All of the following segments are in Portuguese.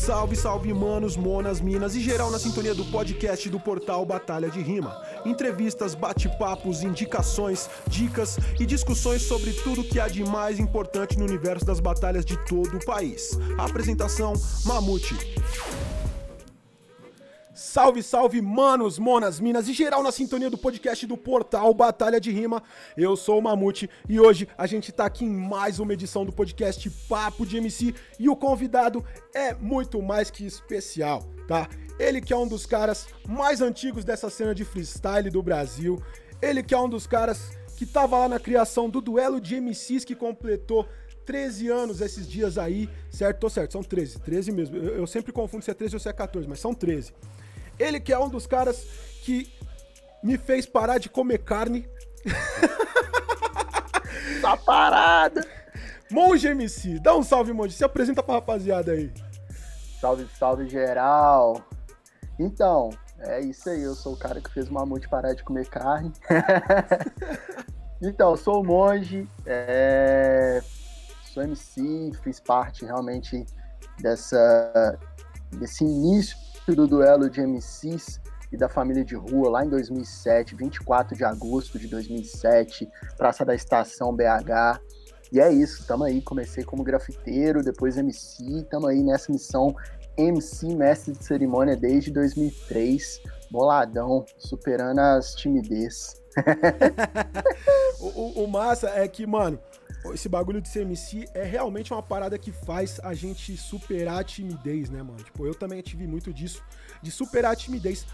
Salve, salve, manos, monas, minas e geral na sintonia do podcast do portal Batalha de Rima. Entrevistas, bate-papos, indicações, dicas e discussões sobre tudo que há de mais importante no universo das batalhas de todo o país. apresentação: Mamute. Salve, salve, manos, monas, minas e geral na sintonia do podcast do portal Batalha de Rima. Eu sou o Mamute e hoje a gente tá aqui em mais uma edição do podcast Papo de MC e o convidado é muito mais que especial, tá? Ele que é um dos caras mais antigos dessa cena de freestyle do Brasil, ele que é um dos caras que tava lá na criação do duelo de MCs que completou 13 anos esses dias aí, certo? Tô certo, são 13, 13 mesmo. Eu, eu sempre confundo se é 13 ou se é 14, mas são 13. Ele que é um dos caras que me fez parar de comer carne. tá parada. Monge MC, dá um salve, Monge. Se apresenta pra rapaziada aí. Salve, salve geral. Então, é isso aí. Eu sou o cara que fez o Mamute parar de comer carne. então, sou o Monge, é... sou MC, fiz parte realmente dessa, desse início do duelo de MCs e da família de rua lá em 2007, 24 de agosto de 2007, Praça da Estação BH. E é isso, tamo aí. Comecei como grafiteiro, depois MC, tamo aí nessa missão MC Mestre de Cerimônia desde 2003. Boladão, superando as timidez. o, o, o massa é que, mano, esse bagulho de ser MC é realmente uma parada que faz a gente superar a timidez, né, mano? Tipo, eu também tive muito disso, de superar a timidez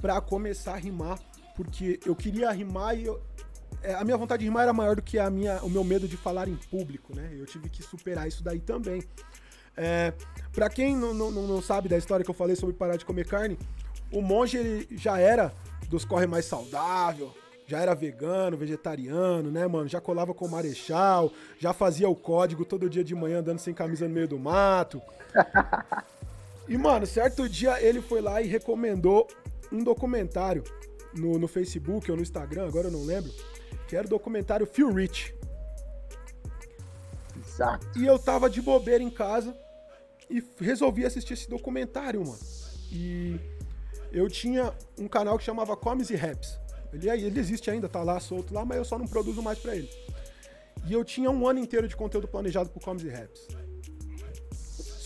para começar a rimar, porque eu queria rimar e eu, é, a minha vontade de rimar era maior do que a minha, o meu medo de falar em público, né? Eu tive que superar isso daí também. É, para quem não, não, não sabe da história que eu falei sobre parar de comer carne, o monge ele já era dos corre mais saudável, já era vegano, vegetariano, né, mano? Já colava com o Marechal, já fazia o código todo dia de manhã andando sem camisa no meio do mato. E, mano, certo dia ele foi lá e recomendou um documentário no, no Facebook ou no Instagram, agora eu não lembro, que era o documentário Feel Rich. Exato. E eu tava de bobeira em casa e resolvi assistir esse documentário, mano. E eu tinha um canal que chamava Comes e Raps. Ele, ele existe ainda, tá lá solto lá, mas eu só não produzo mais para ele. E eu tinha um ano inteiro de conteúdo planejado pro Comes e Raps.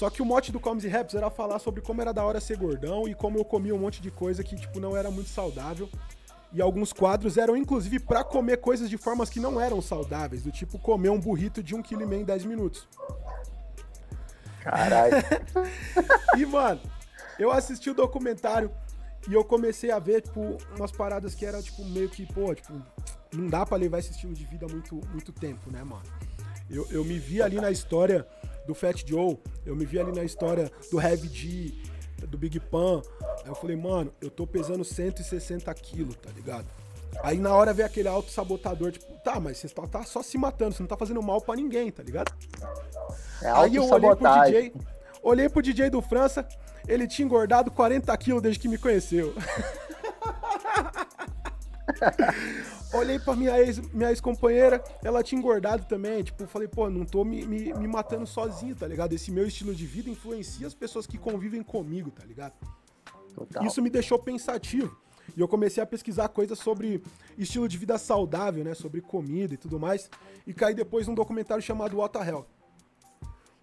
Só que o mote do Comes e Raps era falar sobre como era da hora ser gordão e como eu comia um monte de coisa que, tipo, não era muito saudável. E alguns quadros eram, inclusive, para comer coisas de formas que não eram saudáveis, do tipo comer um burrito de um quilo e meio em 10 minutos. Caralho. e, mano, eu assisti o documentário e eu comecei a ver, tipo, umas paradas que era, tipo, meio que, pô, tipo, não dá para levar esse estilo de vida muito, muito tempo, né, mano? Eu, eu me vi ali na história do Fat Joe, eu me vi ali na história do Heavy D, do Big Pan. Aí eu falei, mano, eu tô pesando 160 quilos, tá ligado? Aí na hora veio aquele auto-sabotador, tipo, tá, mas você tá, tá, só se matando, você não tá fazendo mal para ninguém, tá ligado? É Aí eu olhei pro DJ, olhei pro DJ do França, ele tinha engordado 40 quilos desde que me conheceu. Olhei pra minha ex, minha ex-companheira, ela tinha engordado também. Tipo, falei, pô, não tô me, me, me, matando sozinho, tá ligado? Esse meu estilo de vida influencia as pessoas que convivem comigo, tá ligado? Total. Isso me deixou pensativo. E eu comecei a pesquisar coisas sobre estilo de vida saudável, né? Sobre comida e tudo mais. E caí depois num documentário chamado What the Hell.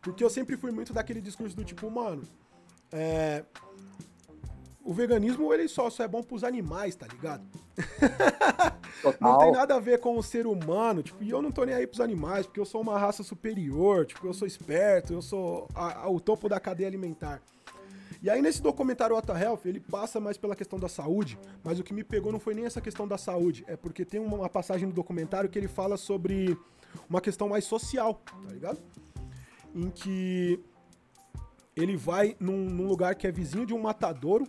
Porque eu sempre fui muito daquele discurso do tipo, mano, é, o veganismo ele só, só é bom pros animais, tá ligado? não tem nada a ver com o ser humano, tipo, e eu não tô nem aí pros animais, porque eu sou uma raça superior, tipo, eu sou esperto, eu sou a, a, o topo da cadeia alimentar. E aí nesse documentário What Health, ele passa mais pela questão da saúde, mas o que me pegou não foi nem essa questão da saúde, é porque tem uma passagem no documentário que ele fala sobre uma questão mais social, tá ligado? Em que ele vai num, num, lugar que é vizinho de um matadouro.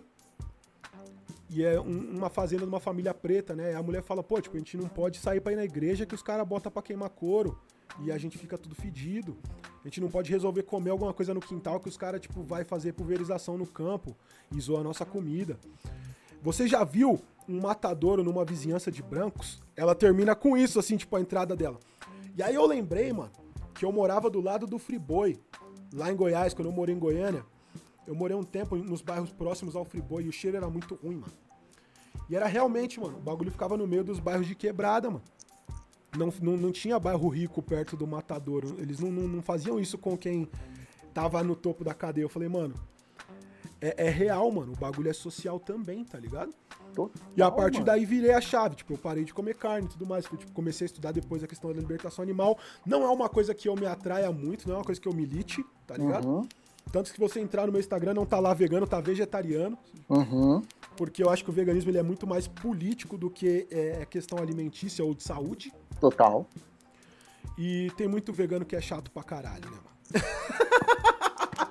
E é um, uma fazenda de uma família preta, né? A mulher fala, pô, tipo, a gente não pode sair pra ir na igreja que os caras botam pra queimar couro. E a gente fica tudo fedido. A gente não pode resolver comer alguma coisa no quintal que os caras, tipo, vai fazer pulverização no campo e zoa a nossa comida. Você já viu um matadouro numa vizinhança de brancos? Ela termina com isso, assim, tipo, a entrada dela. E aí eu lembrei, mano, que eu morava do lado do Friboi, lá em Goiás, quando eu morei em Goiânia. eu morei um tempo nos bairros próximos ao Friboi e o cheiro era muito ruim, mano. E era realmente, mano, o bagulho ficava no meio dos bairros de quebrada, mano. Não, não, não tinha bairro rico perto do matador. Eles não, não, não faziam isso com quem tava no topo da cadeia. Eu falei, mano, é, é real, mano. O bagulho é social também, tá ligado? Total, e a partir mano. daí virei a chave. Tipo, eu parei de comer carne e tudo mais. Tipo, comecei a estudar depois a questão da libertação animal. Não é uma coisa que eu me atraia muito, não é uma coisa que eu milite, tá ligado? Uhum. Tanto que se você entrar no meu Instagram, não tá lá vegano, tá vegetariano. Uhum. Porque eu acho que o veganismo ele é muito mais político do que é, questão alimentícia ou de saúde. Total. E tem muito vegano que é chato pra caralho, né, mano?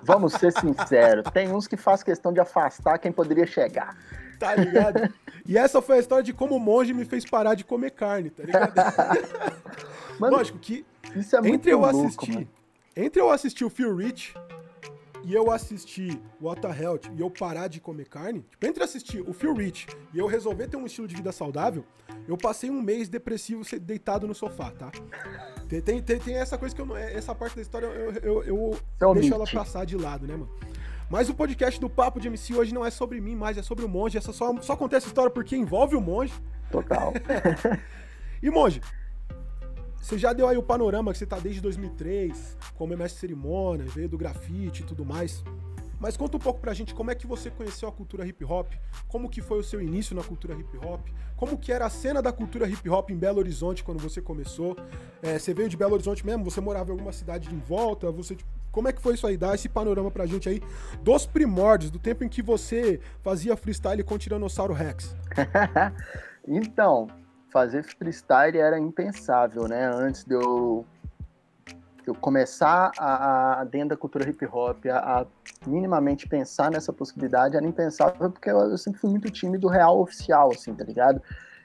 Vamos ser sinceros, tem uns que faz questão de afastar quem poderia chegar. Tá ligado? E essa foi a história de como o monge me fez parar de comer carne, tá ligado? Mano, Lógico que isso é muito entre eu louco, assistir, mano. entre eu assistir o Phil Rich e eu assistir What the Health e eu parar de comer carne, tipo, entre assistir o Phil Rich e eu resolver ter um estilo de vida saudável, eu passei um mês depressivo deitado no sofá, tá? Tem, tem, tem, tem essa coisa que eu não. Essa parte da história eu, eu, eu é deixo ela passar de lado, né, mano? Mas o podcast do Papo de MC hoje não é sobre mim, mas é sobre o monge. Essa só, só acontece história porque envolve o monge. Total. e monge, você já deu aí o panorama que você tá desde 2003, como mestre de cerimônia, veio do grafite e tudo mais. Mas conta um pouco pra gente como é que você conheceu a cultura hip hop, como que foi o seu início na cultura hip hop, como que era a cena da cultura hip hop em Belo Horizonte quando você começou. É, você veio de Belo Horizonte mesmo, você morava em alguma cidade em volta, você tipo, como é que foi isso aí? Dá esse panorama pra gente aí dos primórdios, do tempo em que você fazia freestyle com Tiranossauro Rex. então, fazer freestyle era impensável, né? Antes de eu, eu começar a, a, dentro da cultura hip hop, a, a, minimamente pensar nessa possibilidade, era impensável porque eu, eu sempre fui muito tímido real oficial, assim, tá ligado?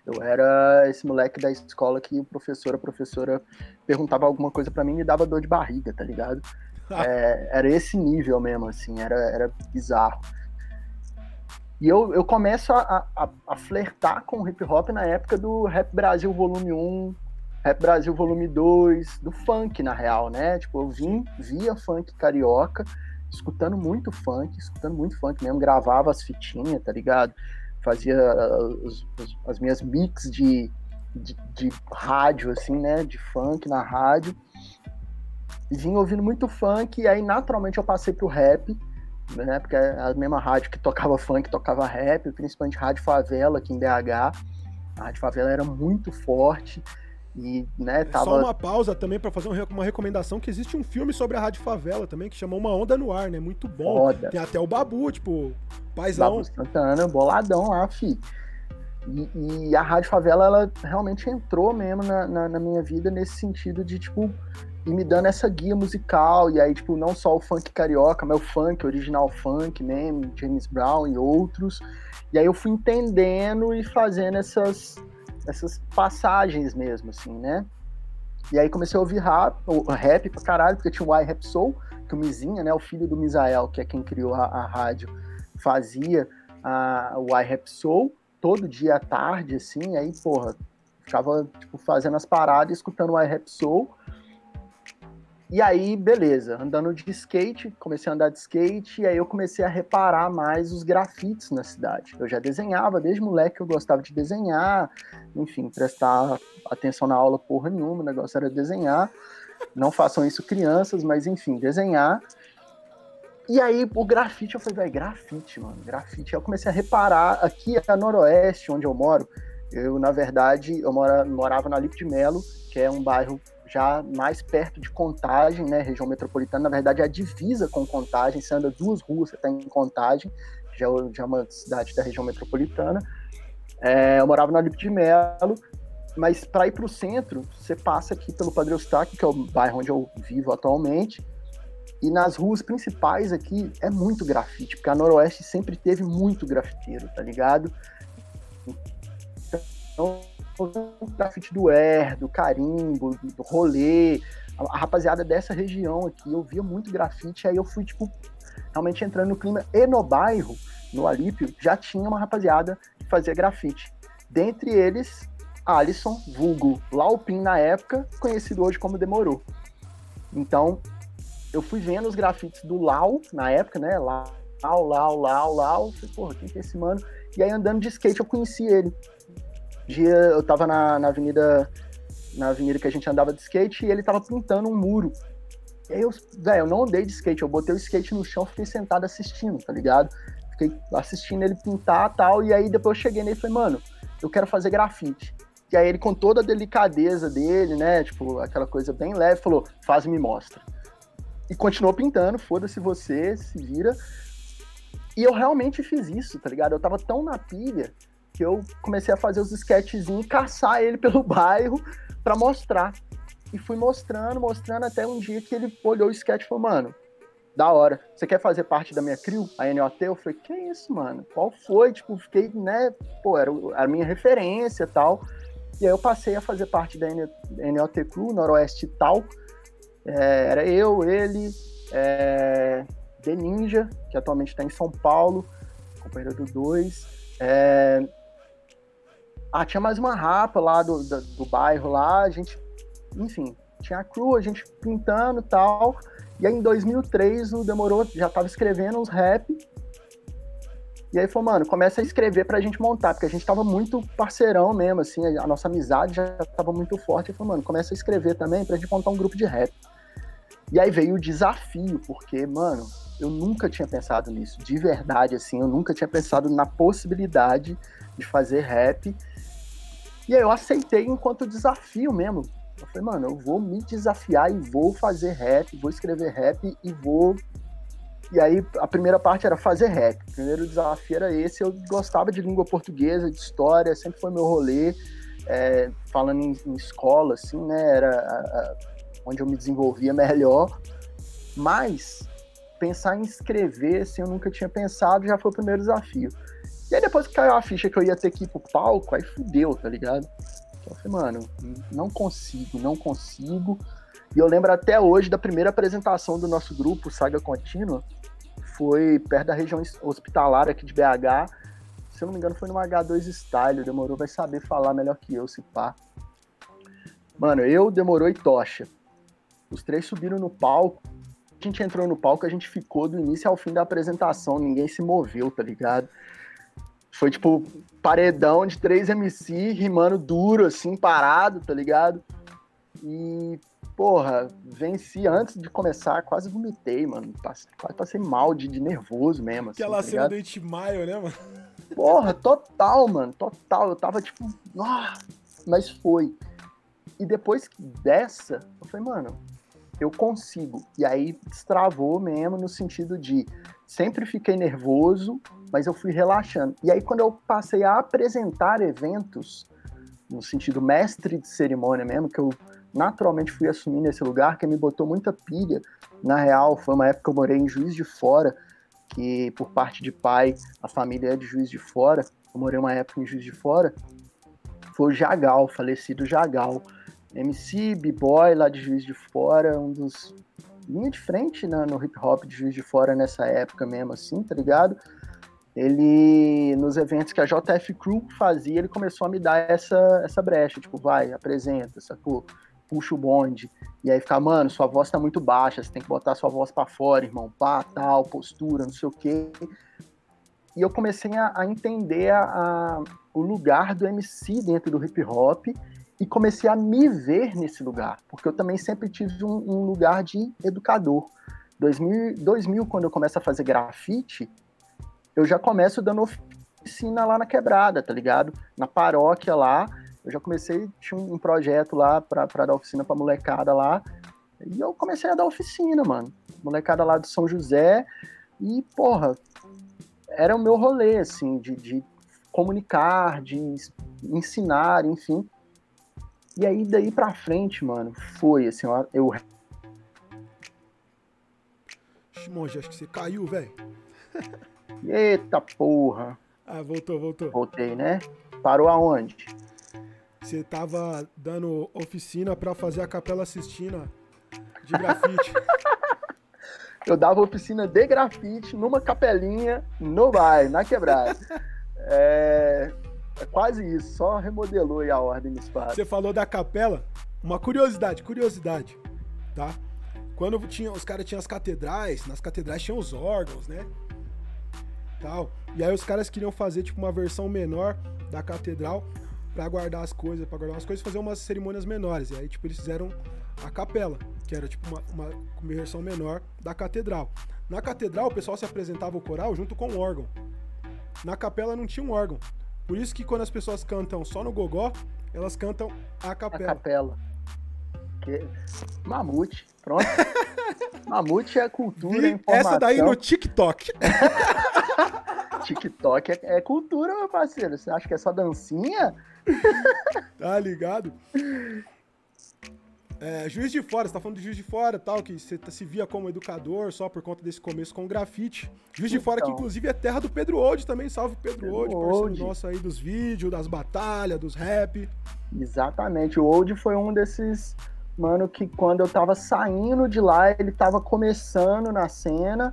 Eu era esse moleque da escola que o professor, a professora perguntava alguma coisa para mim e dava dor de barriga, tá ligado? É, era esse nível mesmo, assim, era, era bizarro. E eu, eu começo a, a, a, flertar com o hip hop na época do Rap Brasil Volume 1, Rap Brasil Volume 2, do funk, na real, né? Tipo, eu vim via funk carioca, escutando muito funk, escutando muito funk mesmo, gravava as fitinhas, tá ligado? Fazia as, as minhas mix de, de, de rádio, assim, né? De funk na rádio. Vim ouvindo muito funk, e aí naturalmente eu passei pro rap né? Porque é a mesma rádio que tocava funk, tocava rap, principalmente Rádio Favela aqui em BH. A Rádio Favela era muito forte. E, né, é tava... Só uma pausa também para fazer uma recomendação que existe um filme sobre a Rádio Favela também que chama Uma Onda no Ar, né? Muito bom. Foda. Tem até o Babu, tipo, paizão. Babu Santana, boladão lá, fi. E, e, a Rádio Favela, ela realmente entrou mesmo na, na, na minha vida nesse sentido de, tipo, e me dando essa guia musical, e aí, tipo, não só o funk carioca, mas o funk, original funk mesmo, James Brown e outros. E aí eu fui entendendo e fazendo essas, essas passagens mesmo, assim, né? E aí comecei a ouvir rap, rap pra caralho, porque tinha o I Rap Soul, que o Mizinha, né, o filho do Misael, que é quem criou a, a rádio, fazia a, o I Rap Soul todo dia à tarde, assim, aí, porra, ficava, tipo, fazendo as paradas, escutando o I Rap Soul, e aí, beleza, andando de skate, comecei a andar de skate, e aí eu comecei a reparar mais os grafites na cidade. Eu já desenhava, desde moleque eu gostava de desenhar, enfim, prestar atenção na aula porra nenhuma, o negócio era desenhar. Não façam isso crianças, mas enfim, desenhar. E aí, o grafite, eu falei, velho, grafite, mano, grafite. Aí eu comecei a reparar, aqui a Noroeste, onde eu moro, eu, na verdade, eu mora, morava na Lipe de Melo, que é um bairro já mais perto de Contagem, né, região metropolitana, na verdade é a divisa com Contagem, você anda duas ruas, você está em Contagem, já, é já é uma cidade da região metropolitana. É, eu morava na Lipe de Melo, mas para ir para o centro, você passa aqui pelo Padre Eustáquio, que é o bairro onde eu vivo atualmente, e nas ruas principais aqui é muito grafite, porque a Noroeste sempre teve muito grafiteiro, tá ligado? Então, o grafite do Air, do Carimbo, do Rolê, a, rapaziada dessa região aqui, eu via muito grafite, aí eu fui, tipo, realmente entrando no clima, e no bairro, no Alípio, já tinha uma rapaziada que fazia grafite. Dentre eles, Alisson, vulgo Laupin na época, conhecido hoje como Demorou. Então, eu fui vendo os grafites do Lau, na época, né, Lau, Lau, Lau, Lau. Falei, porra, quem que é esse mano? E aí andando de skate eu conheci ele. Dia, eu tava na, na avenida na avenida que a gente andava de skate e ele tava pintando um muro. E aí eu, velho, eu não andei de skate, eu botei o skate no chão, fiquei sentado assistindo, tá ligado? Fiquei assistindo ele pintar tal, e aí depois eu cheguei nele e falei, mano, eu quero fazer grafite. E aí ele, com toda a delicadeza dele, né, tipo, aquela coisa bem leve, falou, faz e me mostra. E continuou pintando, foda-se você, se vira. E eu realmente fiz isso, tá ligado? Eu tava tão na pilha que eu comecei a fazer os sketchzinhos e caçar ele pelo bairro para mostrar. E fui mostrando, mostrando até um dia que ele olhou o sketch e falou, mano, da hora. Você quer fazer parte da minha crew, a NOT? Eu falei, que isso, mano? Qual foi? Tipo, fiquei, né? Pô, era a minha referência tal. E aí eu passei a fazer parte da NOT Crew, Noroeste Tal. É, era eu, ele, é, The Ninja, que atualmente está em São Paulo, companheiro do 2. É... Ah, tinha mais uma rapa lá do, do, do bairro lá, a gente enfim, tinha a crew, a gente pintando e tal. E aí em 2003 o Demorou já tava escrevendo uns rap. E aí falou, mano, começa a escrever pra gente montar, porque a gente tava muito parceirão mesmo, assim, a nossa amizade já tava muito forte. Ele falou, mano, começa a escrever também pra gente montar um grupo de rap. E aí veio o desafio, porque, mano, eu nunca tinha pensado nisso, de verdade, assim, eu nunca tinha pensado na possibilidade de fazer rap. E aí eu aceitei enquanto desafio mesmo, eu falei, mano, eu vou me desafiar e vou fazer rap, vou escrever rap e vou. E aí a primeira parte era fazer rap. O primeiro desafio era esse. Eu gostava de língua portuguesa, de história, sempre foi meu rolê. É, falando em, em, escola, assim, né? Era a, a, onde eu me desenvolvia melhor. Mas pensar em escrever, assim, eu nunca tinha pensado, já foi o primeiro desafio. E aí depois que caiu a ficha que eu ia ter que ir pro palco, aí fudeu, tá ligado? Eu falei, mano, não consigo, não consigo. E eu lembro até hoje da primeira apresentação do nosso grupo, Saga Contínua, foi perto da região hospitalar aqui de BH. Se eu não me engano, foi no H2 Style. Demorou, vai saber falar melhor que eu, se pá. Mano, eu, Demorou e Tocha. Os três subiram no palco. A gente entrou no palco, a gente ficou do início ao fim da apresentação. Ninguém se moveu, tá ligado? Foi tipo paredão de três MC rimando duro, assim, parado, tá ligado? E, porra, venci antes de começar, quase vomitei, mano. Quase passei mal de, de nervoso mesmo. Assim, Aquela tá cena do Itmaio, né, mano? Porra, total, mano, total. Eu tava tipo, ah, mas foi. E depois dessa, eu falei, mano, eu consigo. E aí destravou mesmo no sentido de sempre fiquei nervoso, mas eu fui relaxando. E aí, quando eu passei a apresentar eventos, no sentido mestre de cerimônia mesmo, que eu naturalmente fui assumir nesse lugar, que me botou muita pilha. Na real, foi uma época que eu morei em Juiz de Fora, que por parte de pai, a família é de Juiz de Fora. Eu morei uma época em Juiz de Fora. Foi o Jagal, falecido Jagal. MC, B-Boy lá de Juiz de Fora, um dos linha de frente né, no hip hop de Juiz de Fora nessa época mesmo, assim, tá ligado? Ele, nos eventos que a JF Crew fazia, ele começou a me dar essa, essa brecha, tipo, vai, apresenta, sacou? Puxa o bonde. E aí fica, mano, sua voz tá muito baixa, você tem que botar sua voz para fora, irmão, pá, tal, postura, não sei o quê. E eu comecei a, a entender a, a, o lugar do MC dentro do hip hop e comecei a me ver nesse lugar, porque eu também sempre tive um, um lugar de educador. 2000, 2000, quando eu começo a fazer grafite, eu já começo dando oficina lá na quebrada, tá ligado? Na paróquia lá, eu já comecei, tinha um projeto lá para dar oficina pra molecada lá, e eu comecei a dar oficina, mano. Molecada lá do São José, e, porra, era o meu rolê, assim, de, de comunicar, de ensinar, enfim. E aí, daí pra frente, mano, foi assim, eu. Monge, acho que você caiu, velho. Eita porra. Ah, voltou, voltou. Voltei, né? Parou aonde? Você tava dando oficina para fazer a Capela Sistina de grafite. eu dava oficina de grafite numa capelinha no bairro, na quebrada. É, é quase isso, só remodelou aí a ordem do espaço. Você falou da capela, uma curiosidade, curiosidade, tá? Quando tinha, os caras tinham as catedrais, nas catedrais tinham os órgãos, né? Tal. E aí os caras queriam fazer tipo uma versão menor da catedral para guardar as coisas, para guardar as coisas, fazer umas cerimônias menores. E aí tipo eles fizeram a capela, que era tipo uma, uma, versão menor da catedral. Na catedral o pessoal se apresentava o coral junto com o órgão. Na capela não tinha um órgão. Por isso que quando as pessoas cantam só no gogó, elas cantam a capela. A capela. Que... Mamute, pronto. Mamute é cultura, informação. Essa daí no TikTok. TikTok é, é, cultura, meu parceiro. Você acha que é só dancinha? tá ligado? É, juiz de Fora, você tá falando de Juiz de Fora tal, que você tá, se via como educador só por conta desse começo com grafite. Juiz de Fora, que então. inclusive é terra do Pedro Old também, salve Pedro, Pedro Old, parceiro nosso aí dos vídeos, das batalhas, dos rap. Exatamente, o Old foi um desses, mano, que quando eu tava saindo de lá, ele tava começando na cena,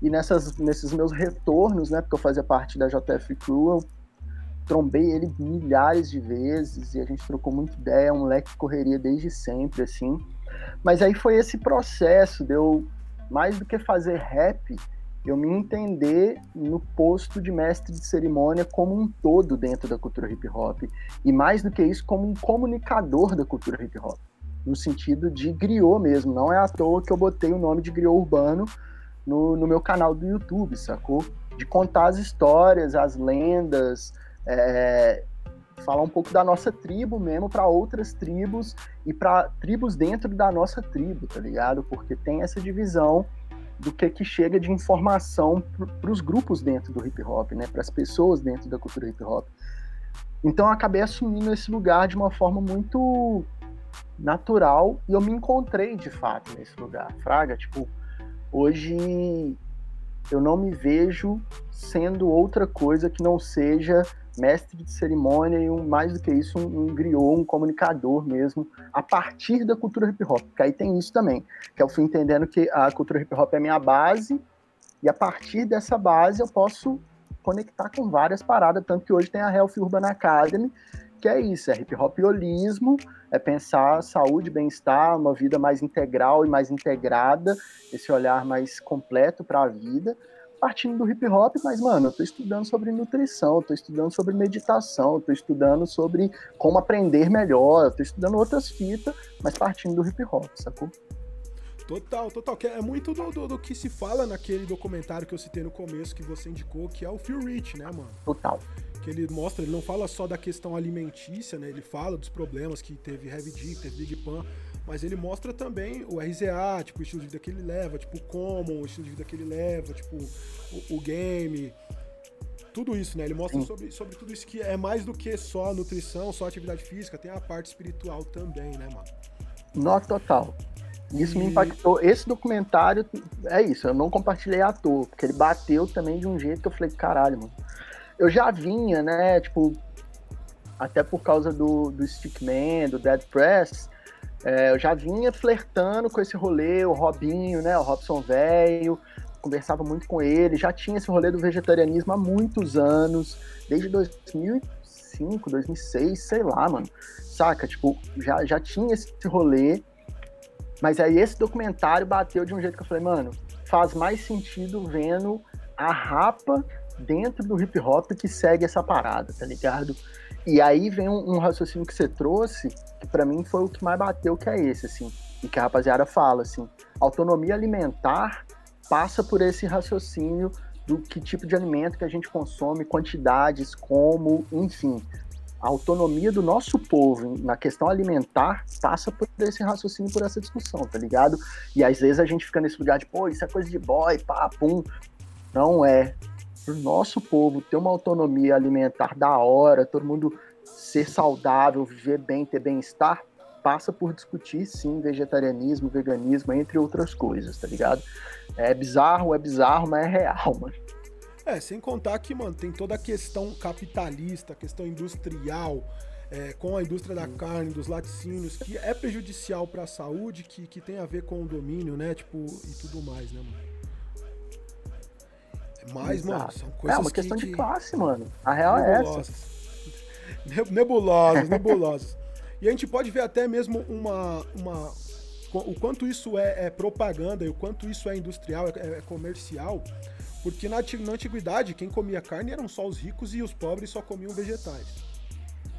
e nessas, nesses meus retornos, né, porque eu fazia parte da JF Crew, eu trombei ele milhares de vezes e a gente trocou muita ideia, é um moleque que correria desde sempre, assim. Mas aí foi esse processo de eu, mais do que fazer rap, eu me entender no posto de mestre de cerimônia como um todo dentro da cultura hip hop. E mais do que isso, como um comunicador da cultura hip hop. No sentido de griot mesmo. Não é à toa que eu botei o nome de griot urbano no, no meu canal do YouTube, sacou? De contar as histórias, as lendas, é, falar um pouco da nossa tribo mesmo para outras tribos e para tribos dentro da nossa tribo, tá ligado? Porque tem essa divisão do que que chega de informação para os grupos dentro do hip hop, né? Para as pessoas dentro da cultura hip hop. Então eu acabei assumindo esse lugar de uma forma muito natural e eu me encontrei de fato nesse lugar. Fraga, tipo, hoje eu não me vejo sendo outra coisa que não seja mestre de cerimônia e um, mais do que isso, um, um griot, um comunicador mesmo, a partir da cultura hip hop. Porque aí tem isso também, que eu fui entendendo que a cultura hip hop é minha base, e a partir dessa base eu posso conectar com várias paradas, tanto que hoje tem a Health Urban Academy, que é isso, é hip hop holismo, é pensar saúde, bem-estar, uma vida mais integral e mais integrada, esse olhar mais completo para a vida, partindo do hip hop, mas, mano, eu tô estudando sobre nutrição, eu tô estudando sobre meditação, eu tô estudando sobre como aprender melhor, eu tô estudando outras fitas, mas partindo do hip hop, sacou? Total, total. É muito do, do, do, que se fala naquele documentário que eu citei no começo, que você indicou, que é o Feel Rich, né, mano? Total. Que ele mostra, ele não fala só da questão alimentícia, né? Ele fala dos problemas que teve Heavy D, teve Big Pan, mas ele mostra também o RZA, tipo, o estilo de vida que ele leva, tipo, o Common, o estilo de vida que ele leva, tipo, o, o game. Tudo isso, né? Ele mostra sobre, sobre tudo isso que é mais do que só nutrição, só atividade física, tem a parte espiritual também, né, mano? Nota total. Isso e... me impactou. Esse documentário é isso, eu não compartilhei à toa, porque ele bateu também de um jeito que eu falei, caralho, mano. Eu já vinha, né, tipo, até por causa do, do Stickman, do Dead Press, é, eu já vinha flertando com esse rolê, o Robinho, né? O Robson Velho, conversava muito com ele, já tinha esse rolê do vegetarianismo há muitos anos, desde 2005, 2006, sei lá, mano. Saca? Tipo, já, já tinha esse rolê. Mas aí esse documentário bateu de um jeito que eu falei, mano, faz mais sentido vendo a rapa dentro do hip hop que segue essa parada, tá ligado? E aí vem um, um raciocínio que você trouxe, que para mim foi o que mais bateu, que é esse, assim, e que a rapaziada fala, assim, autonomia alimentar passa por esse raciocínio do que tipo de alimento que a gente consome, quantidades, como, enfim. A autonomia do nosso povo na questão alimentar passa por esse raciocínio, por essa discussão, tá ligado? E às vezes a gente fica nesse lugar de, pô, isso é coisa de boy, pá, pum. Não é para o nosso povo ter uma autonomia alimentar da hora, todo mundo ser saudável, viver bem, ter bem-estar, passa por discutir sim vegetarianismo, veganismo, entre outras coisas, tá ligado? É bizarro, é bizarro, mas é real, mano. É, sem contar que, mano, tem toda a questão capitalista, questão industrial, é, com a indústria da carne, dos laticínios, que é prejudicial para a saúde, que, que tem a ver com o domínio, né? Tipo, e tudo mais, né, mano? Mas, Exato. mano, são coisas. É uma questão que, de classe, mano. A real nebulosas. é essa. Nebulosas, nebulosas. E a gente pode ver até mesmo uma. uma o quanto isso é, é propaganda e o quanto isso é industrial, é, é comercial, Porque na, na antiguidade, quem comia carne eram só os ricos e os pobres só comiam vegetais.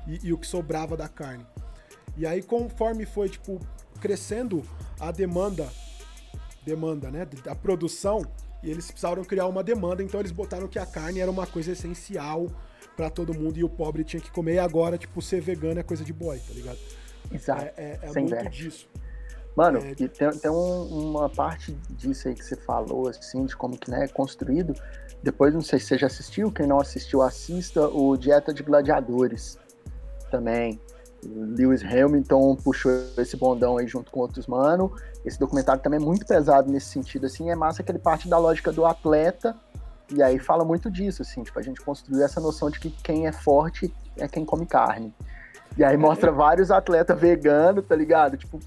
E, e o que sobrava da carne. E aí, conforme foi, tipo, crescendo a demanda, demanda, né, da produção, e eles precisaram criar uma demanda, então eles botaram que a carne era uma coisa essencial para todo mundo e o pobre tinha que comer, e agora, tipo, ser vegano é coisa de boy, tá ligado? Exato. É, é, é muito disso. Mano, é... e tem, tem um, uma parte disso aí que você falou, assim, de como que né, é construído. Depois, não sei se você já assistiu, quem não assistiu, assista o Dieta de Gladiadores também. Lewis Hamilton puxou esse bondão aí junto com outros mano. Esse documentário também é muito pesado nesse sentido, assim, é massa que ele parte da lógica do atleta e aí fala muito disso, assim, tipo, a gente construiu essa noção de que quem é forte é quem come carne. E aí mostra vários atletas veganos, tá ligado? Tipo,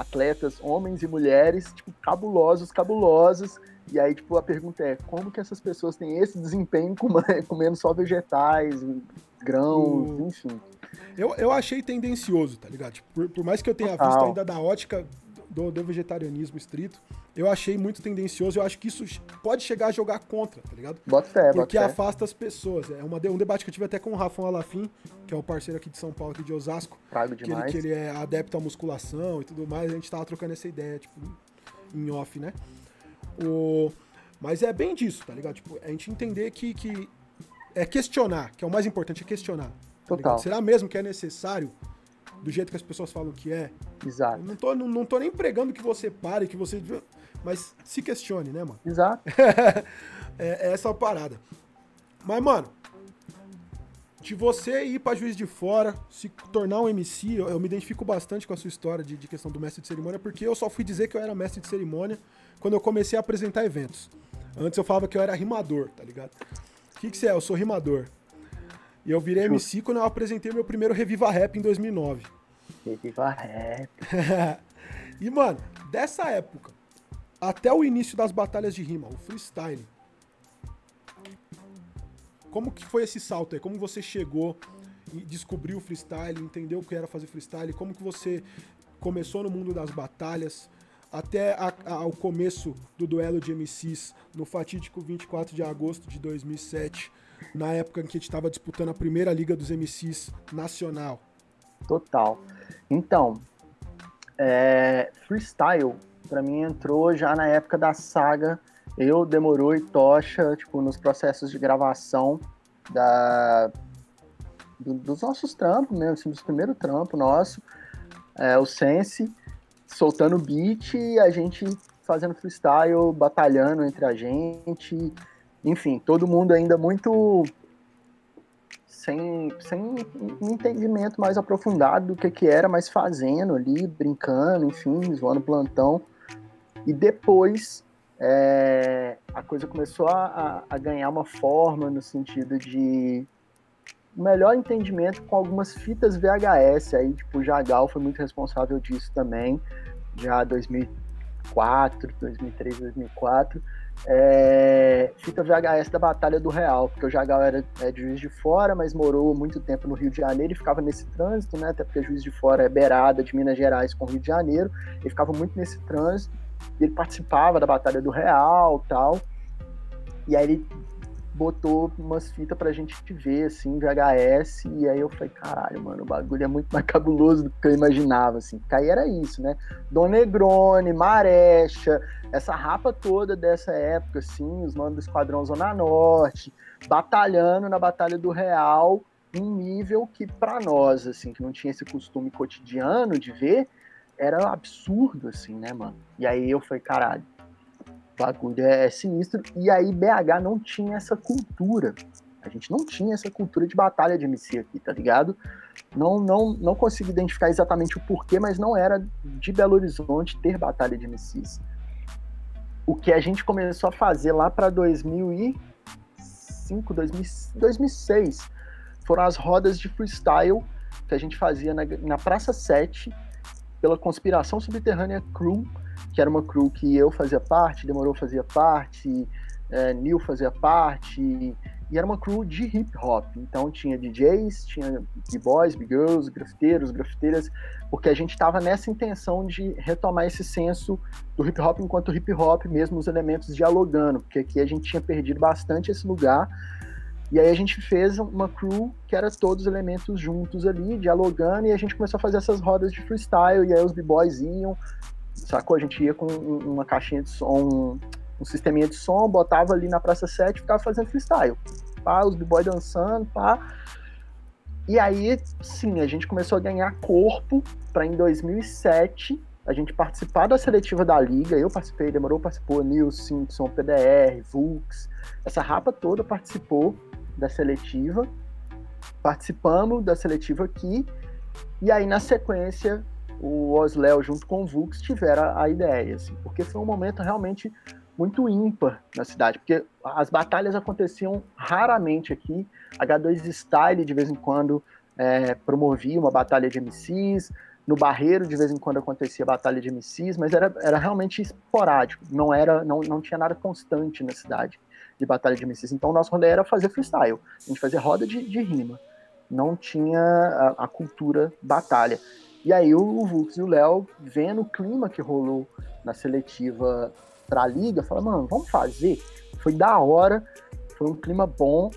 atletas, homens e mulheres, tipo, cabulosos, cabulosos. E aí, tipo, a pergunta é, como que essas pessoas têm esse desempenho comendo só vegetais, grãos, hum. enfim. Eu, eu achei tendencioso, tá ligado? Tipo, por, por, mais que eu tenha Total. visto ainda da ótica do, do, vegetarianismo estrito, eu achei muito tendencioso. Eu acho que isso pode chegar a jogar contra, tá ligado? Bota fé, Porque bota afasta as pessoas. É uma, um debate que eu tive até com o Rafão Alafim, que é o parceiro aqui de São Paulo, aqui de Osasco. Prago que ele, que ele é adepto à musculação e tudo mais. A gente tava trocando essa ideia, tipo, em off, né? O... Mas é bem disso, tá ligado? Tipo, a gente entender que, que é questionar, que é o mais importante, é questionar. Tá Total. Será mesmo que é necessário do jeito que as pessoas falam que é? Exato. Não tô, não, não tô nem pregando que você pare, que você. Mas se questione, né, mano? Exato. é, é essa a parada. Mas, mano, de você ir pra juiz de fora, se tornar um MC, eu, eu me identifico bastante com a sua história de, de, questão do mestre de cerimônia, porque eu só fui dizer que eu era mestre de cerimônia quando eu comecei a apresentar eventos. Antes eu falava que eu era rimador, tá ligado? O que, que você é? Eu sou rimador. E eu virei MC quando eu apresentei meu primeiro Reviva Rap em 2009. Reviva Rap. e, mano, dessa época até o início das batalhas de rima, o freestyle. Como que foi esse salto aí? Como você chegou e descobriu o freestyle, entendeu o que era fazer freestyle? Como que você começou no mundo das batalhas? até a, a, ao começo do duelo de MCs no fatídico 24 de agosto de 2007, na época em que a gente estava disputando a primeira liga dos MCs nacional. Total. Então, é, freestyle para mim entrou já na época da saga eu, Demorou e Tocha, tipo, nos processos de gravação da, do, dos nossos trampos mesmo, assim, dos primeiros trampos nosso, é, o Sense, soltando beat e a gente fazendo freestyle, batalhando entre a gente, enfim, todo mundo ainda muito sem, sem um entendimento mais aprofundado do que, que era, mas fazendo ali, brincando, enfim, zoando plantão. E depois é, a coisa começou a, a, ganhar uma forma no sentido de melhor entendimento com algumas fitas VHS. Aí, tipo, o Jagal foi muito responsável disso também, já 2004, 2003, 2004. É, fita VHS da Batalha do Real, porque o Jagal era é, de Juiz de Fora, mas morou muito tempo no Rio de Janeiro e ficava nesse trânsito, né? Até porque Juiz de Fora é beirada de Minas Gerais com o Rio de Janeiro, ele ficava muito nesse trânsito, e ele participava da Batalha do Real tal. E aí ele botou umas fitas pra gente ver, assim, VHS, e aí eu falei, caralho, mano, o bagulho é muito mais cabuloso do que eu imaginava, assim. Porque aí era isso, né? Dom Negrone, Marecha, essa rapa toda dessa época, assim, os manos do Esquadrão Zona Norte, batalhando na Batalha do Real, um nível que para nós, assim, que não tinha esse costume cotidiano de ver, era absurdo, assim, né, mano? E aí eu falei, caralho, bagulho é sinistro. E aí BH não tinha essa cultura. A gente não tinha essa cultura de batalha de MC aqui, tá ligado? Não, não, não consigo identificar exatamente o porquê, mas não era de Belo Horizonte ter batalha de MCs. O que a gente começou a fazer lá para 2005, 2006, foram as rodas de freestyle que a gente fazia na, na Praça 7, pela Conspiração Subterrânea Crew, que era uma crew que eu fazia parte, Demorou fazia parte, é, Nil fazia parte, e era uma crew de hip hop. Então tinha DJs, tinha b-boys, b-girls, grafiteiros, grafiteiras, porque a gente estava nessa intenção de retomar esse senso do hip hop enquanto hip hop, mesmo os elementos dialogando, porque aqui a gente tinha perdido bastante esse lugar. E aí a gente fez uma crew que era todos os elementos juntos ali, dialogando, e a gente começou a fazer essas rodas de freestyle, e aí os b-boys iam, sacou? A gente ia com uma caixinha de som, um sisteminha de som, botava ali na Praça 7 e ficava fazendo freestyle. Pá, os b-boys dançando, pá. E aí, sim, a gente começou a ganhar corpo para em 2007 a gente participar da seletiva da liga. Eu participei, demorou, participou, Nil Simpson, PDR, Vux, essa rapa toda participou da seletiva. Participamos da seletiva aqui. E aí, na sequência, o Osléo, junto com o Vux, tiveram a ideia, assim, porque foi um momento realmente muito ímpar na cidade, porque as batalhas aconteciam raramente aqui. H2 Style, de vez em quando, é, promovia uma batalha de MCs. No Barreiro, de vez em quando, acontecia batalha de MCs, mas era, era realmente esporádico. Não, era, não, não tinha nada constante na cidade de batalha de MCs. Então, o nosso rolê era fazer freestyle. A gente fazia roda de, de rima. Não tinha a, a cultura batalha. E aí o Vux e o Léo, vendo o clima que rolou na seletiva pra liga, fala, mano, vamos fazer. Foi da hora, foi um clima bom.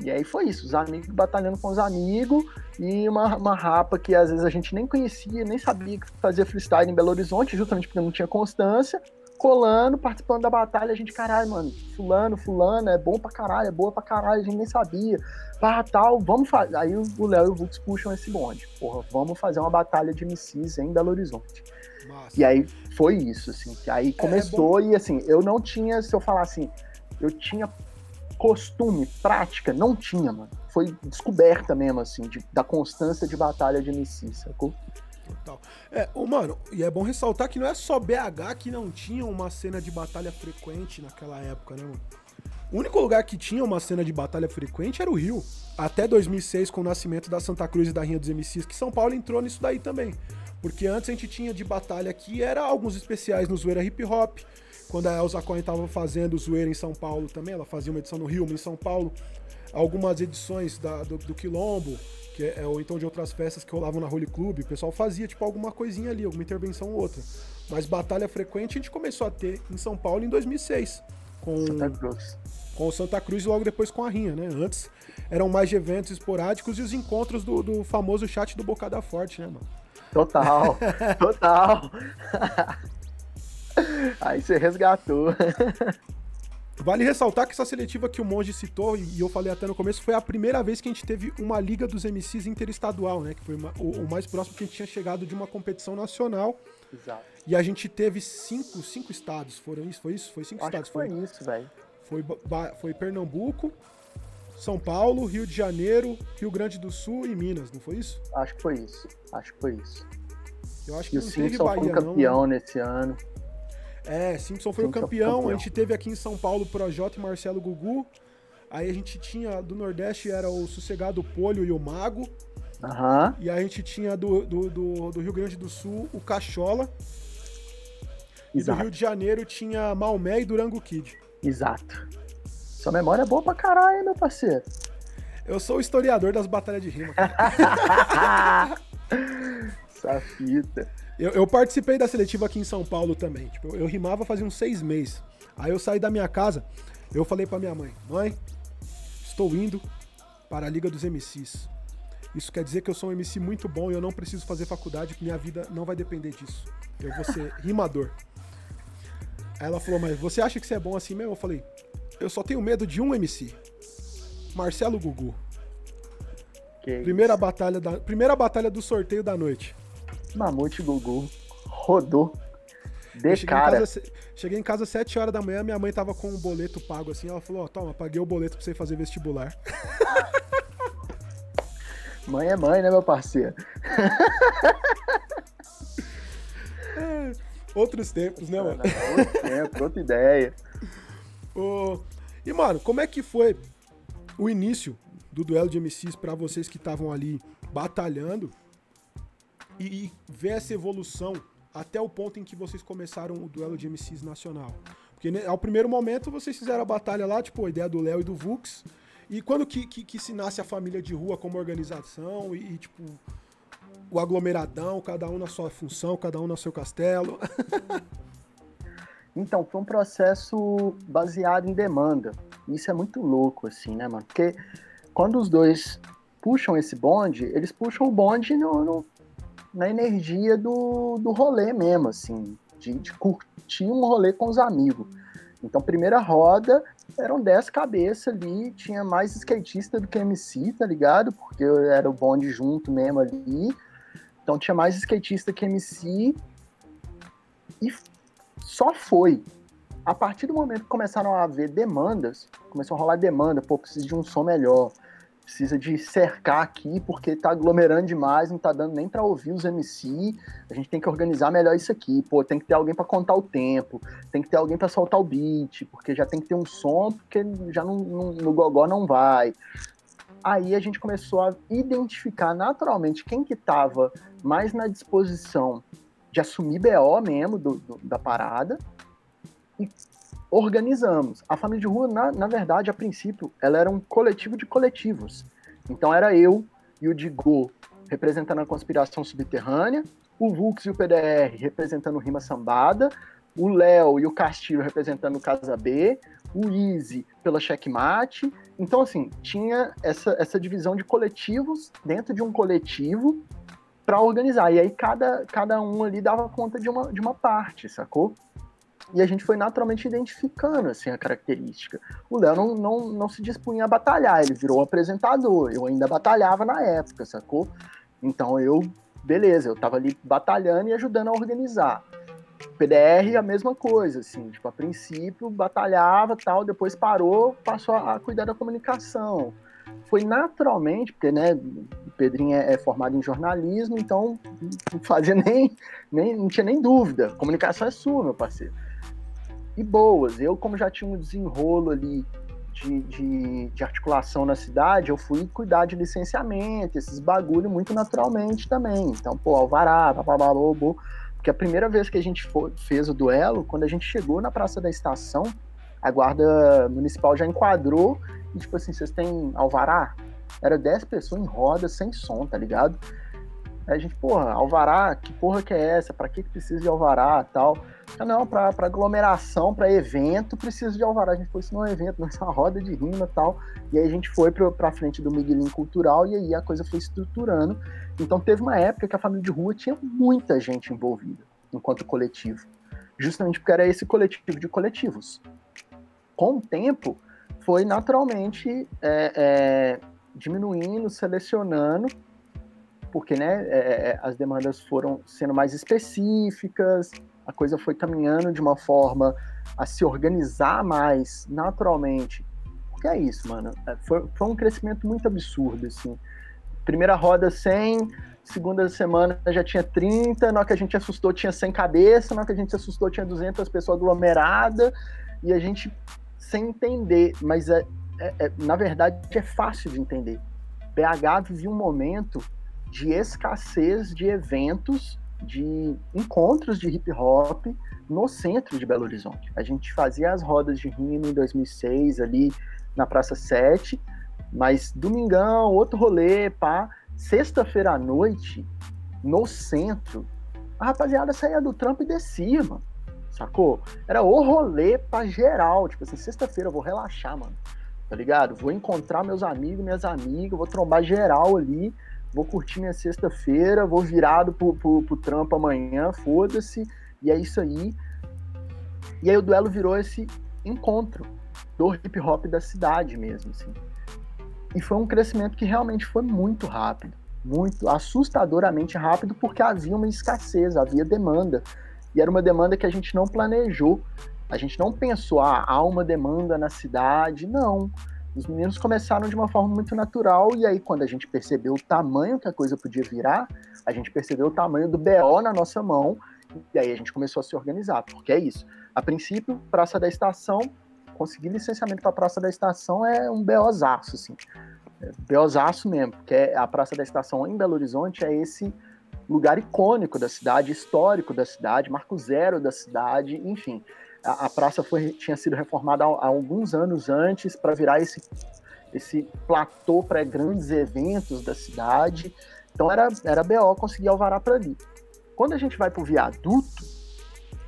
E aí foi isso, os amigos batalhando com os amigos e uma, uma rapa que às vezes a gente nem conhecia, nem sabia que fazia freestyle em Belo Horizonte, justamente porque não tinha constância, colando, participando da batalha, a gente, caralho, mano, fulano, fulano, é bom pra caralho, é boa pra caralho, a gente nem sabia. Pá, tal, vamos fazer. Aí o Léo e o Vux puxam esse bonde. Porra, vamos fazer uma batalha de MCs em Belo Horizonte. Massa. E aí foi isso, assim. Que aí começou é, é e assim, eu não tinha, se eu falar assim, eu tinha costume, prática, não tinha, mano. Foi descoberta mesmo, assim, de, da constância de batalha de MC, sacou? Total. É, ô, mano, e é bom ressaltar que não é só BH que não tinha uma cena de batalha frequente naquela época, né, mano? O único lugar que tinha uma cena de batalha frequente era o Rio. Até 2006, com o nascimento da Santa Cruz e da Rinha dos MCs, que São Paulo entrou nisso daí também. Porque antes a gente tinha de batalha aqui, era alguns especiais no Zoeira Hip Hop. Quando a Elza Cohen tava fazendo Zoeira em São Paulo também, ela fazia uma edição no Rio, uma em São Paulo. Algumas edições da, do, do Quilombo, que é, ou então de outras festas que rolavam na Holy Club, o pessoal fazia tipo alguma coisinha ali, alguma intervenção ou outra. Mas batalha frequente a gente começou a ter em São Paulo em 2006. Com, Santa Cruz. Com o Santa Cruz e logo depois com a Rinha, né? Antes eram mais de eventos esporádicos e os encontros do, do famoso chat do Bocada Forte, né, mano? Total, total. Aí você resgatou. Vale ressaltar que essa seletiva que o Monge citou, e eu falei até no começo, foi a primeira vez que a gente teve uma Liga dos MCs interestadual, né? Que foi uma, o, o, mais próximo que a gente tinha chegado de uma competição nacional. Exato. E a gente teve cinco, cinco estados, foram isso? Foi isso? Foi cinco Acho estados. foi, foi isso, velho. Foi, foi Pernambuco, são Paulo, Rio de Janeiro, Rio Grande do Sul e Minas, não foi isso? Acho que foi isso. Acho que foi isso. Eu acho que e não o Simpson Bahia, foi campeão não. nesse ano. É, Simpson foi Simpson o campeão. campeão. A gente teve aqui em São Paulo o Projota e Marcelo Gugu. Aí a gente tinha do Nordeste era o Sossegado Polho e o Mago. Uhum. E a gente tinha do, do, do, do Rio Grande do Sul o Cachola. E Exato. do Rio de Janeiro tinha Maomé e Durango Kid. Exato. Sua memória é boa pra caralho, meu parceiro. Eu sou o historiador das batalhas de rima. Essa fita. Eu, eu, participei da seletiva aqui em São Paulo também. Tipo, eu, eu rimava fazia uns seis meses. Aí eu saí da minha casa, eu falei pra minha mãe, mãe, estou indo para a Liga dos MCs. Isso quer dizer que eu sou um MC muito bom e eu não preciso fazer faculdade, minha vida não vai depender disso. Eu vou ser rimador. Aí ela falou, mas você acha que você é bom assim mesmo? Eu falei, eu só tenho medo de um MC. Marcelo Gugu. Que primeira isso? batalha da primeira batalha do sorteio da noite. Mamute Gugu rodou. De cheguei cara. Em casa, cheguei em casa às 7 horas da manhã, minha mãe tava com um boleto pago assim. Ela falou: Ó, oh, toma, paguei o boleto pra você fazer vestibular. mãe é mãe, né, meu parceiro? é, outros tempos, né, mano? outro tempo, outra ideia. Oh, e, mano, como é que foi o início do duelo de MCs para vocês que estavam ali batalhando e, e ver essa evolução até o ponto em que vocês começaram o duelo de MCs nacional? Porque né, ao primeiro momento vocês fizeram a batalha lá, tipo, a ideia do Léo e do Vux, E quando que, que, que, se nasce a família de rua como organização e, e, tipo, o aglomeradão, cada um na sua função, cada um no seu castelo? então, foi um processo baseado em demanda. Isso é muito louco, assim, né, mano? Porque quando os dois puxam esse bonde, eles puxam o bonde no, no na energia do, do rolê mesmo, assim, de, de curtir um rolê com os amigos. Então, primeira roda, eram 10 cabeças ali, tinha mais skatista do que MC, tá ligado? Porque era o bonde junto mesmo ali. Então tinha mais skatista que MC. E só foi. A partir do momento que começaram a haver demandas, começou a rolar demanda, pô, precisa de um som melhor, precisa de cercar aqui porque tá aglomerando demais, não tá dando nem para ouvir os MC. A gente tem que organizar melhor isso aqui. Pô, tem que ter alguém para contar o tempo, tem que ter alguém para soltar o beat, porque já tem que ter um som, porque já não, não, no gogó não vai. Aí a gente começou a identificar naturalmente quem que tava mais na disposição de assumir BO mesmo do, do, da parada e organizamos. A família de rua, na, na verdade, a princípio, ela era um coletivo de coletivos. Então era eu e o Digo representando a conspiração subterrânea, o Vux e o PDR representando Rima Sambada, o Léo e o Castilho representando o Casa B, o Easy pela Checkmate. Então, assim, tinha essa, essa divisão de coletivos dentro de um coletivo para organizar. E aí cada, cada um ali dava conta de uma, de uma parte, sacou? E a gente foi naturalmente identificando assim, a característica. O Léo não, não, não se dispunha a batalhar, ele virou apresentador. Eu ainda batalhava na época, sacou? Então eu, beleza, eu tava ali batalhando e ajudando a organizar. PDR a mesma coisa, assim, tipo, a princípio batalhava tal, depois parou, passou a cuidar da comunicação. Foi naturalmente, porque, né, o Pedrinho é, é formado em jornalismo, então não fazia nem, nem, não tinha nem dúvida, comunicação é sua, meu parceiro e boas. Eu, como já tinha um desenrolo ali de, de, de, articulação na cidade, eu fui cuidar de licenciamento, esses bagulho muito naturalmente também. Então, pô, alvará, babababô, porque a primeira vez que a gente fez o duelo, quando a gente chegou na Praça da Estação, a guarda municipal já enquadrou e, tipo assim, vocês têm alvará? Era 10 pessoas em roda, sem som, tá ligado? Aí a gente, porra, alvará, que porra que é essa? Pra que, que precisa de alvará tal? Ah, não, para aglomeração, para evento, precisa de alvará. A gente foi isso num evento, nessa roda de rima tal. E aí a gente foi para frente do Miguelinho Cultural e aí a coisa foi estruturando. Então teve uma época que a família de rua tinha muita gente envolvida enquanto coletivo. Justamente porque era esse coletivo de coletivos. Com o tempo, foi naturalmente é, é, diminuindo, selecionando, porque né, é, é as demandas foram sendo mais específicas, a coisa foi caminhando de uma forma a se organizar mais naturalmente. Porque é isso, mano. É, foi, foi um crescimento muito absurdo, assim. Primeira roda 100, segunda semana já tinha 30, na hora que a gente assustou tinha 100 cabeças, na hora que a gente assustou tinha 200 pessoas aglomeradas, e a gente sem entender, mas é, é, é, na verdade é fácil de entender. BH vivia um momento de escassez de eventos de encontros de hip hop no centro de Belo Horizonte. A gente fazia as rodas de rima em 2006 ali na Praça 7, mas domingão, outro rolê, pá. Sexta-feira à noite, no centro, a rapaziada saía do trampo e descia, mano. Sacou? Era o rolê pra geral. Tipo assim, sexta-feira eu vou relaxar, mano. Tá ligado? Vou encontrar meus amigos, minhas amigas, vou trombar geral ali vou curtir minha sexta-feira, vou virado pro, pro, pro trampo amanhã, foda-se, e é isso aí. E aí o duelo virou esse encontro do hip hop da cidade mesmo, assim. E foi um crescimento que realmente foi muito rápido, muito assustadoramente rápido, porque havia uma escassez, havia demanda. E era uma demanda que a gente não planejou. A gente não pensou, ah, há uma demanda na cidade. Não. Os meninos começaram de uma forma muito natural, e aí, quando a gente percebeu o tamanho que a coisa podia virar, a gente percebeu o tamanho do BO na nossa mão, e aí a gente começou a se organizar, porque é isso. A princípio, Praça da Estação, conseguir licenciamento para Praça da Estação é um BOzaço, assim. É BOzaço mesmo, porque é a Praça da Estação em Belo Horizonte é esse lugar icônico da cidade, histórico da cidade, marco zero da cidade, enfim a, a praça foi, tinha sido reformada há, há alguns anos antes para virar esse, esse platô para grandes eventos da cidade. Então era, era BO conseguir alvará para ali. Quando a gente vai para o viaduto,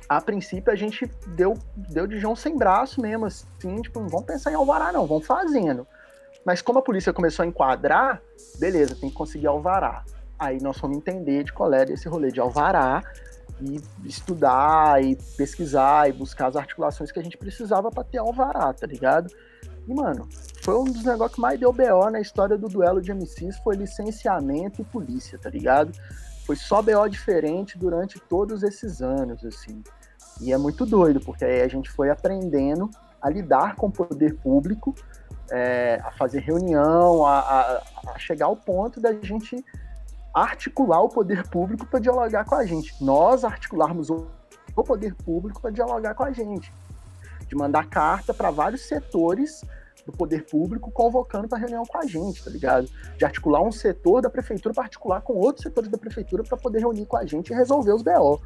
a princípio a gente deu, deu de João sem braço mesmo, assim, tipo, não vamos pensar em alvará não, vamos fazendo. Mas como a polícia começou a enquadrar, beleza, tem que conseguir alvará. Aí nós fomos entender de qual era esse rolê de alvará e estudar e pesquisar e buscar as articulações que a gente precisava para ter alvará, tá ligado? E, mano, foi um dos negócios que mais deu BO na história do duelo de MCs, foi licenciamento e polícia, tá ligado? Foi só BO diferente durante todos esses anos, assim. E é muito doido, porque aí a gente foi aprendendo a lidar com o poder público, é, a fazer reunião, a, a, a chegar ao ponto da gente articular o poder público para dialogar com a gente. Nós articularmos o, poder público para dialogar com a gente. De mandar carta para vários setores do poder público convocando para reunião com a gente, tá ligado? De articular um setor da prefeitura para articular com outros setores da prefeitura para poder reunir com a gente e resolver os BO.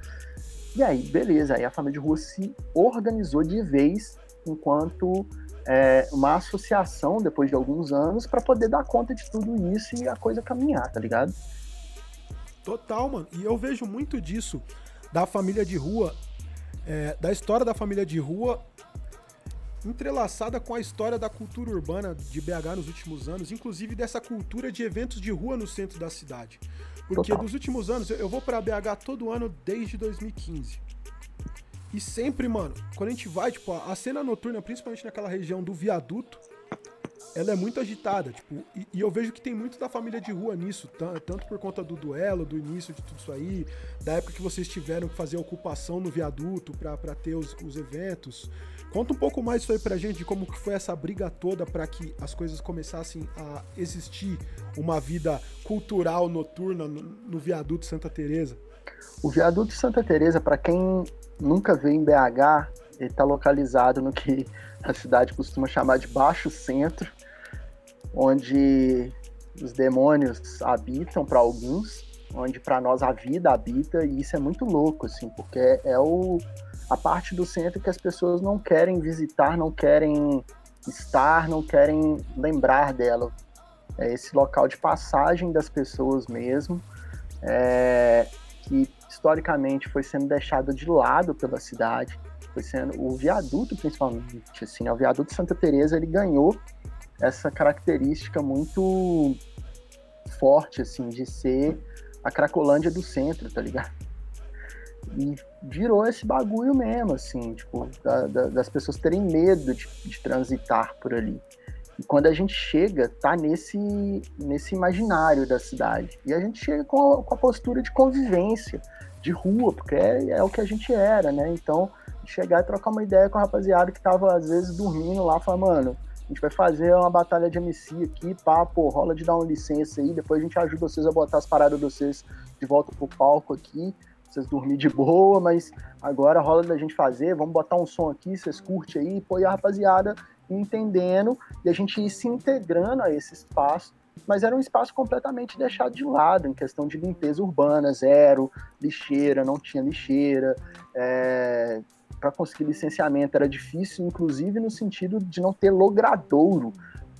E aí, beleza, aí a família de rua se organizou de vez enquanto é, uma associação depois de alguns anos para poder dar conta de tudo isso e a coisa caminhar, tá ligado? Total, mano. E eu vejo muito disso da família de rua, é, da história da família de rua entrelaçada com a história da cultura urbana de BH nos últimos anos, inclusive dessa cultura de eventos de rua no centro da cidade. Porque Total. dos últimos anos, eu vou para BH todo ano desde 2015. E sempre, mano, quando a gente vai, tipo, a cena noturna, principalmente naquela região do viaduto, ela é muito agitada, tipo, e, e, eu vejo que tem muito da família de rua nisso, tanto por conta do duelo, do início de tudo isso aí, da época que vocês tiveram que fazer a ocupação no viaduto para ter os, os, eventos. Conta um pouco mais isso aí pra gente, de como que foi essa briga toda para que as coisas começassem a existir uma vida cultural noturna no, no viaduto Santa Teresa. O viaduto Santa Teresa, para quem nunca veio em BH, ele está localizado no que a cidade costuma chamar de Baixo Centro, onde os demônios habitam para alguns, onde para nós a vida habita, e isso é muito louco, assim, porque é o, a parte do centro que as pessoas não querem visitar, não querem estar, não querem lembrar dela. É esse local de passagem das pessoas mesmo, é, que historicamente foi sendo deixado de lado pela cidade, foi sendo o viaduto principalmente, assim, né? o viaduto Santa Teresa ele ganhou essa característica muito forte, assim, de ser a Cracolândia do centro, tá ligado? E virou esse bagulho mesmo, assim, tipo, da, da, das pessoas terem medo de, de, transitar por ali. E quando a gente chega, tá nesse, nesse imaginário da cidade. E a gente chega com a, com a postura de convivência, de rua, porque é, é, o que a gente era, né? Então, chegar e trocar uma ideia com a rapaziada que tava, às vezes, dormindo lá, falar, mano, a gente vai fazer uma batalha de MC aqui, pá, pô, rola de dar uma licença aí, depois a gente ajuda vocês a botar as paradas de vocês de volta pro palco aqui, vocês dormir de boa, mas agora rola da gente fazer, vamos botar um som aqui, vocês curtem aí, pô, e a rapaziada entendendo e a gente ir se integrando a esse espaço, mas era um espaço completamente deixado de lado em questão de limpeza urbana, zero, lixeira, não tinha lixeira, é, para conseguir licenciamento era difícil, inclusive no sentido de não ter logradouro.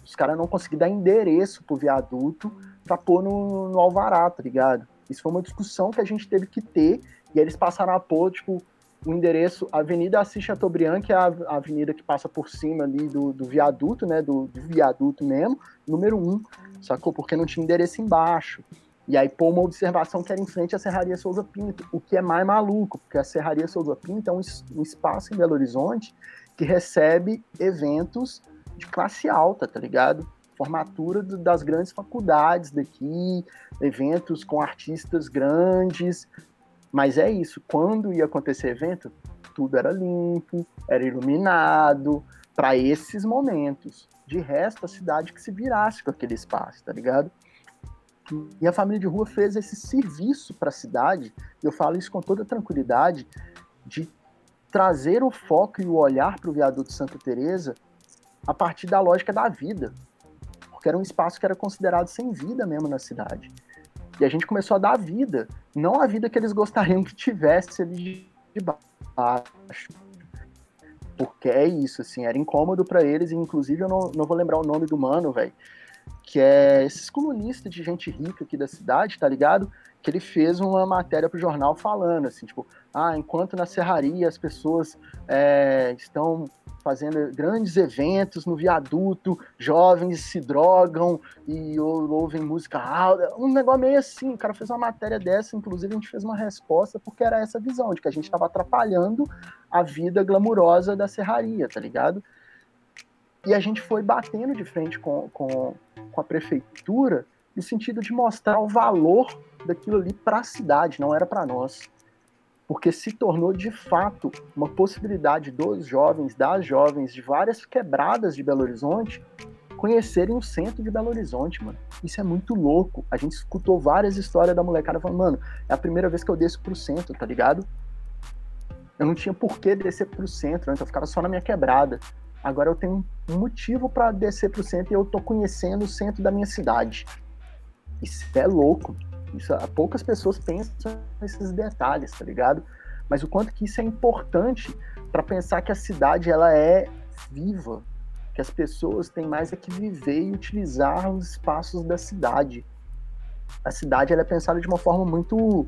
Os caras não conseguiam dar endereço pro viaduto para pôr no, no alvará, tá ligado? Isso foi uma discussão que a gente teve que ter, e eles passaram a pôr, tipo, o endereço Avenida Assis Chateaubriand, que é a avenida que passa por cima ali do, do viaduto, né, do, do viaduto mesmo, número um, sacou? Porque não tinha endereço embaixo. E aí pôr uma observação que era em frente à Serraria Souza Pinto, o que é mais maluco, porque a Serraria Souza Pinto é um, um espaço em Belo Horizonte que recebe eventos de classe alta, tá ligado? Formatura do, das grandes faculdades daqui, eventos com artistas grandes. Mas é isso, quando ia acontecer evento, tudo era limpo, era iluminado, para esses momentos. De resto, a cidade que se virasse com aquele espaço, tá ligado? E a família de rua fez esse serviço para a cidade, eu falo isso com toda tranquilidade, de trazer o foco e o olhar para o viaduto Santa Teresa a partir da lógica da vida, porque era um espaço que era considerado sem vida mesmo na cidade. E a gente começou a dar vida, não a vida que eles gostariam que tivesse ali de baixo. Porque é isso, assim, era incômodo para eles, e inclusive eu não, não vou lembrar o nome do mano, velho, que é esses colunistas de gente rica aqui da cidade, tá ligado? Que ele fez uma matéria pro jornal falando, assim, tipo, ah, enquanto na serraria as pessoas é, estão fazendo grandes eventos no viaduto, jovens se drogam e ou, ouvem música alta, um negócio meio assim. O cara fez uma matéria dessa, inclusive a gente fez uma resposta porque era essa visão de que a gente estava atrapalhando a vida glamurosa da serraria, tá ligado? E a gente foi batendo de frente com, com, com a prefeitura no sentido de mostrar o valor daquilo ali para a cidade, não era para nós porque se tornou de fato uma possibilidade dos jovens, das jovens de várias quebradas de Belo Horizonte conhecerem o centro de Belo Horizonte, mano. Isso é muito louco. A gente escutou várias histórias da molecada falando, mano, é a primeira vez que eu desço pro centro, tá ligado? Eu não tinha por que descer pro centro, antes eu ficava só na minha quebrada. Agora eu tenho um motivo para descer pro centro e eu tô conhecendo o centro da minha cidade. Isso é louco. Isso, poucas pessoas pensam nesses detalhes, tá ligado? Mas o quanto que isso é importante para pensar que a cidade ela é viva, que as pessoas têm mais é que viver e utilizar os espaços da cidade. A cidade ela é pensada de uma forma muito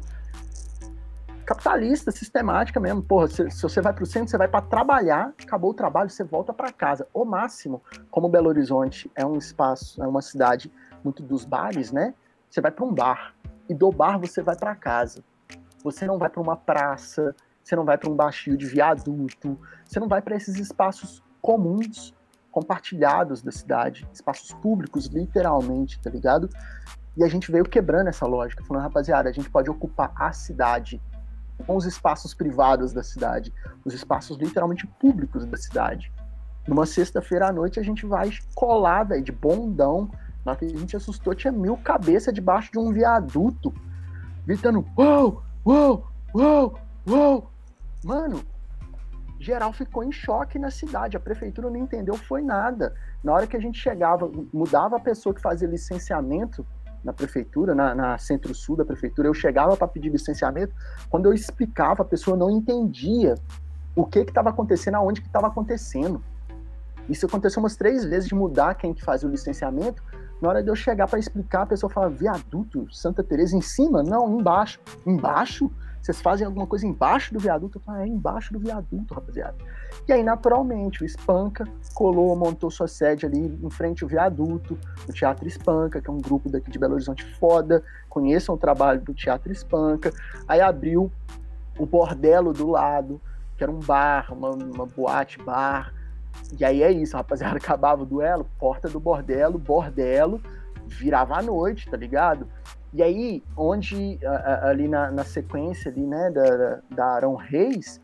capitalista, sistemática mesmo. Porra, se, se você vai para o centro, você vai para trabalhar, acabou o trabalho, você volta para casa. O máximo, como Belo Horizonte é um espaço, é uma cidade muito dos bares, né? Você vai para um bar e do bar você vai para casa. Você não vai para uma praça, você não vai para um baixio de viaduto, você não vai para esses espaços comuns, compartilhados da cidade, espaços públicos, literalmente, tá ligado? E a gente veio quebrando essa lógica, falando, rapaziada, a gente pode ocupar a cidade com os espaços privados da cidade, os espaços literalmente públicos da cidade. Numa sexta-feira à noite a gente vai velho, de bondão na que a gente assustou, tinha mil cabeças debaixo de um viaduto, gritando: Uou, uou, uou, uou. Mano, geral ficou em choque na cidade. A prefeitura não entendeu, foi nada. Na hora que a gente chegava, mudava a pessoa que fazia licenciamento na prefeitura, na, na centro-sul da prefeitura, eu chegava para pedir licenciamento. Quando eu explicava, a pessoa não entendia o que estava acontecendo, aonde que estava acontecendo. Isso aconteceu umas três vezes de mudar quem que fazia o licenciamento, na hora de eu chegar para explicar, a pessoa fala: viaduto, Santa Teresa em cima? Não, embaixo. Embaixo? Vocês fazem alguma coisa embaixo do viaduto? Eu falo, é embaixo do viaduto, rapaziada. E aí, naturalmente, o Espanca colou, montou sua sede ali em frente ao viaduto, o Teatro Espanca, que é um grupo daqui de Belo Horizonte foda. Conheçam o trabalho do Teatro Espanca. Aí abriu o Bordelo do lado, que era um bar, uma, uma boate bar e aí é isso, rapaziada. Acabava o duelo, porta do bordelo, bordelo, virava à noite, tá ligado? E aí, onde ali na, na sequência ali, né, da, da Arão Reis,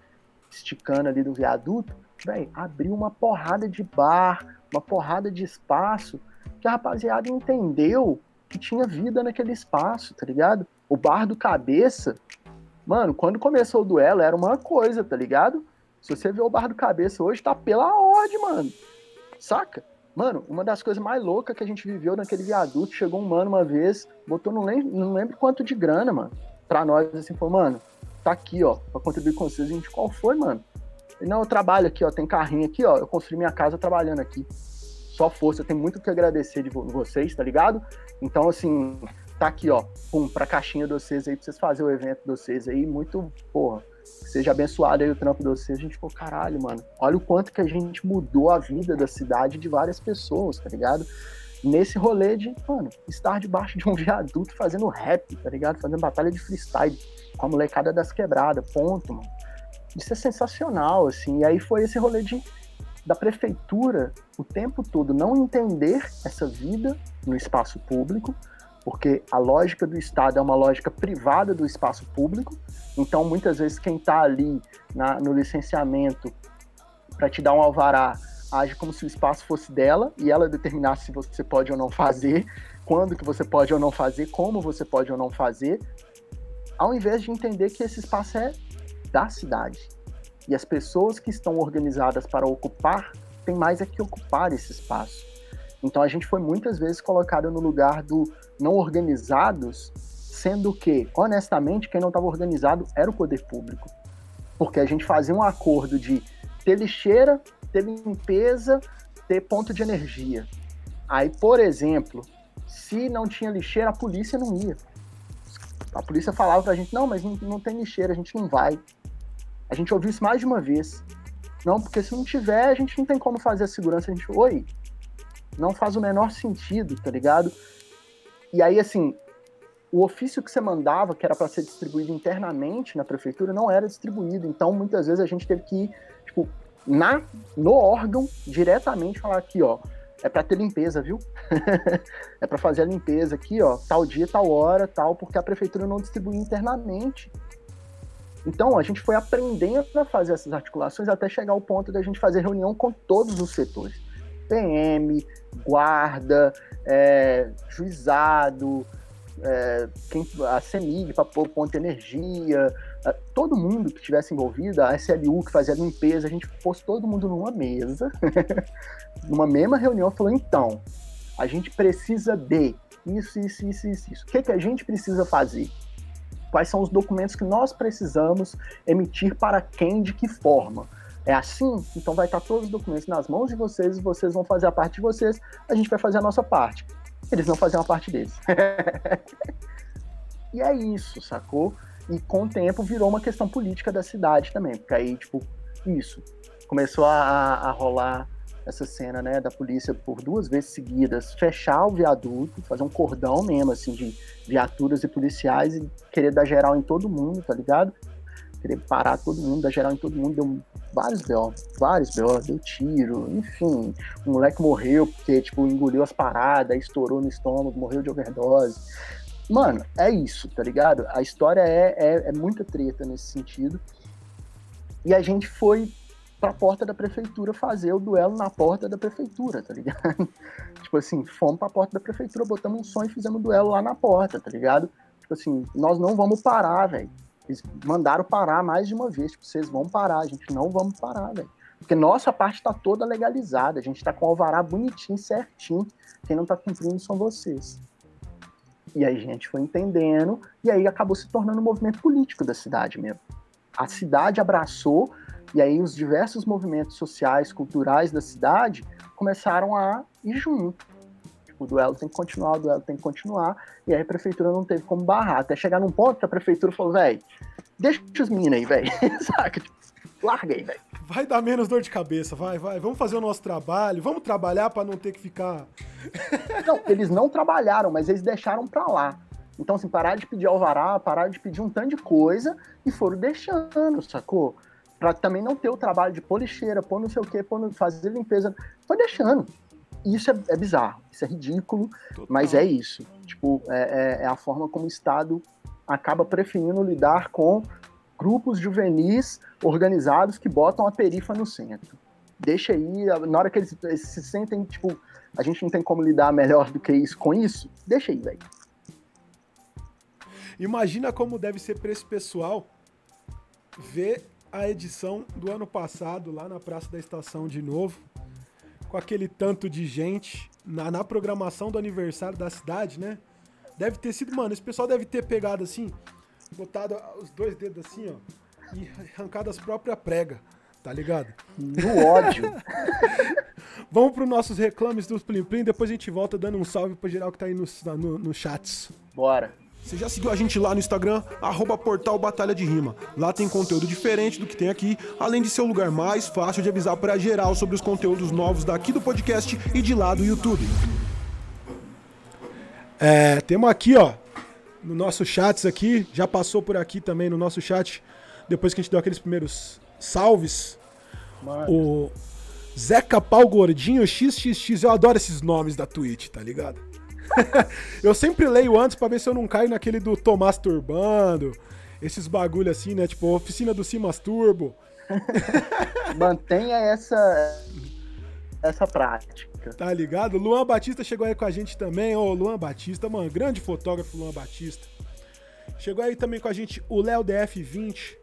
esticando ali do viaduto, velho, abriu uma porrada de bar, uma porrada de espaço, que a rapaziada entendeu que tinha vida naquele espaço, tá ligado? O bar do cabeça, mano, quando começou o duelo era uma coisa, tá ligado? Se você ver o Bar do Cabeça hoje, tá pela ordem, mano. Saca? Mano, uma das coisas mais loucas que a gente viveu naquele viaduto, chegou um mano uma vez, botou, não lembro, não lembro quanto de grana, mano, pra nós, assim, falou, mano, tá aqui, ó, pra contribuir com vocês. A gente, qual foi, mano? Ele, não, eu trabalho aqui, ó, tem carrinho aqui, ó, eu construí minha casa trabalhando aqui. Só força, tenho muito o que agradecer de vocês, tá ligado? Então, assim, tá aqui, ó, pum, pra caixinha de vocês aí, pra vocês fazerem o evento de vocês aí, muito, porra, seja abençoado aí o trampo de vocês. A gente falou, caralho, mano, olha o quanto que a gente mudou a vida da cidade de várias pessoas, tá ligado? Nesse rolê de, mano, estar debaixo de um viaduto fazendo rap, tá ligado? Fazendo batalha de freestyle com a molecada das quebradas, ponto, mano. Isso é sensacional, assim. E aí foi esse rolê de, da prefeitura o tempo todo não entender essa vida no espaço público, porque a lógica do Estado é uma lógica privada do espaço público. Então, muitas vezes, quem está ali na, no licenciamento para te dar um alvará age como se o espaço fosse dela e ela determinasse se você pode ou não fazer, quando que você pode ou não fazer, como você pode ou não fazer, ao invés de entender que esse espaço é da cidade. E as pessoas que estão organizadas para ocupar têm mais é que ocupar esse espaço. Então a gente foi muitas vezes colocado no lugar do não organizados, sendo que, honestamente, quem não estava organizado era o poder público. Porque a gente fazia um acordo de ter lixeira, ter limpeza, ter ponto de energia. Aí, por exemplo, se não tinha lixeira, a polícia não ia. A polícia falava pra gente, não, mas não, não tem lixeira, a gente não vai. A gente ouviu isso mais de uma vez. Não, porque se não tiver, a gente não tem como fazer a segurança. A gente, oi, não faz o menor sentido, tá ligado? E aí, assim, o ofício que você mandava, que era para ser distribuído internamente na prefeitura, não era distribuído. Então, muitas vezes a gente teve que ir, tipo, na, no órgão, diretamente falar aqui, ó, é para ter limpeza, viu? é para fazer a limpeza aqui, ó, tal dia, tal hora, tal, porque a prefeitura não distribuía internamente. Então, a gente foi aprendendo a fazer essas articulações até chegar ao ponto da gente fazer reunião com todos os setores. PM, guarda, é, juizado, é, quem, a CEMIG para pôr ponto de energia, todo mundo que estivesse envolvido, a SLU que fazia a limpeza, a gente pôs todo mundo numa mesa, numa mesma reunião, falou, então, a gente precisa de isso, isso, isso, isso, isso. O que, que a gente precisa fazer? Quais são os documentos que nós precisamos emitir para quem, de que forma? É assim? Então vai estar todos os documentos nas mãos de vocês, vocês vão fazer a parte de vocês, a gente vai fazer a nossa parte. Eles não faziam a parte deles. e é isso, sacou? E com o tempo virou uma questão política da cidade também, porque aí, tipo, isso. Começou a, a rolar essa cena, né, da polícia por duas vezes seguidas fechar o viaduto, fazer um cordão mesmo, assim, de viaturas e policiais e querer dar geral em todo mundo, tá ligado? Querer parar todo mundo, dar geral em todo mundo, deu vários B.O., vários B.O., deu tiro, enfim, o moleque morreu porque, tipo, engoliu as paradas, estourou no estômago, morreu de overdose. Mano, é isso, tá ligado? A história é, é, é muita treta nesse sentido. E a gente foi pra porta da prefeitura fazer o duelo na porta da prefeitura, tá ligado? tipo assim, fomos pra porta da prefeitura, botamos um som e fizemos o duelo lá na porta, tá ligado? Tipo assim, nós não vamos parar, velho. Eles mandaram parar mais de uma vez. Tipo, vocês vão parar, a gente não vamos parar, velho. Porque nossa parte tá toda legalizada, a gente tá com o alvará bonitinho, certinho. Quem não tá cumprindo são vocês. E aí a gente foi entendendo, e aí acabou se tornando um movimento político da cidade mesmo. A cidade abraçou, e aí os diversos movimentos sociais, culturais da cidade começaram a ir junto. O duelo tem que continuar, o duelo tem que continuar, e aí a prefeitura não teve como barrar. Até chegar num ponto que a prefeitura falou, velho, deixa os meninos aí, velho. Saca? Aí, velho. Vai dar menos dor de cabeça, vai, vai. Vamos fazer o nosso trabalho, vamos trabalhar para não ter que ficar. não, eles não trabalharam, mas eles deixaram para lá. Então, assim, pararam de pedir alvará, pararam de pedir um tanto de coisa e foram deixando, sacou? Pra também não ter o trabalho de pôr lixeira, pôr não sei o quê, pôr no, fazer limpeza. Foi deixando. Isso é, é bizarro, isso é ridículo, Total. mas é isso. Tipo, é, é, é a forma como o Estado acaba preferindo lidar com grupos juvenis organizados que botam a perifa no centro. Deixa aí, na hora que eles, eles, se sentem, tipo, a gente não tem como lidar melhor do que isso com isso, deixa aí, velho. Imagina como deve ser para esse pessoal ver a edição do ano passado lá na Praça da Estação de novo, com aquele tanto de gente na, na programação do aniversário da cidade, né? Deve ter sido, mano, esse pessoal deve ter pegado assim, botado os dois dedos assim, ó, e arrancado as próprias pregas, tá ligado? No ódio. Vamos para os nossos reclames dos Plim Plim, depois a gente volta dando um salve para geral que tá aí nos no, no chats. Bora. Você já seguiu a gente lá no Instagram, arroba portal Batalha de Rima. Lá tem conteúdo diferente do que tem aqui, além de ser o lugar mais fácil de avisar para geral sobre os conteúdos novos daqui do podcast e de lá do YouTube. É, temos aqui, ó, no nosso chats aqui, já passou por aqui também no nosso chat, depois que a gente deu aqueles primeiros salves. Mano. O Zeca Pau Gordinho XXX, eu adoro esses nomes da Twitch, tá ligado? eu sempre leio antes para ver se eu não caio naquele do Tomás Turbando, esses bagulho assim, né? Tipo, oficina do Simas Turbo. Mantenha essa essa prática. Tá ligado? Luan Batista chegou aí com a gente também. Ô, Luan Batista, mano, grande fotógrafo Luan Batista. Chegou aí também com a gente o Léo DF20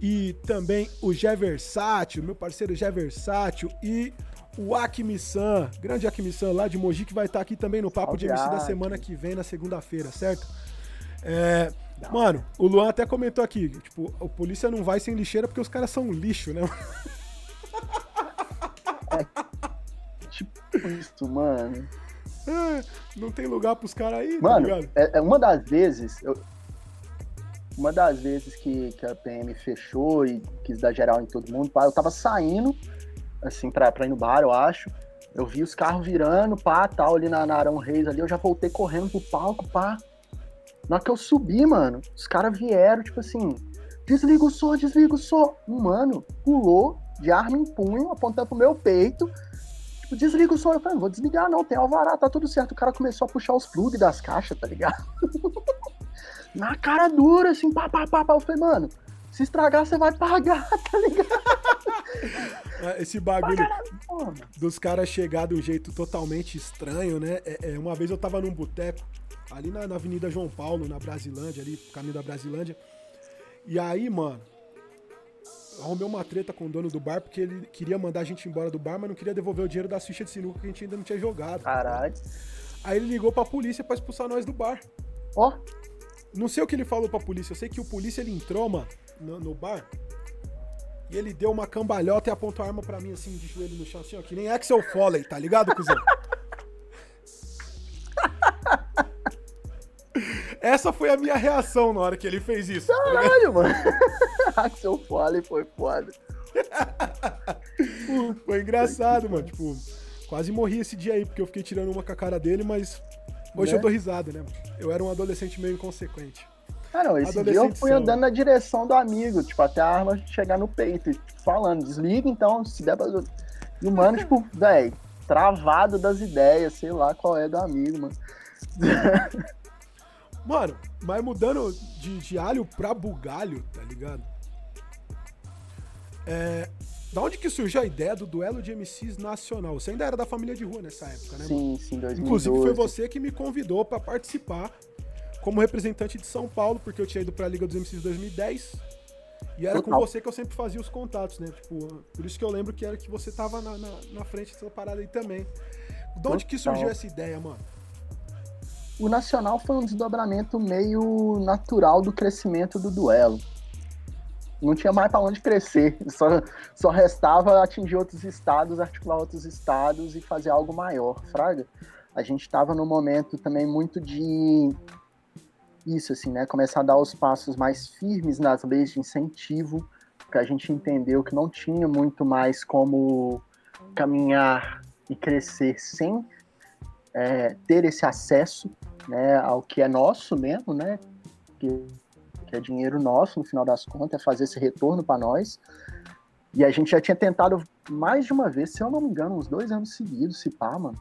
e também o Gé Versátil, meu parceiro Gé Versátil e o Akimi-san, grande Akimi-san lá de Mogi, que vai estar aqui também no Papo de MC da semana que vem, na segunda-feira, certo? É, mano, o Luan até comentou aqui, tipo, o polícia não vai sem lixeira porque os caras são um lixo, né? Isso, mano. É, não tem lugar pros caras aí, tá mano, tá é, é, uma das vezes, eu, uma das vezes que, que a PM fechou e quis dar geral em todo mundo, eu tava saindo, assim, pra, pra ir no bar, eu acho. Eu vi os carros virando, pá, tal, ali na, na Arão Reis ali, eu já voltei correndo pro palco, pá. Na hora que eu subi, mano, os caras vieram, tipo assim, desliga o som, desliga o som. Um mano pulou de arma em punho, apontando pro meu peito. Tipo, desliga o som. Eu falei, não vou desligar não, tem alvará, tá tudo certo. O cara começou a puxar os plugs das caixas, tá ligado? Na cara dura, assim, pá, pá, pá, pá. Eu falei, mano, se estragar, você vai pagar, tá ligado? É, esse bagulho dos caras chegar de um jeito totalmente estranho, né? É, é, uma vez eu tava num boteco, ali na, na, Avenida João Paulo, na Brasilândia, ali, caminho da Brasilândia. E aí, mano, arrumei uma treta com o dono do bar, porque ele queria mandar a gente embora do bar, mas não queria devolver o dinheiro da ficha de sinuca que a gente ainda não tinha jogado. Caralho. Aí ele ligou pra polícia pra expulsar nós do bar. Ó. Oh. Não sei o que ele falou pra polícia, eu sei que o polícia ele entrou, mano, no, no bar. E ele deu uma cambalhota e apontou a arma pra mim, assim, de joelho no chão, assim, ó, que nem Axel Foley, tá ligado, cuzão? Essa foi a minha reação na hora que ele fez isso. Tá Caralho, tá mano. Axel Foley foi foda. foi engraçado, mano. Tipo, quase morri esse dia aí, porque eu fiquei tirando uma com a cara dele, mas hoje né? eu dou risada, né? Eu era um adolescente meio inconsequente. Ah, não, esse dia eu fui andando na direção do amigo, tipo, até a arma chegar no peito, tipo, falando, desliga então, se der pra... E o mano, tipo, velho, travado das ideias, sei lá qual é do amigo, mano. Mano, mas mudando de, de alho pra bugalho, tá ligado? É, da onde que surgiu a ideia do duelo de MCs nacional? Você ainda era da família de rua nessa época, né? Sim, sim, 2012. Inclusive foi você que me convidou para participar como representante de São Paulo, porque eu tinha ido pra Liga dos MCs 2010. E era Total. com você que eu sempre fazia os contatos, né? Tipo, por isso que eu lembro que era que você tava na, na, na frente dessa parada aí também. De onde Total. que surgiu essa ideia, mano? O Nacional foi um desdobramento meio natural do crescimento do duelo. Não tinha mais para onde crescer, só, só restava atingir outros estados, articular outros estados e fazer algo maior, fraga. A gente estava num momento também muito de isso, assim, né? Começar a dar os passos mais firmes nas leis de incentivo, porque a gente entendeu que não tinha muito mais como caminhar e crescer sem é, ter esse acesso né, ao que é nosso mesmo, né? Que, que é dinheiro nosso, no final das contas, é fazer esse retorno para nós. E a gente já tinha tentado mais de uma vez, se eu não me engano, uns dois anos seguidos, se pá, mano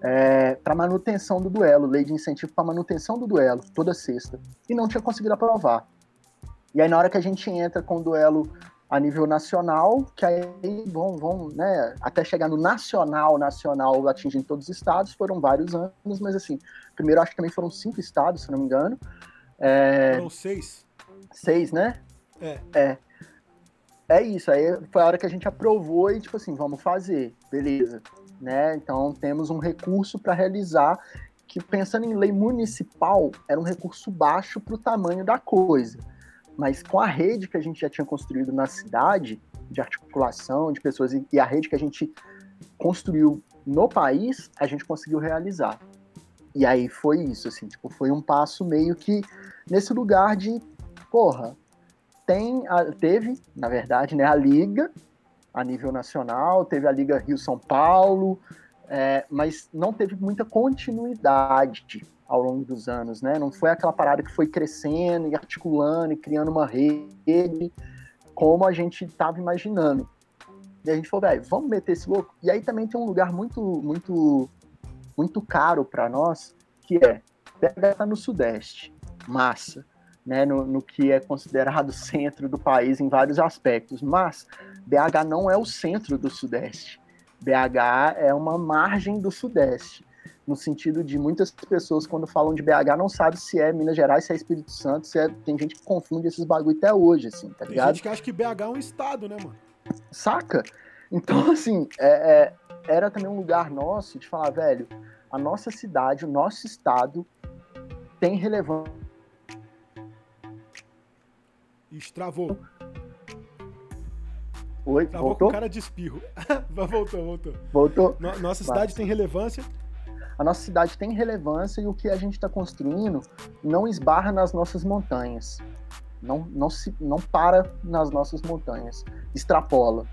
é, para manutenção do duelo, lei de incentivo para manutenção do duelo, toda sexta. E não tinha conseguido aprovar. E aí, na hora que a gente entra com o duelo a nível nacional, que aí vão, vão né, até chegar no nacional, nacional, atingindo todos os estados, foram vários anos, mas assim, primeiro acho que também foram cinco estados, se não me engano. É, foram seis. Seis, né? É. É. É isso, aí foi a hora que a gente aprovou e, tipo assim, vamos fazer, beleza né? Então temos um recurso para realizar que pensando em lei municipal era um recurso baixo para o tamanho da coisa, mas com a rede que a gente já tinha construído na cidade de articulação de pessoas e a rede que a gente construiu no país, a gente conseguiu realizar. E aí foi isso, assim, tipo, foi um passo meio que nesse lugar de, porra, tem, a, teve, na verdade, né, a liga a nível nacional, teve a Liga Rio-São Paulo, é, mas não teve muita continuidade ao longo dos anos, né? Não foi aquela parada que foi crescendo e articulando e criando uma rede como a gente estava imaginando. E a gente falou, velho, vamos meter esse louco. E aí também tem um lugar muito, muito, muito caro para nós, que é pega tá no Sudeste, massa, né? No, no que é considerado centro do país em vários aspectos, mas BH não é o centro do Sudeste. BH é uma margem do Sudeste. No sentido de muitas pessoas, quando falam de BH, não sabem se é Minas Gerais, se é Espírito Santo, se é... tem gente que confunde esses bagulho até hoje, assim, tá ligado? Tem gente que acha que BH é um estado, né, mano? Saca? Então, assim, é, é, era também um lugar nosso de falar, velho, a nossa cidade, o nosso estado tem relevância. Estravou Oi, Travou voltou? com cara de espirro. voltou, voltou. Voltou. No- nossa cidade tem relevância. A nossa cidade tem relevância e o que a gente está construindo não esbarra nas nossas montanhas. Não, não, se, não para nas nossas montanhas. Extrapola.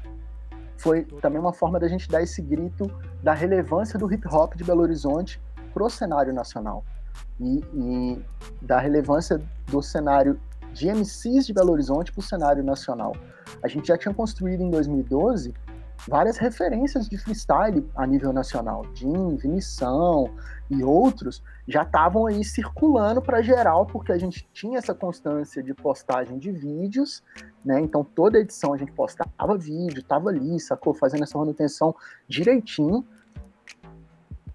Foi também uma forma da gente dar esse grito da relevância do hip hop de Belo Horizonte pro cenário nacional. E, e da relevância do cenário de MCs de Belo Horizonte pro cenário nacional. A gente já tinha construído em 2012 várias referências de freestyle a nível nacional. Jim, Vinição e outros já estavam aí circulando para geral, porque a gente tinha essa constância de postagem de vídeos, né? Então toda edição a gente postava vídeo, tava ali, sacou? Fazendo essa manutenção direitinho.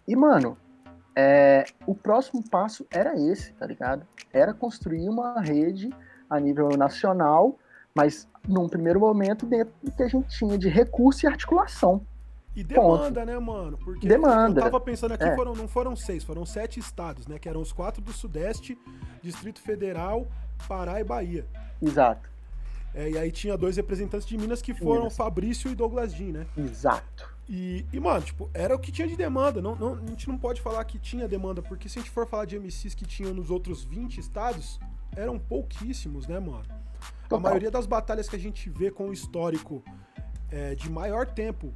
E, mano, é, o próximo passo era esse, tá ligado? Era construir uma rede a nível nacional, mas num primeiro momento dentro do que a gente tinha de recurso e articulação. E demanda, né, mano? Porque Demanda. eu tava pensando aqui, É. foram, não foram seis, foram sete estados, né? Que eram os quatro do Sudeste, Distrito Federal, Pará e Bahia. Exato, É, e aí tinha dois representantes de Minas que foram Minas. Fabrício e Douglas Jean, né? exato. E, e, mano, tipo, era o que tinha de demanda. Não, não- a gente não pode falar que tinha demanda, porque se a gente for falar de MCs que tinham nos outros 20 estados, eram pouquíssimos, né, mano? A Total. maioria das batalhas que a gente vê com o histórico é, de maior tempo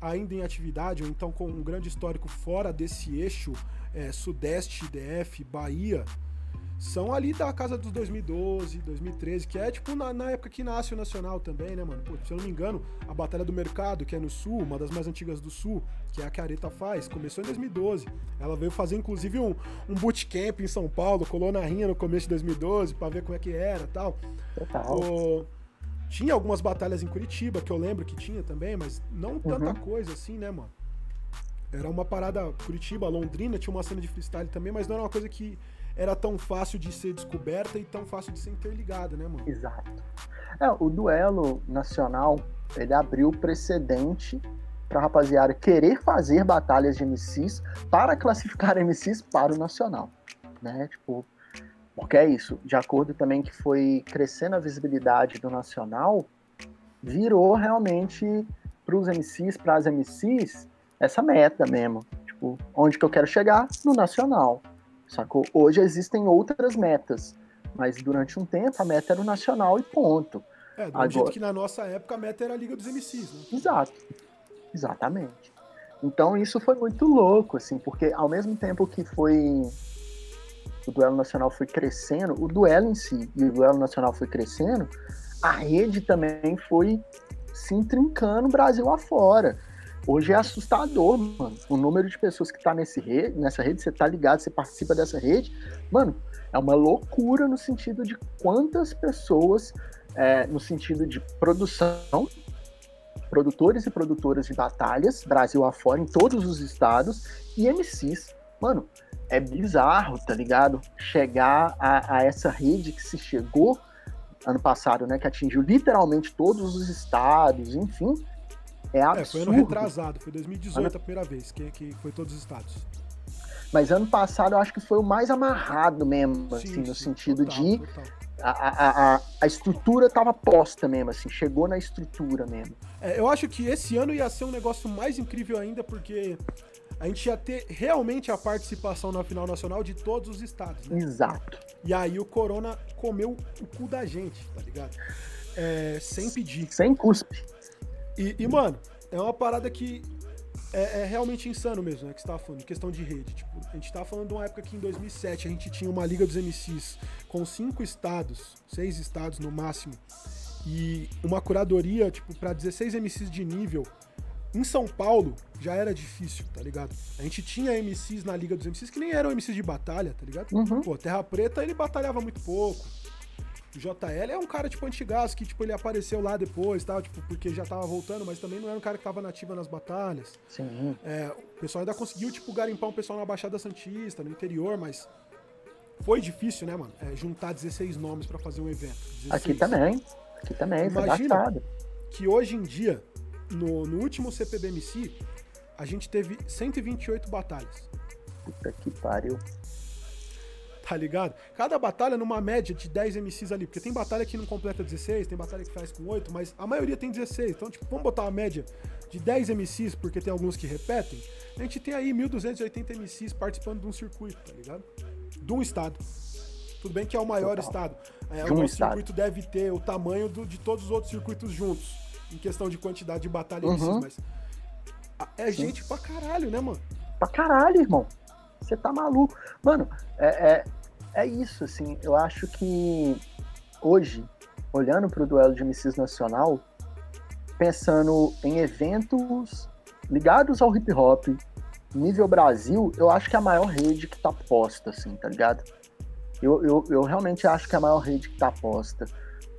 ainda em atividade, ou então com um grande histórico fora desse eixo é, Sudeste, DF, Bahia, são ali da casa dos 2012, 2013, que é tipo na, na época que nasce o Nacional também, né, mano? Pô, se eu não me engano, a Batalha do Mercado, que é no Sul, uma das mais antigas do Sul, que é a que a Areta faz, começou em 2012. Ela veio fazer, inclusive, um, um bootcamp em São Paulo, colou na rinha no começo de 2012 pra ver como é que era e tal. Total. O- Tinha algumas batalhas em Curitiba, que eu lembro que tinha também, mas não tanta coisa assim, né, mano? Era uma parada. Curitiba, Londrina tinha uma cena de freestyle também, mas não era uma coisa que era tão fácil de ser descoberta e tão fácil de ser interligada, né, mano? Exato. É, o duelo nacional, ele abriu precedente pra rapaziada querer fazer batalhas de MCs para classificar MCs para o nacional, né? Tipo, porque é isso, de acordo também que foi crescendo a visibilidade do nacional, virou realmente para os MCs, para as MCs, essa meta mesmo. Tipo, onde que eu quero chegar? No nacional. Sacou? Hoje existem outras metas, mas durante um tempo a meta era o nacional e ponto. É, do Agora- jeito que na nossa época a meta era a Liga dos MCs, né? Exato. Exatamente. Então isso foi muito louco, assim, porque ao mesmo tempo que foi o duelo nacional foi crescendo, o duelo em si e o duelo nacional foi crescendo, a rede também foi se intrincando Brasil afora. Hoje é assustador, mano. O número de pessoas que tá nesse rede, nessa rede, você tá ligado, você participa dessa rede, mano, é uma loucura no sentido de quantas pessoas, é, no sentido de produção, produtores e produtoras de batalhas, Brasil afora, em todos os estados, e MCs. Mano, é bizarro, tá ligado? Chegar a, a essa rede que se chegou ano passado, né? Que atingiu literalmente todos os estados, enfim. É É, absurdo. foi ano retrasado, foi 2018 a primeira vez que, que foi todos os estados. Mas ano passado eu acho que foi o mais amarrado mesmo, assim, Sim, no sim, sentido total, de total. a, a, a, a estrutura tava posta mesmo, assim, chegou na estrutura mesmo. É, eu acho que esse ano ia ser um negócio mais incrível ainda, porque a gente ia ter realmente a participação na final nacional de todos os estados, né? Exato. E aí o Corona comeu o cu da gente, tá ligado? É, sem pedir. Sem cuspe. E, e, mano, é uma parada que é, é realmente insano mesmo, né? Que você tava falando, questão de rede. Tipo, a gente tava falando de uma época que em 2007 a gente tinha uma Liga dos MCs com cinco estados, seis estados no máximo, e uma curadoria, tipo, pra 16 MCs de nível. Em São Paulo já era difícil, tá ligado? A gente tinha MCs na Liga dos MCs que nem eram MCs de batalha, tá ligado? Uhum. Pô, Terra Preta ele batalhava muito pouco. O JL é um cara, tipo, antigaço, que, tipo, ele apareceu lá depois, tal, tipo, porque já tava voltando, mas também não era um cara que tava nativa nas batalhas. Sim. É, o pessoal ainda conseguiu, tipo, garimpar um pessoal na Baixada Santista, no interior, mas foi difícil, né, mano? É, juntar 16 nomes pra fazer um evento. 16. Aqui também. Aqui também, Imagina. Que hoje em dia, no, no último CPBMC, a gente teve 128 batalhas. Puta que pariu. Tá ligado? Cada batalha numa média de 10 MCs ali. Porque tem batalha que não completa 16, tem batalha que faz com 8, mas a maioria tem 16. Então, tipo, vamos botar uma média de 10 MCs, porque tem alguns que repetem. A gente tem aí 1.280 MCs participando de um circuito, tá ligado? De um estado. Tudo bem que é o maior Total. estado. É, o nosso circuito deve ter o tamanho do, de todos os outros circuitos juntos. Em questão de quantidade de batalha uhum. MCs, mas. É gente Sim. pra caralho, né, mano? Pra caralho, irmão. Você tá maluco. Mano, é, é, é isso, assim. Eu acho que hoje, olhando pro duelo de MCs nacional, pensando em eventos ligados ao hip hop, nível Brasil, eu acho que é a maior rede que tá posta, assim, tá ligado? Eu, eu, eu realmente acho que é a maior rede que tá posta.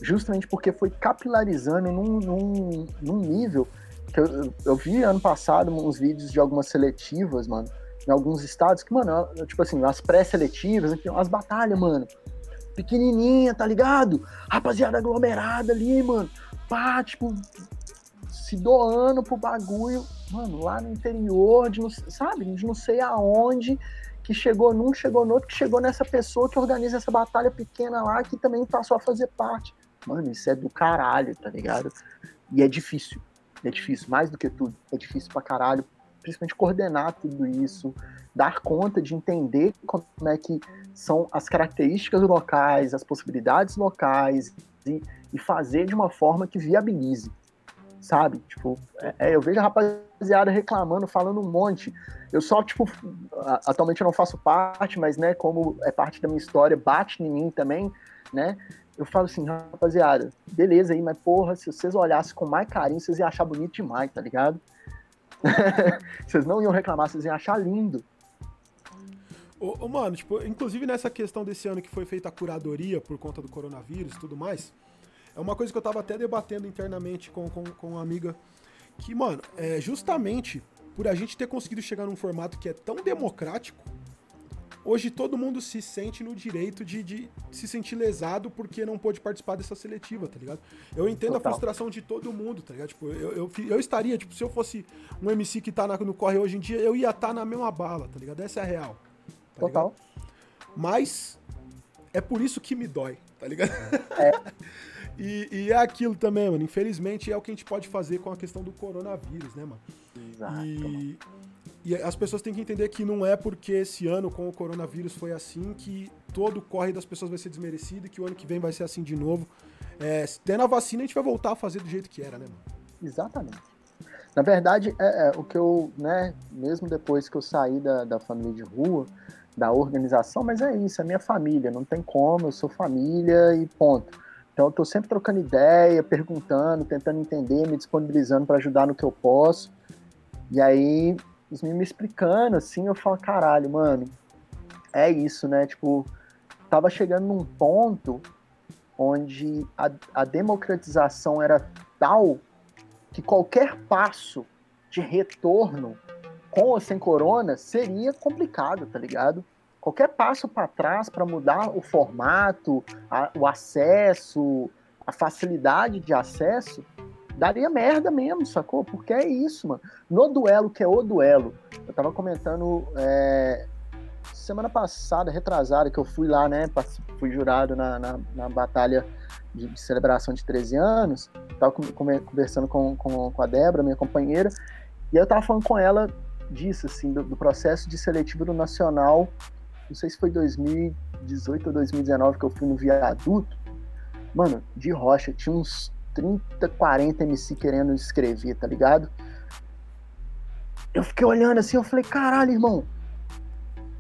Justamente porque foi capilarizando num, num, num nível que eu, eu vi ano passado uns vídeos de algumas seletivas, mano, em alguns estados, que, mano, tipo assim, as pré-seletivas, as batalhas, mano, pequenininha, tá ligado? Rapaziada aglomerada ali, mano, pá, tipo, se doando pro bagulho, mano, lá no interior, de não, sabe, de não sei aonde, que chegou num, chegou no outro, que chegou nessa pessoa que organiza essa batalha pequena lá, que também passou a fazer parte. Mano, isso é do caralho, tá ligado? E é difícil, é difícil, mais do que tudo, é difícil pra caralho, principalmente coordenar tudo isso, dar conta de entender como é que são as características locais, as possibilidades locais, e, e fazer de uma forma que viabilize sabe? Tipo, é, é, eu vejo a rapaziada reclamando, falando um monte. Eu só, tipo, atualmente eu não faço parte, mas, né, como é parte da minha história, bate em mim também, né? Eu falo assim, rapaziada, beleza aí, mas porra, se vocês olhassem com mais carinho, vocês iam achar bonito demais, tá ligado? vocês não iam reclamar, vocês iam achar lindo. Ô, ô, mano, tipo, inclusive nessa questão desse ano que foi feita a curadoria por conta do coronavírus e tudo mais, é uma coisa que eu tava até debatendo internamente com, com, com uma amiga. Que, mano, é justamente por a gente ter conseguido chegar num formato que é tão democrático, hoje todo mundo se sente no direito de, de se sentir lesado porque não pôde participar dessa seletiva, tá ligado? Eu entendo Total. a frustração de todo mundo, tá ligado? Tipo, eu, eu, eu, estaria, tipo, se eu fosse um MC que tá na, no corre hoje em dia, eu ia estar tá na mesma bala, tá ligado? Essa é a real. Tá Total. Ligado? Mas é por isso que me dói, tá ligado? É. E, e, é aquilo também, mano. Infelizmente é o que a gente pode fazer com a questão do coronavírus, né, mano? Exato. E, e as pessoas têm que entender que não é porque esse ano com o coronavírus foi assim que todo o corre das pessoas vai ser desmerecido e que o ano que vem vai ser assim de novo. É, tendo a vacina, a gente vai voltar a fazer do jeito que era, né, mano? Exatamente. Na verdade, é, é, o que eu, né, mesmo depois que eu saí da, da família de rua, da organização, mas é isso, é minha família, não tem como, eu sou família e ponto. Então, eu estou sempre trocando ideia, perguntando, tentando entender, me disponibilizando para ajudar no que eu posso. E aí, os me explicando, assim, eu falo, caralho, mano, é isso, né? Tipo, tava chegando num ponto onde a, a democratização era tal que qualquer passo de retorno com ou sem corona seria complicado, tá ligado? qualquer passo para trás para mudar o formato, a, o acesso, a facilidade de acesso, daria merda mesmo, sacou? Porque é isso, mano. No duelo, que é o duelo, eu tava comentando é, semana passada, retrasada, que eu fui lá, né? Fui jurado na, na, na batalha de, de, celebração de 13 anos. Tava conversando com, com, com a Débora, minha companheira, e eu tava falando com ela disso, assim, do, do processo de seletivo do Nacional não sei se foi 2018 ou 2019 que eu fui no viaduto. Mano, de rocha, tinha uns 30, 40 MC querendo escrever, tá ligado? Eu fiquei olhando assim, eu falei, caralho, irmão.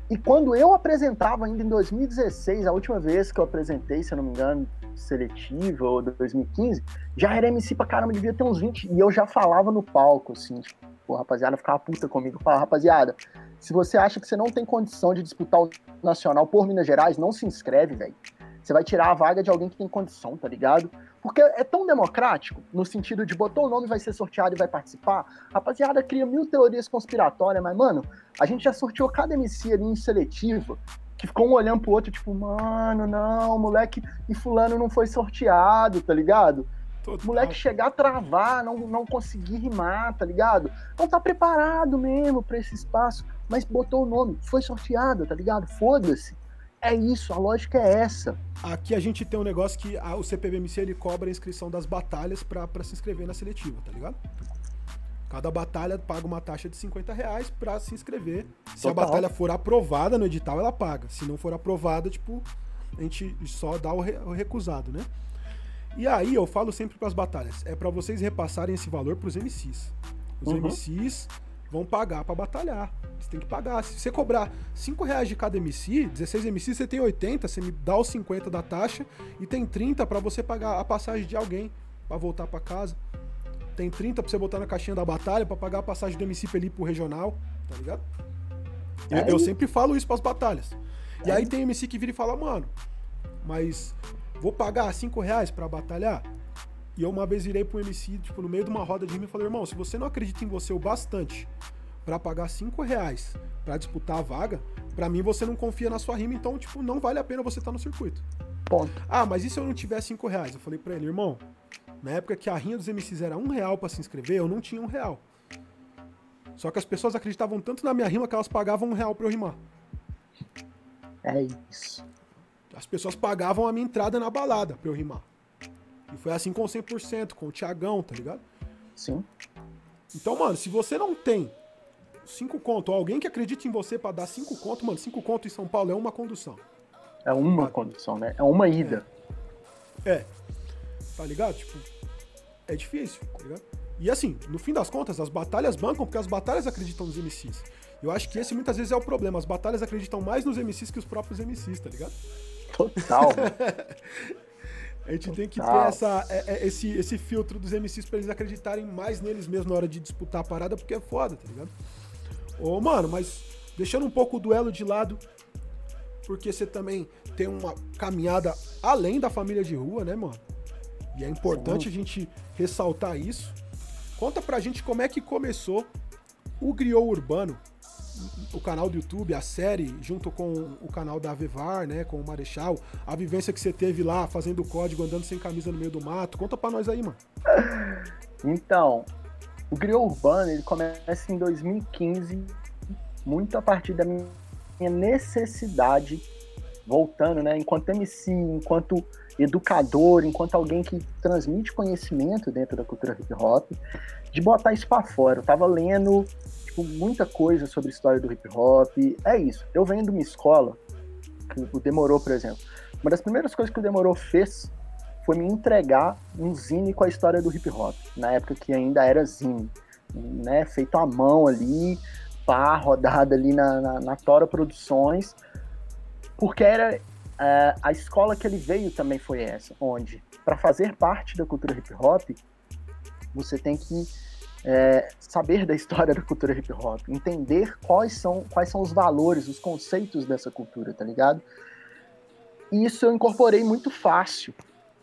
E quando eu apresentava ainda em 2016, a última vez que eu apresentei, se eu não me engano, seletiva ou 2015, já era MC pra caramba, devia ter uns 20, e eu já falava no palco, assim, tipo, rapaziada, ficava puta comigo, falava, rapaziada, se você acha que você não tem condição de disputar o Nacional por Minas Gerais, não se inscreve, velho. Você vai tirar a vaga de alguém que tem condição, tá ligado? Porque é tão democrático, no sentido de botou o nome, vai ser sorteado e vai participar. Rapaziada, cria mil teorias conspiratórias, mas, mano, a gente já sorteou cada MC ali em seletiva, que ficou um olhando pro outro, tipo, mano, não, moleque, e fulano não foi sorteado, tá ligado? Total. Moleque chegar a travar, não, não conseguir rimar, tá ligado? Não tá preparado mesmo para esse espaço, mas botou o nome, foi sorteado, tá ligado? Foda-se. É isso, a lógica é essa. Aqui a gente tem um negócio que a, o CPBMC ele cobra a inscrição das batalhas pra, pra se inscrever na seletiva, tá ligado? Cada batalha paga uma taxa de 50 reais pra se inscrever. Se Total. a batalha for aprovada no edital, ela paga. Se não for aprovada, tipo, a gente só dá o, re- o recusado, né? E aí eu falo sempre pras batalhas, é pra vocês repassarem esse valor pros MCs. Os Uhum. MCs vão pagar pra batalhar. Você tem que pagar. Se você cobrar 5 reais de cada MC, 16 MCs, você tem 80, você me dá os 50 da taxa e tem 30 pra você pagar a passagem de alguém pra voltar pra casa. Tem 30 pra você botar na caixinha da batalha pra pagar a passagem do MC pra pro regional, tá ligado? Eu, eu sempre falo isso pras batalhas. E aí tem MC que vira e fala, mano, mas vou pagar 5 reais pra batalhar? E eu uma vez virei pro MC, tipo, no meio de uma roda de rima e falei, irmão, se você não acredita em você o bastante pra pagar 5 reais pra disputar a vaga, pra mim você não confia na sua rima, então, tipo, não vale a pena você estar no circuito. Ponto. Ah, mas e se eu não tiver 5 reais? Eu falei pra ele, irmão, na época que a rinha dos MCs era um real pra se inscrever, eu não tinha um real. Só que as pessoas acreditavam tanto na minha rima que elas pagavam um real pra eu rimar. É isso. As pessoas pagavam a minha entrada na balada pra eu rimar. E foi assim com o 100%, com o Tiagão, tá ligado? Sim. Então, mano, se você não tem 5 conto, ou alguém que acredite em você pra dar 5 conto, mano, 5 conto em São Paulo é uma condução. É uma condição, né? É uma ida. É. Tá ligado? Tipo, é difícil, tá ligado? E assim, no fim das contas, as batalhas bancam porque as batalhas acreditam nos MCs. Eu acho que esse muitas vezes é o problema. As batalhas acreditam mais nos MCs que os próprios MCs, tá ligado? Total. A gente tem que ter essa, é- é- esse, esse filtro dos MCs pra eles acreditarem mais neles mesmo na hora de disputar a parada, porque é foda, tá ligado? Ô, mano, mas deixando um pouco o duelo de lado, porque você também tem uma caminhada além da família de rua, né, mano? E é importante a gente ressaltar isso. Conta pra gente como é que começou o Griot Urbano, o canal do YouTube, a série, junto com o canal da Avevar, né, com o Marechal, a vivência que você teve lá, fazendo código, andando sem camisa no meio do mato. Conta pra nós aí, mano. Então, o Griot Urbano ele começa em 2015, muito a partir da minha necessidade, voltando, né? Enquanto MC, enquanto educador, enquanto alguém que transmite conhecimento dentro da cultura hip hop, de botar isso pra fora. Eu tava lendo tipo, muita coisa sobre a história do hip hop. É isso. Eu venho de uma escola, que o Demorou, por exemplo. Uma das primeiras coisas que o Demorou fez foi me entregar um zine com a história do hip hop, na época que ainda era zine, né, feito à mão ali, pá, rodada ali na, na, na Tora Produções, porque era é, a escola que ele veio também foi essa, onde para fazer parte da cultura hip hop você tem que é, saber da história da cultura hip hop, entender quais são, quais são os valores, os conceitos dessa cultura, tá ligado? E isso eu incorporei muito fácil,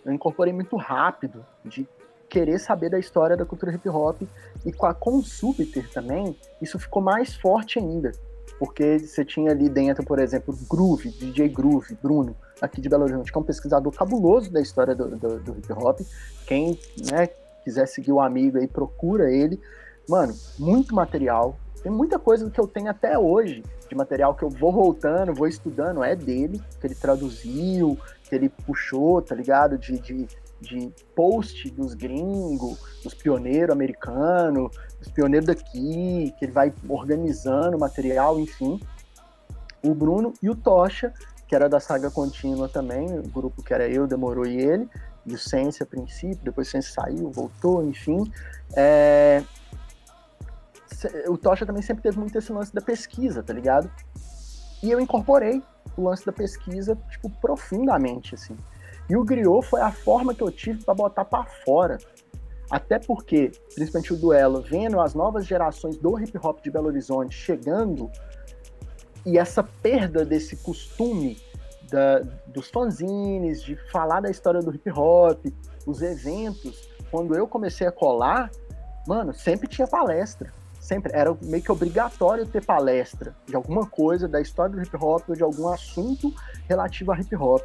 eu incorporei muito rápido de querer saber da história da cultura hip hop e com a Consubter também, isso ficou mais forte ainda. Porque você tinha ali dentro, por exemplo, Groove, DJ Groove, Bruno, aqui de Belo Horizonte, que é um pesquisador cabuloso da história do, do, do hip hop. Quem né, quiser seguir o amigo aí, procura ele. Mano, muito material. Tem muita coisa que eu tenho até hoje de material que eu vou voltando, vou estudando, é dele, que ele traduziu, que ele puxou, tá ligado? De, de, de post dos gringos, dos pioneiros americanos, dos pioneiros daqui, que ele vai organizando material, enfim. O Bruno e o Tocha, que era da saga contínua também, o grupo que era eu, Demorou e ele, Sense a princípio, depois o saiu, voltou, enfim. É... O Tocha também sempre teve muito esse lance da pesquisa, tá ligado? E eu incorporei o lance da pesquisa, tipo, profundamente, assim. E o Griot foi a forma que eu tive para botar para fora. Até porque, principalmente o duelo, vendo as novas gerações do hip hop de Belo Horizonte chegando, e essa perda desse costume da, dos fanzines, de falar da história do hip hop, os eventos, quando eu comecei a colar, mano, sempre tinha palestra. Sempre. Era meio que obrigatório ter palestra de alguma coisa da história do hip hop ou de algum assunto relativo a hip hop.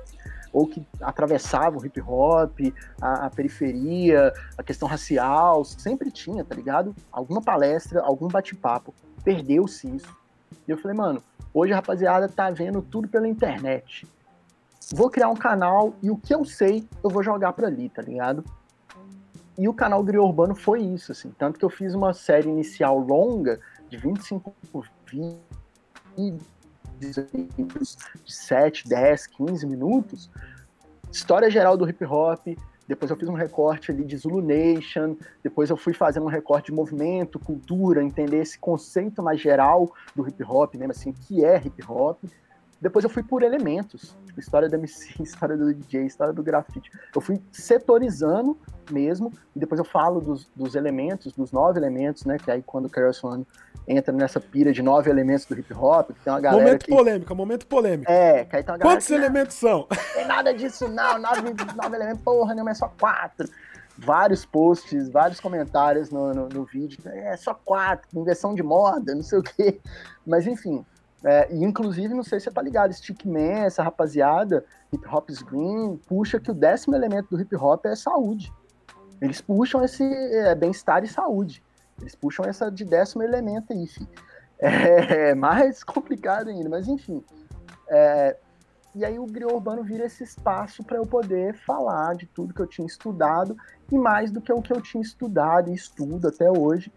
Ou que atravessava o hip hop, a, a periferia, a questão racial, sempre tinha, tá ligado? Alguma palestra, algum bate-papo. Perdeu-se isso. E eu falei, mano, Hoje a rapaziada tá vendo tudo pela internet. Vou criar um canal e o que eu sei eu vou jogar para ali, tá ligado? E o canal Griot Urbano foi isso, assim. Tanto que eu fiz uma série inicial longa, de 25 vídeos, de 7, 10, 15 minutos. História geral do hip hop, depois eu fiz um recorte ali de Zulu Nation, depois eu fui fazendo um recorte de movimento, cultura, entender esse conceito mais geral do hip hop, mesmo assim, o que é hip hop. Depois eu fui por elementos, tipo, história do MC, história do DJ, história do grafite. Eu fui setorizando mesmo, e depois eu falo dos, dos elementos, dos nove elementos, né? Que aí quando o Carlos One entra nessa pira de nove elementos do hip hop, que tem uma galera Momento que... polêmico, momento polêmico. É, que aí tem uma galera Quantos que, elementos são? Tem nada disso não, nove, nove elementos, porra, não é só quatro. Vários posts, vários comentários no, no, no vídeo, é só quatro, inversão de moda, não sei o quê. Mas enfim, é, e inclusive, não sei se você tá ligado, Stickman, essa rapaziada, Hip Hop's Green, puxa que o décimo elemento do hip hop é saúde. Eles puxam esse é, bem-estar e saúde. Eles puxam essa de décimo elemento aí, filho. É mais complicado ainda, mas enfim. É, e aí o Griot Urbano vira esse espaço para eu poder falar de tudo que eu tinha estudado e mais do que o que eu tinha estudado e estudo até hoje,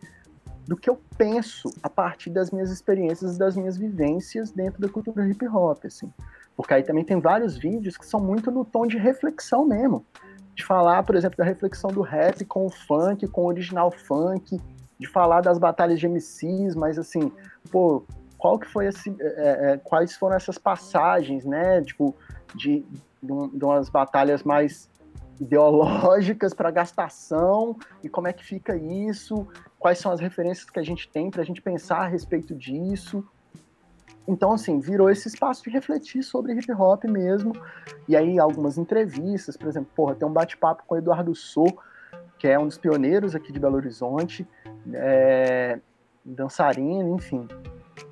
do que eu penso a partir das minhas experiências e das minhas vivências dentro da cultura hip hop, assim. Porque aí também tem vários vídeos que são muito no tom de reflexão mesmo. De falar, por exemplo, da reflexão do rap com o funk, com o original funk, de falar das batalhas de MCs, mas assim, pô, qual que foi esse. É, é, quais foram essas passagens, né? Tipo, de, de, de umas batalhas mais ideológicas para gastação e como é que fica isso, quais são as referências que a gente tem para a gente pensar a respeito disso. Então, assim, virou esse espaço de refletir sobre hip hop mesmo. E aí, algumas entrevistas, por exemplo, porra, tem um bate-papo com o Eduardo Sou, que é um dos pioneiros aqui de Belo Horizonte, é, dançarino, enfim.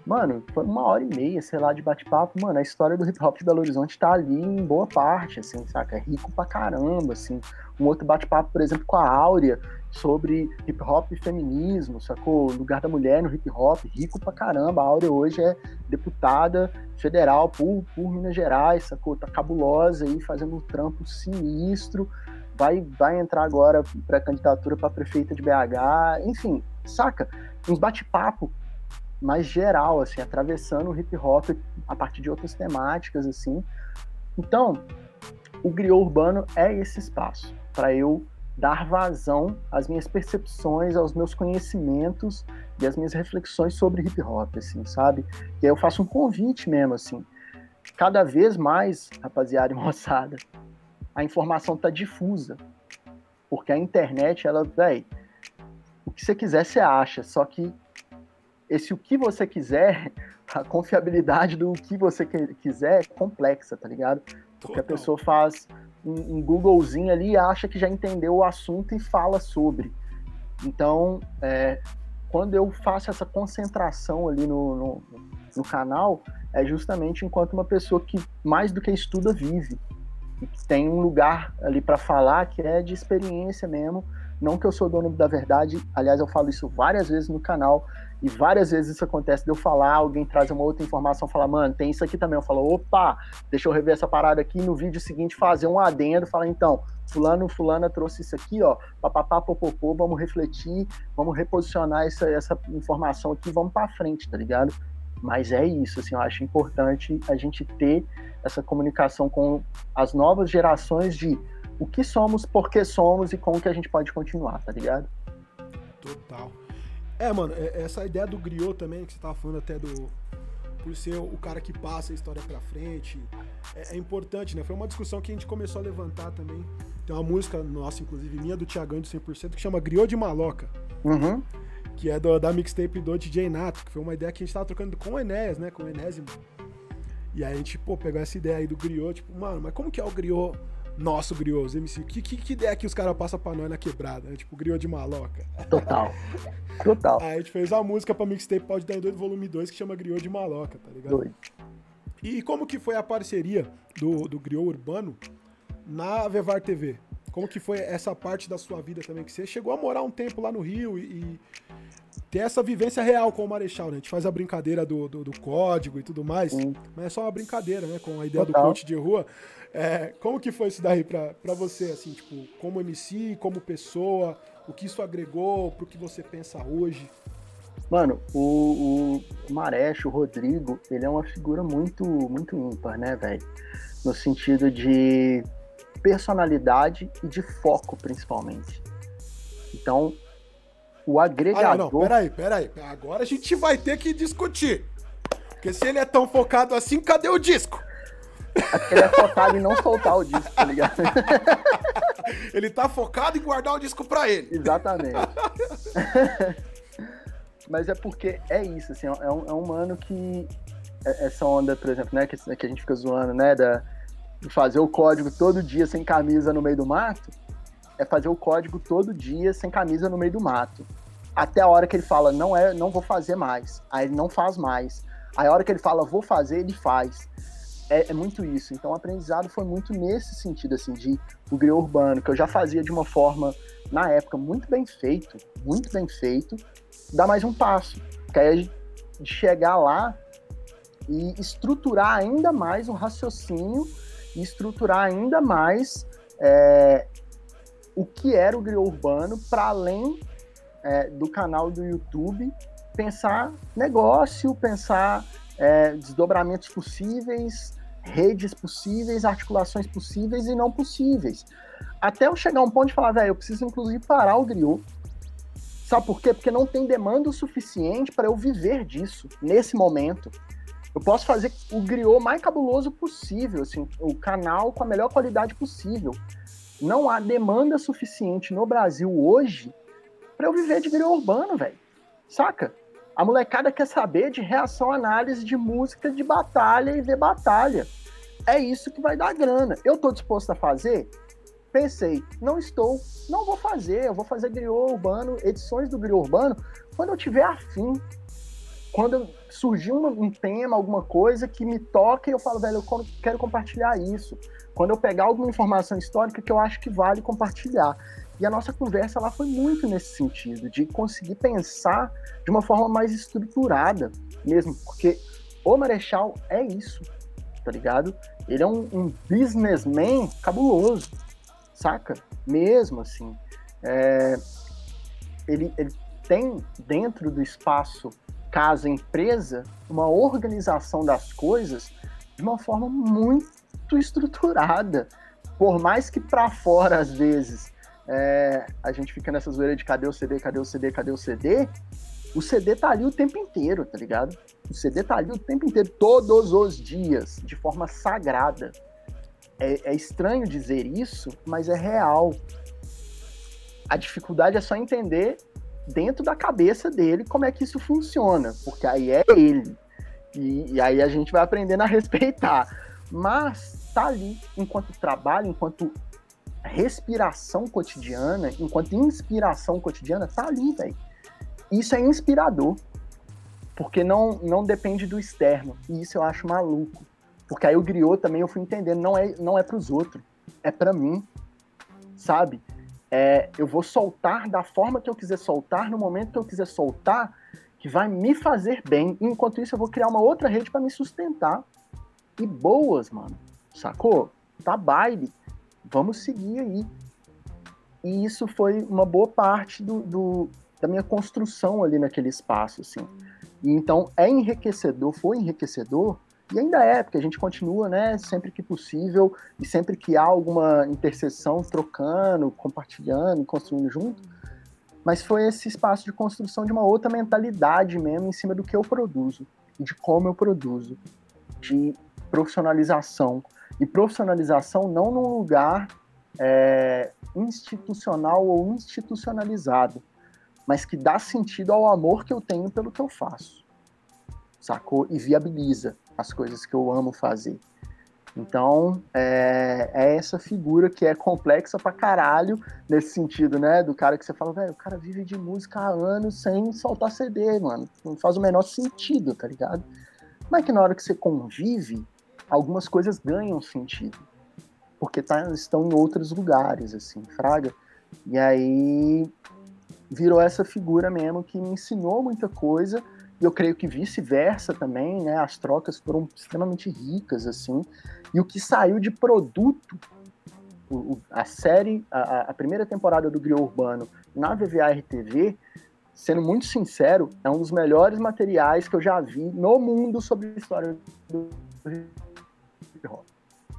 Mano, foi uma hora e meia, sei lá, de bate-papo. Mano, a história do hip hop de Belo Horizonte tá ali em boa parte, assim, saca? É rico pra caramba, assim. Um outro bate-papo, por exemplo, com a Áurea, sobre hip hop e feminismo, sacou? O lugar da mulher no hip hop, rico pra caramba. A Áurea hoje é deputada federal por, por Minas Gerais, sacou? Tá cabulosa aí, fazendo um trampo sinistro. Vai, vai entrar agora pra candidatura para prefeita de BH, enfim, saca? Uns bate-papo mais geral, assim, atravessando o hip hop a partir de outras temáticas, assim. Então, o griot urbano é esse espaço para eu dar vazão às minhas percepções, aos meus conhecimentos e às minhas reflexões sobre hip hop, assim, sabe? E aí eu faço um convite mesmo, assim. Cada vez mais, rapaziada e moçada, a informação tá difusa. Porque a internet, ela, véi, o que você quiser você acha, só que esse o que você quiser, a confiabilidade do que você quiser é complexa, tá ligado? Porque a pessoa faz um, um Googlezinho ali e acha que já entendeu o assunto e fala sobre. Então, é, quando eu faço essa concentração ali no, no, no, canal, é justamente enquanto uma pessoa que mais do que estuda vive. E que tem um lugar ali para falar que é de experiência mesmo. Não que eu sou dono da verdade, aliás, eu falo isso várias vezes no canal. E várias vezes isso acontece de eu falar, alguém traz uma outra informação, fala, mano, tem isso aqui também. Eu falo, opa, deixa eu rever essa parada aqui no vídeo seguinte fazer um adendo, falar, então, fulano, fulana trouxe isso aqui, ó, papapá, popopô, vamos refletir, vamos reposicionar essa, essa informação aqui, vamos para frente, tá ligado? Mas é isso, assim, eu acho importante a gente ter essa comunicação com as novas gerações de o que somos, por que somos e como que a gente pode continuar, tá ligado? Total. É, mano, é, essa ideia do griot também, que você tava falando até do. Por ser o cara que passa a história pra frente, é, é importante, né? Foi uma discussão que a gente começou a levantar também. Tem uma música nossa, inclusive minha, do Tiagão de 100%, que chama Griot de Maloca. Uhum. Que é do, da mixtape do DJ Nato, que foi uma ideia que a gente tava trocando com o Enéas, né? Com o Enésimo. E aí a gente, pô, pegou essa ideia aí do griot, tipo, mano, mas como que é o griot nosso griot, os MC. Que, que, que ideia que os caras passam pra nós na quebrada, né? Tipo, griot de maloca. Total. Total. Aí a gente fez uma música pra mixtape Pode Dar Doido Volume 2 que chama Griot de Maloca, tá ligado? Doido. E como que foi a parceria do, do Griot Urbano na Vevar TV? Como que foi essa parte da sua vida também? Que você chegou a morar um tempo lá no Rio e, ter essa vivência real com o Marechal, né? A gente faz a brincadeira do, do, do código e tudo mais, Sim. mas é só uma brincadeira, né? Com a ideia Total. do coach de rua. É, como que foi isso daí pra, você, assim, tipo, como MC, como pessoa, o que isso agregou pro que você pensa hoje? Mano, o, o Marechal, o Rodrigo, ele é uma figura muito, muito ímpar, né, velho? No sentido de personalidade e de foco, principalmente. Então, o agregador. Ah, não, peraí, peraí. Agora a gente vai ter que discutir. Porque se ele é tão focado assim, cadê o disco? Ele é focado em não soltar o disco, tá ligado? ele tá focado em guardar o disco pra ele. Exatamente. Mas é porque é isso, assim, é um, é um mano que. É, essa onda, por exemplo, né, que, que a gente fica zoando, né, da, de fazer o código todo dia sem camisa no meio do mato é fazer o código todo dia sem camisa no meio do mato. Até a hora que ele fala, não é, não vou fazer mais. Aí ele não faz mais. Aí a hora que ele fala, vou fazer, ele faz. É, é muito isso. Então o aprendizado foi muito nesse sentido, assim, de o griot urbano, que eu já fazia de uma forma, na época, muito bem feito, muito bem feito, dar mais um passo. Que aí de chegar lá e estruturar ainda mais um raciocínio e estruturar ainda mais é, o que era o griot urbano para além é, do canal do YouTube, pensar negócio, pensar é, desdobramentos possíveis, redes possíveis, articulações possíveis e não possíveis. Até eu chegar a um ponto de falar, velho, eu preciso inclusive parar o griot. Sabe por quê? Porque não tem demanda o suficiente para eu viver disso nesse momento. Eu posso fazer o griot mais cabuloso possível, assim, o canal com a melhor qualidade possível não há demanda suficiente no Brasil hoje para eu viver de griot urbano, velho. Saca? A molecada quer saber de reação análise de música de batalha e ver batalha. É isso que vai dar grana. Eu tô disposto a fazer? Pensei, não estou, não vou fazer. Eu vou fazer griot urbano, edições do griot urbano, quando eu tiver afim. Quando surgir um, um tema, alguma coisa que me toca e eu falo, velho, eu quero compartilhar isso quando eu pegar alguma informação histórica que eu acho que vale compartilhar. E a nossa conversa lá foi muito nesse sentido, de conseguir pensar de uma forma mais estruturada mesmo, porque o Marechal é isso, tá ligado? Ele é um, um businessman cabuloso, saca? Mesmo assim. É, ele, ele tem dentro do espaço casa-empresa uma organização das coisas de uma forma muito muito estruturada. Por mais que para fora, às vezes, é, a gente fica nessa zoeira de cadê o CD, cadê o CD, cadê o CD, o CD tá ali o tempo inteiro, tá ligado? O CD tá ali o tempo inteiro, todos os dias, de forma sagrada. É, é estranho dizer isso, mas é real. A dificuldade é só entender dentro da cabeça dele como é que isso funciona, porque aí é ele. E, e aí a gente vai aprendendo a respeitar. Mas tá ali enquanto trabalho, enquanto respiração cotidiana, enquanto inspiração cotidiana, tá ali, velho. Isso é inspirador, porque não, não depende do externo. E isso eu acho maluco. Porque aí o griot também eu fui entendendo, não é, não é pros outros, é para mim, sabe? É, eu vou soltar da forma que eu quiser soltar, no momento que eu quiser soltar, que vai me fazer bem. enquanto isso, eu vou criar uma outra rede para me sustentar. E boas, mano sacou? Tá baile, vamos seguir aí. E isso foi uma boa parte do, do, da minha construção ali naquele espaço, assim. E então é enriquecedor, foi enriquecedor, e ainda é, porque a gente continua, né, sempre que possível, e sempre que há alguma interseção, trocando, compartilhando, construindo junto. Mas foi esse espaço de construção de uma outra mentalidade mesmo em cima do que eu produzo, de como eu produzo, de profissionalização, e profissionalização não num lugar é, institucional ou institucionalizado, mas que dá sentido ao amor que eu tenho pelo que eu faço, sacou? E viabiliza as coisas que eu amo fazer. Então, é, é, essa figura que é complexa pra caralho, nesse sentido, né? Do cara que você fala, velho, o cara vive de música há anos sem soltar CD, mano. Não faz o menor sentido, tá ligado? Mas que na hora que você convive, algumas coisas ganham sentido, porque tá, estão em outros lugares, assim, fraga. E aí virou essa figura mesmo que me ensinou muita coisa e eu creio que vice-versa também, né? As trocas foram extremamente ricas, assim. E o que saiu de produto, a série, a, a, primeira temporada do Griot Urbano na VVR TV, sendo muito sincero, é um dos melhores materiais que eu já vi no mundo sobre a história do hip hop.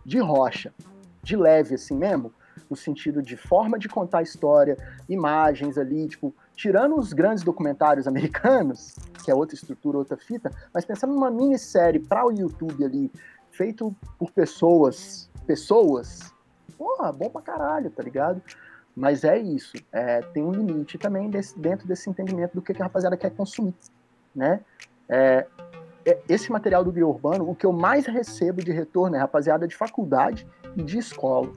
De rocha, de leve, assim mesmo, no sentido de forma de contar história, imagens ali, tipo, tirando os grandes documentários americanos, que é outra estrutura, outra fita, mas pensando numa minissérie para o YouTube ali, feito por pessoas, pessoas, porra, bom pra caralho, tá ligado? Mas é isso, é, tem um limite também desse, dentro desse entendimento do que, que a rapaziada quer consumir, né? É esse material do Guia Urbano, o que eu mais recebo de retorno é rapaziada de faculdade e de escola.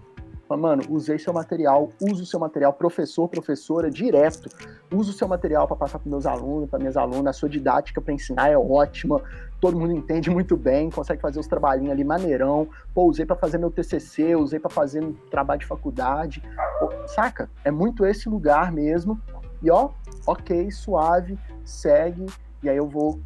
Mano, usei seu material, uso o seu material, professor, professora, direto. Uso o seu material para passar para meus alunos, para minhas alunas. A sua didática para ensinar é ótima. Todo mundo entende muito bem, consegue fazer os trabalhinhos ali maneirão. Pô, usei para fazer meu TCC, usei para fazer um trabalho de faculdade. Pô, saca? É muito esse lugar mesmo. E ó, ok, suave, segue. E aí eu vou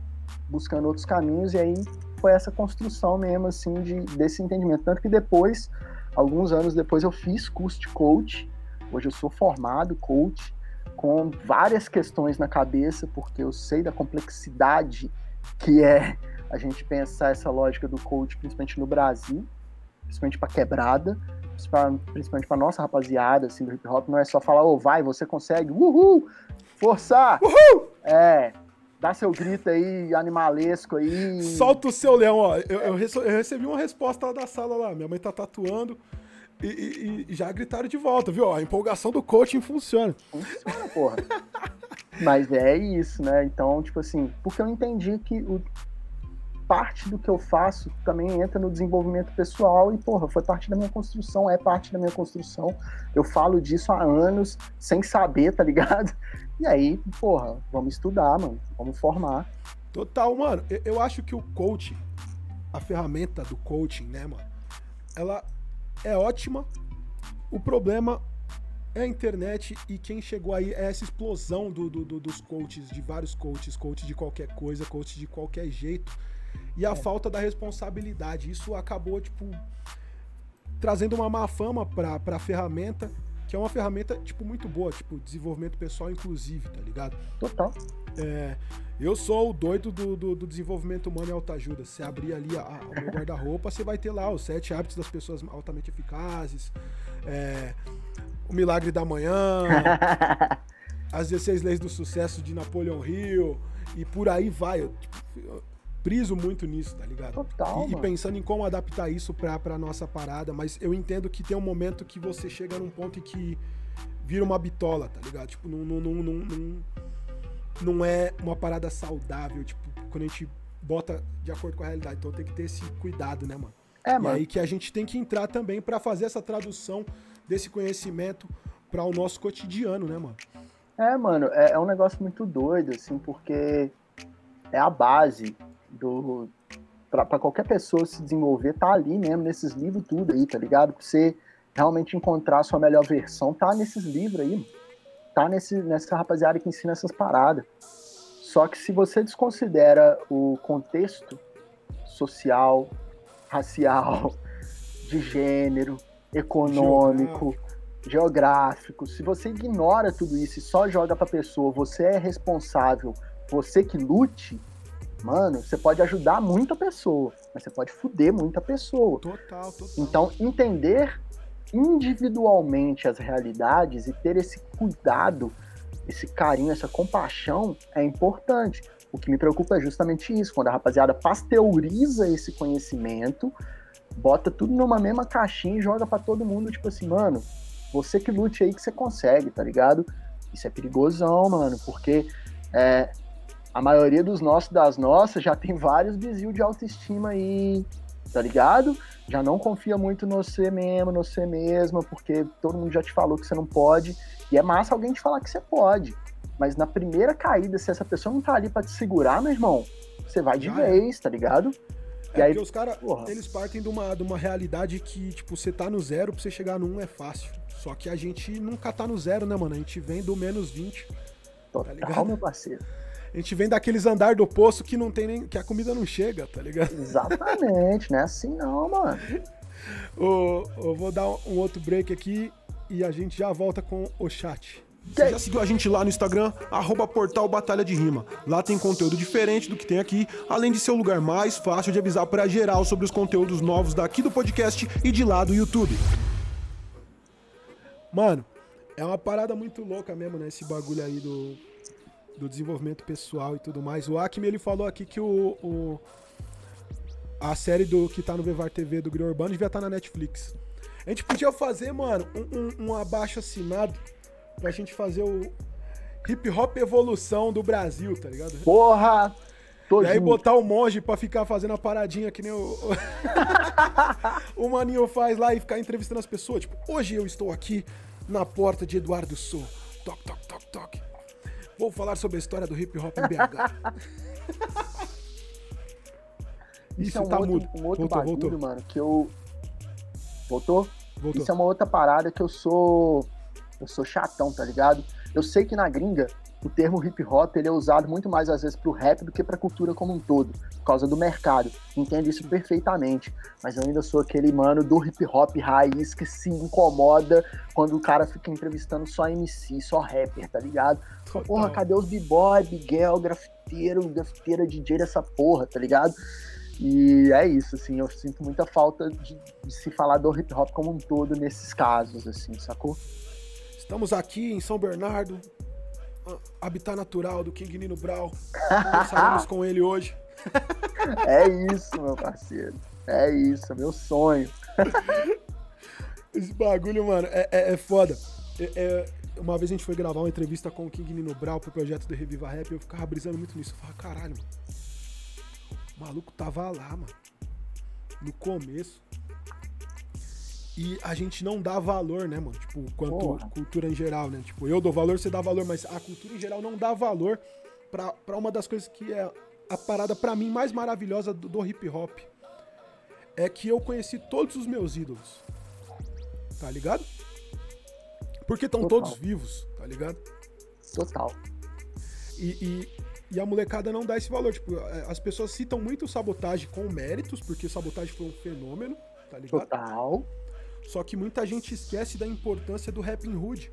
buscando outros caminhos. E aí foi essa construção mesmo, assim, de, desse entendimento. Tanto que depois Alguns anos depois eu fiz curso de coach. Hoje eu sou formado coach com várias questões na cabeça, porque eu sei da complexidade que é a gente pensar essa lógica do coach, principalmente no Brasil, principalmente para quebrada, principalmente para nossa rapaziada assim, do hip hop, não é só falar, ô, oh, vai, você consegue, uhul, forçar, uhul! É, Dá seu grito aí, animalesco aí. Solta o seu leão, ó. Eu, eu, recebi uma resposta lá da sala lá. Minha mãe tá tatuando. E, e, e, já gritaram de volta, viu? A empolgação do coaching funciona. Funciona, porra. Mas é isso, né? Então, tipo assim, porque eu entendi que o, parte do que eu faço também entra no desenvolvimento pessoal e, porra, foi parte da minha construção, é parte da minha construção. Eu falo disso há anos, sem saber, tá ligado? E aí, porra, vamos estudar, mano, vamos formar. Total, mano. Eu acho que o coaching, a ferramenta do coaching, né, mano, ela é ótima. O problema é a internet e quem chegou aí é essa explosão do, do, do, dos coaches, de vários coaches, coach de qualquer coisa, coach de qualquer jeito e a é. falta da responsabilidade. Isso acabou, tipo, trazendo uma má fama pra, pra ferramenta, que é uma ferramenta, tipo, muito boa, tipo, desenvolvimento pessoal inclusive, tá ligado? Total. É, eu sou o doido do, do, do desenvolvimento humano e autoajuda. Você abrir ali a, a, o meu guarda-roupa, você vai ter lá os sete hábitos das pessoas altamente eficazes, é, o milagre da manhã, as 16 leis do sucesso de Napoleão Hill, e por aí vai. Eu, tipo, priso muito nisso, tá ligado? Total. E, e, pensando em como adaptar isso pra, pra nossa parada, mas eu entendo que tem um momento que você chega num ponto em que vira uma bitola, tá ligado? Tipo, não, não, não, não, não é uma parada saudável, tipo, quando a gente bota de acordo com a realidade. Então tem que ter esse cuidado, né, mano? É, mano. E aí que a gente tem que entrar também para fazer essa tradução desse conhecimento para o nosso cotidiano, né, mano? É, mano, é, é um negócio muito doido, assim, porque é a base do para qualquer pessoa se desenvolver, tá ali mesmo, nesses livros tudo aí, tá ligado? Pra você realmente encontrar a sua melhor versão, tá nesses livros aí, tá nesse, nessa rapaziada que ensina essas paradas. Só que se você desconsidera o contexto social, racial, de gênero, econômico, geográfico, geográfico se você ignora tudo isso e só joga pra pessoa, você é responsável, você que lute, mano, você pode ajudar muita pessoa, mas você pode fuder muita pessoa. Total, total. Então, entender individualmente as realidades e ter esse cuidado, esse carinho, essa compaixão é importante. O que me preocupa é justamente isso, quando a rapaziada pasteuriza esse conhecimento, bota tudo numa mesma caixinha e joga para todo mundo, tipo assim, mano, você que lute aí que você consegue, tá ligado? Isso é perigosão, mano, porque é, a maioria dos nossos, das nossas, já tem vários desvios de autoestima aí, tá ligado? Já não confia muito no você mesmo, no você mesma, porque todo mundo já te falou que você não pode. E é massa alguém te falar que você pode. Mas na primeira caída, se essa pessoa não tá ali para te segurar, meu irmão, você vai de já vez, tá ligado? É e aí, porque os caras, eles partem de uma, de uma realidade que, tipo, você tá no zero, pra você chegar no um é fácil. Só que a gente nunca tá no zero, né, mano? A gente vem do menos 20 Total, tá ligado? meu parceiro. A gente vem daqueles andar do poço que não tem nem. que a comida não chega, tá ligado? Exatamente, não é assim não, mano. eu vou dar um outro break aqui e a gente já volta com o chat. Você já seguiu a gente lá no Instagram, arroba portal Batalha de Rima. Lá tem conteúdo diferente do que tem aqui, além de ser o lugar mais fácil de avisar para geral sobre os conteúdos novos daqui do podcast e de lá do YouTube. Mano, é uma parada muito louca mesmo, né? Esse bagulho aí do, do desenvolvimento pessoal e tudo mais. O Acme, ele falou aqui que o, o a série do que tá no Vevar TV do Grio Urbano devia estar tá na Netflix. A gente podia fazer, mano, um, um, um abaixo assinado pra gente fazer o hip hop evolução do Brasil, tá ligado? Porra! Tô e aí botar o monge pra ficar fazendo a paradinha que nem o. o maninho faz lá e ficar entrevistando as pessoas. Tipo, hoje eu estou aqui na porta de Eduardo Sou. Toc, toc, toc, toc. Vou falar sobre a história do hip hop em BH. Isso, Isso é um tá outro, um outro voltou, bagulho, voltou. mano, que eu. Voltou? voltou? Isso é uma outra parada que eu sou. Eu sou chatão, tá ligado? Eu sei que na gringa o termo hip hop ele é usado muito mais às vezes para o rap do que para a cultura como um todo, por causa do mercado. Entendo isso perfeitamente, mas eu ainda sou aquele mano do hip hop raiz que se incomoda quando o cara fica entrevistando só MC, só rapper, tá ligado? Total. Porra, cadê os b-boy, Biguel, grafiteiro, grafiteira DJ dessa porra, tá ligado? E é isso, assim, eu sinto muita falta de, de se falar do hip hop como um todo nesses casos, assim, sacou? Estamos aqui em São Bernardo, habitat natural do King Nino Brau. Saímos com ele hoje. é isso, meu parceiro. É isso, meu sonho. Esse bagulho, mano, é, é, é foda. É, é, uma vez a gente foi gravar uma entrevista com o King Nino Brau pro projeto do Reviva Rap e eu ficava brisando muito nisso. Eu falava, caralho, mano. O maluco tava lá, mano. No começo. E a gente não dá valor, né, mano? Tipo, quanto Porra. cultura em geral, né? Tipo, eu dou valor, você dá valor, mas a cultura em geral não dá valor pra, pra uma das coisas que é a parada para mim mais maravilhosa do, do hip hop. É que eu conheci todos os meus ídolos. Tá ligado? Porque estão todos vivos, tá ligado? Total. E, e, e, a molecada não dá esse valor. Tipo, é, as pessoas citam muito sabotagem com méritos, porque sabotagem foi um fenômeno, tá ligado? Total. Só que muita gente esquece da importância do Rapping Hood,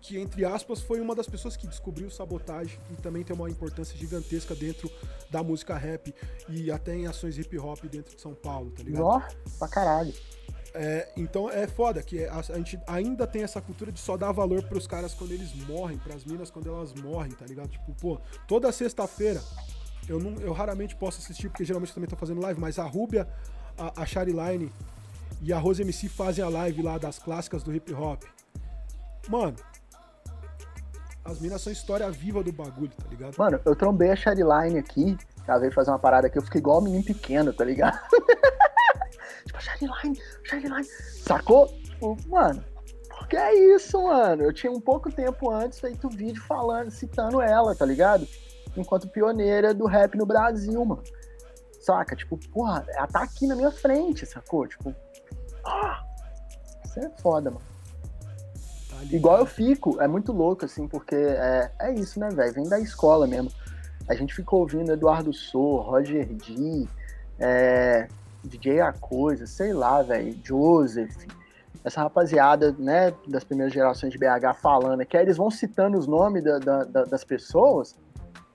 que entre aspas foi uma das pessoas que descobriu sabotagem e também tem uma importância gigantesca dentro da música rap e até em ações hip hop dentro de São Paulo, tá ligado? Ó, pra caralho. É, então é foda que a, a, gente ainda tem essa cultura de só dar valor pros caras quando eles morrem, pras minas quando elas morrem, tá ligado? Tipo, pô, toda sexta-feira eu, não, eu raramente posso assistir, porque geralmente eu também tô fazendo live, mas a Rúbia, a, a Line e a Rose MC fazem a live lá das clássicas do hip hop. Mano, as minas são história viva do bagulho, tá ligado? Mano, eu trombei a Shariline aqui, ela veio fazer uma parada aqui, eu fiquei igual um menino pequeno, tá ligado? tipo, Shariline, Shariline, sacou? Tipo, mano, porque é isso, mano. Eu tinha um pouco tempo antes feito vídeo falando, citando ela, tá ligado? Enquanto pioneira do rap no Brasil, mano. Saca? Tipo, porra, ela tá aqui na minha frente, sacou? Tipo, isso é foda, mano. Tá Igual eu fico, é muito louco, assim, porque é, é isso, né, velho? Vem da escola mesmo. A gente ficou ouvindo Eduardo Sou, Roger D, é, DJ A Coisa, sei lá, velho, Joseph, essa rapaziada, né, das primeiras gerações de BH falando, que aí eles vão citando os nomes da, da, da, das pessoas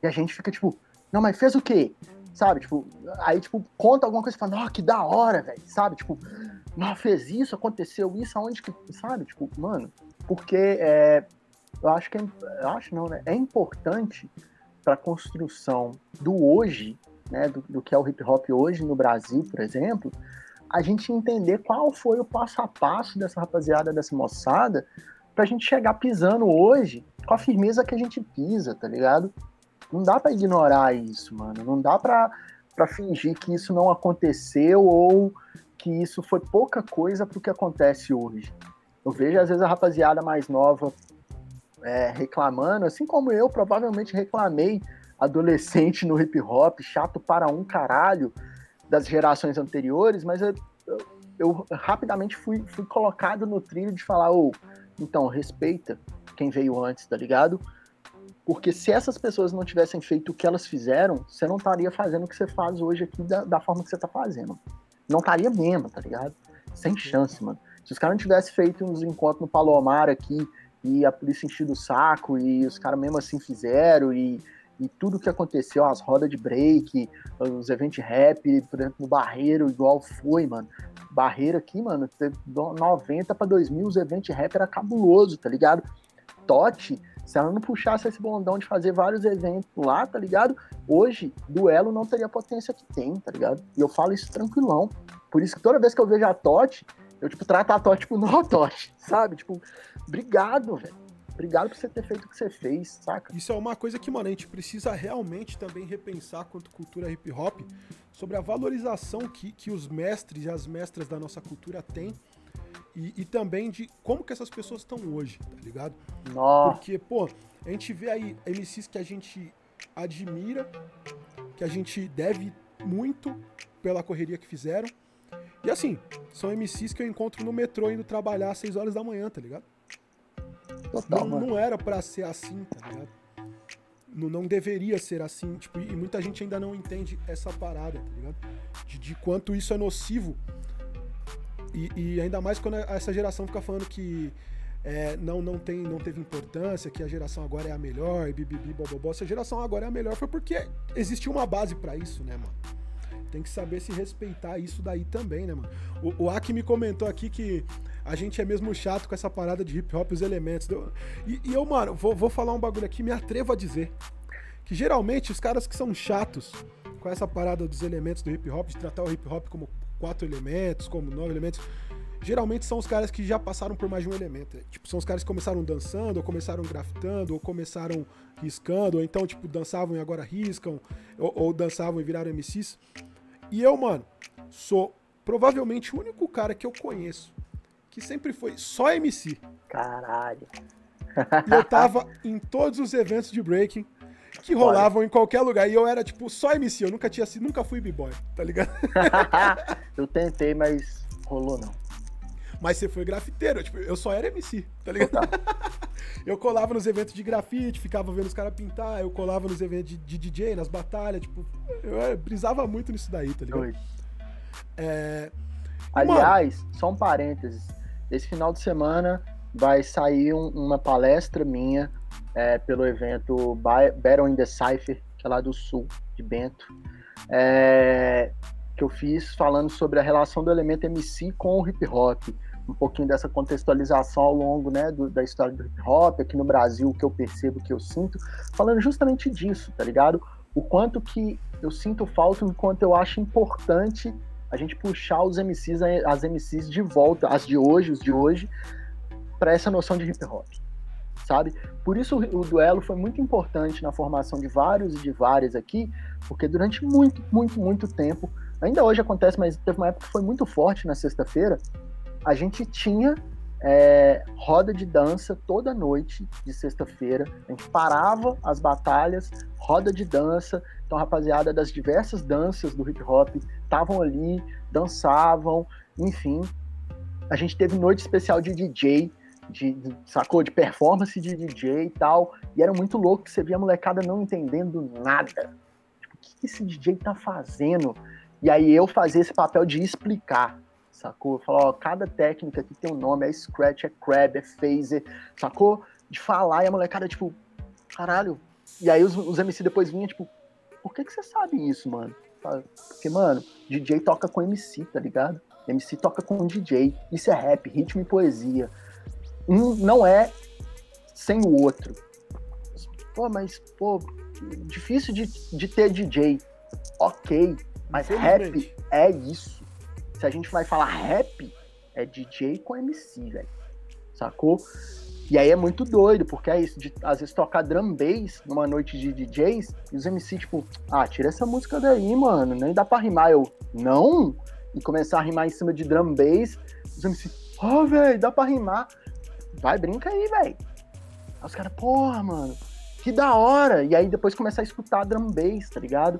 e a gente fica tipo, não, mas fez o quê? Sabe, tipo, aí, tipo, conta alguma coisa e fala, que da hora, velho, sabe? Tipo, não, fez isso, aconteceu isso, aonde que. Sabe? Tipo, mano, porque é, eu acho que. É, eu acho não, né? É importante para a construção do hoje, né? Do, do, que é o hip hop hoje no Brasil, por exemplo, a gente entender qual foi o passo a passo dessa rapaziada, dessa moçada, pra gente chegar pisando hoje com a firmeza que a gente pisa, tá ligado? Não dá para ignorar isso, mano. Não dá para fingir que isso não aconteceu ou que isso foi pouca coisa para o que acontece hoje. Eu vejo, às vezes, a rapaziada mais nova é, reclamando, assim como eu provavelmente reclamei adolescente no hip hop, chato para um caralho das gerações anteriores, mas eu, eu, eu rapidamente fui, fui colocado no trilho de falar, ô, oh, então, respeita quem veio antes, tá ligado? Porque se essas pessoas não tivessem feito o que elas fizeram, você não estaria fazendo o que você faz hoje aqui da, da forma que você tá fazendo. Não estaria mesmo, tá ligado? Sem chance, mano. Se os caras não tivessem feito uns encontros no Palomar aqui, e a polícia enchido o saco, e os caras mesmo assim fizeram, e, e tudo que aconteceu, as rodas de break, os eventos rap, por exemplo, no Barreiro, igual foi, mano. Barreiro aqui, mano, 90 para 2000, os eventos rap era cabuloso, tá ligado? Totti se ela não puxasse esse bondão de fazer vários eventos lá, tá ligado? Hoje, duelo não teria a potência que tem, tá ligado? E eu falo isso tranquilão. Por isso que toda vez que eu vejo a Totti, eu, tipo, trato a Totti tipo, não, Totti, sabe? Tipo, obrigado, velho. Obrigado por você ter feito o que você fez, saca? Isso é uma coisa que, mano, a gente precisa realmente também repensar quanto cultura hip hop sobre a valorização que, que os mestres e as mestras da nossa cultura têm e, e, também de como que essas pessoas estão hoje, tá ligado? Nossa. Porque, pô, a gente vê aí MCs que a gente admira, que a gente deve muito pela correria que fizeram. E assim, são MCs que eu encontro no metrô indo trabalhar às 6 horas da manhã, tá ligado? Total, não, não era para ser assim, tá ligado? Não, não deveria ser assim, tipo, e muita gente ainda não entende essa parada, tá ligado? De, de quanto isso é nocivo e, e, ainda mais quando essa geração fica falando que é, não, não, tem, não teve importância, que a geração agora é a melhor, e bibibi, bobobó. Se a geração agora é a melhor foi porque existiu uma base para isso, né, mano? Tem que saber se respeitar isso daí também, né, mano? O, o Aki me comentou aqui que a gente é mesmo chato com essa parada de hip hop os elementos. E, e eu, mano, vou, vou falar um bagulho aqui, me atrevo a dizer. Que geralmente os caras que são chatos com essa parada dos elementos do hip hop, de tratar o hip hop como quatro elementos, como nove elementos, geralmente são os caras que já passaram por mais de um elemento. Tipo, são os caras que começaram dançando, ou começaram grafitando, ou começaram riscando, ou então, tipo, dançavam e agora riscam, ou, ou dançavam e viraram MCs. E eu, mano, sou provavelmente o único cara que eu conheço que sempre foi só MC. Caralho. E eu tava em todos os eventos de breaking que rolavam Olha. em qualquer lugar. E eu era, tipo, só MC, eu nunca tinha sido, nunca fui b-boy, tá ligado? eu tentei, mas rolou não. Mas você foi grafiteiro, tipo, eu só era MC, tá ligado? eu colava nos eventos de grafite, ficava vendo os caras pintar, eu colava nos eventos de, de, DJ, nas batalhas, tipo, eu, brisava muito nisso daí, tá ligado? É... Aliás, Mano, só um parênteses. Esse final de semana vai sair um, uma palestra minha é, pelo evento Battle in the Cypher, que é lá do sul, de Bento, é, que eu fiz falando sobre a relação do elemento MC com o hip hop, um pouquinho dessa contextualização ao longo né, do, da história do hip hop, aqui no Brasil, o que eu percebo, o que eu sinto, falando justamente disso, tá ligado? O quanto que eu sinto falta, enquanto eu acho importante a gente puxar os MCs, as MCs de volta, as de hoje, os de hoje, para essa noção de hip hop sabe? Por isso o duelo foi muito importante na formação de vários e de várias aqui, porque durante muito, muito, muito tempo, ainda hoje acontece, mas teve uma época que foi muito forte na sexta-feira, a gente tinha é, roda de dança toda noite de sexta-feira. A gente parava as batalhas, roda de dança. Então, rapaziada das diversas danças do hip hop estavam ali, dançavam, enfim. A gente teve noite especial de DJ, de, de, sacou? De performance de DJ e tal. E era muito louco que você via a molecada não entendendo nada. Tipo, o que esse DJ tá fazendo? E aí eu fazia esse papel de explicar, sacou? Falar, ó, cada técnica aqui tem um nome, é scratch, é crab, é phaser, sacou? De falar e a molecada, tipo, caralho. E aí os, os MC depois vinham, tipo, por que que você sabe isso, mano? Porque, mano, DJ toca com MC, tá ligado? MC toca com DJ. Isso é rap, ritmo e poesia um não é sem o outro. Pô, mas, pô, difícil de, de ter DJ. Ok, mas rap é isso. Se a gente vai falar rap, é DJ com MC, velho. Sacou? E aí é muito doido, porque é isso, de às vezes tocar drum bass numa noite de DJs, e os MC, tipo, ah, tira essa música daí, mano, nem dá pra rimar. Eu, não? E começar a rimar em cima de drum bass, os MC, ó, oh, velho, dá pra rimar. Vai, brinca aí, velho. Aí os caras, porra, mano, que da hora. E aí depois começar a escutar drum bass, tá ligado?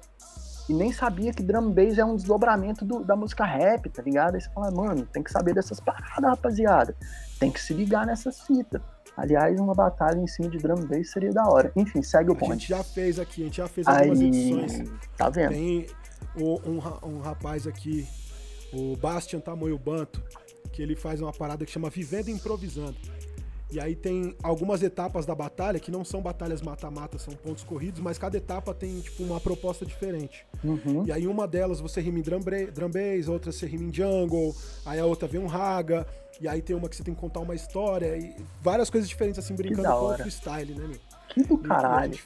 E nem sabia que drum bass é um desdobramento do, da música rap, tá ligado? Aí você fala, mano, tem que saber dessas paradas, rapaziada. Tem que se ligar nessas fitas. Aliás, uma batalha em cima de drum bass seria da hora. Enfim, segue o ponto. A gente já fez aqui, a gente já fez algumas Aí, edições. tá vendo? Tem um, ra- um rapaz aqui, o Bastian Tamoio Banto, que ele faz uma parada que chama Vivendo e Improvisando. E aí tem algumas etapas da batalha que não são batalhas mata-mata, são pontos corridos, mas cada etapa tem tipo uma proposta diferente. Uhum. E aí uma delas você rima em drum, bass, outra você rima em jungle, aí a outra vem um raga, e aí tem uma que você tem que contar uma história, e várias coisas diferentes assim, brincando com o freestyle, né, meu? Que do caralho.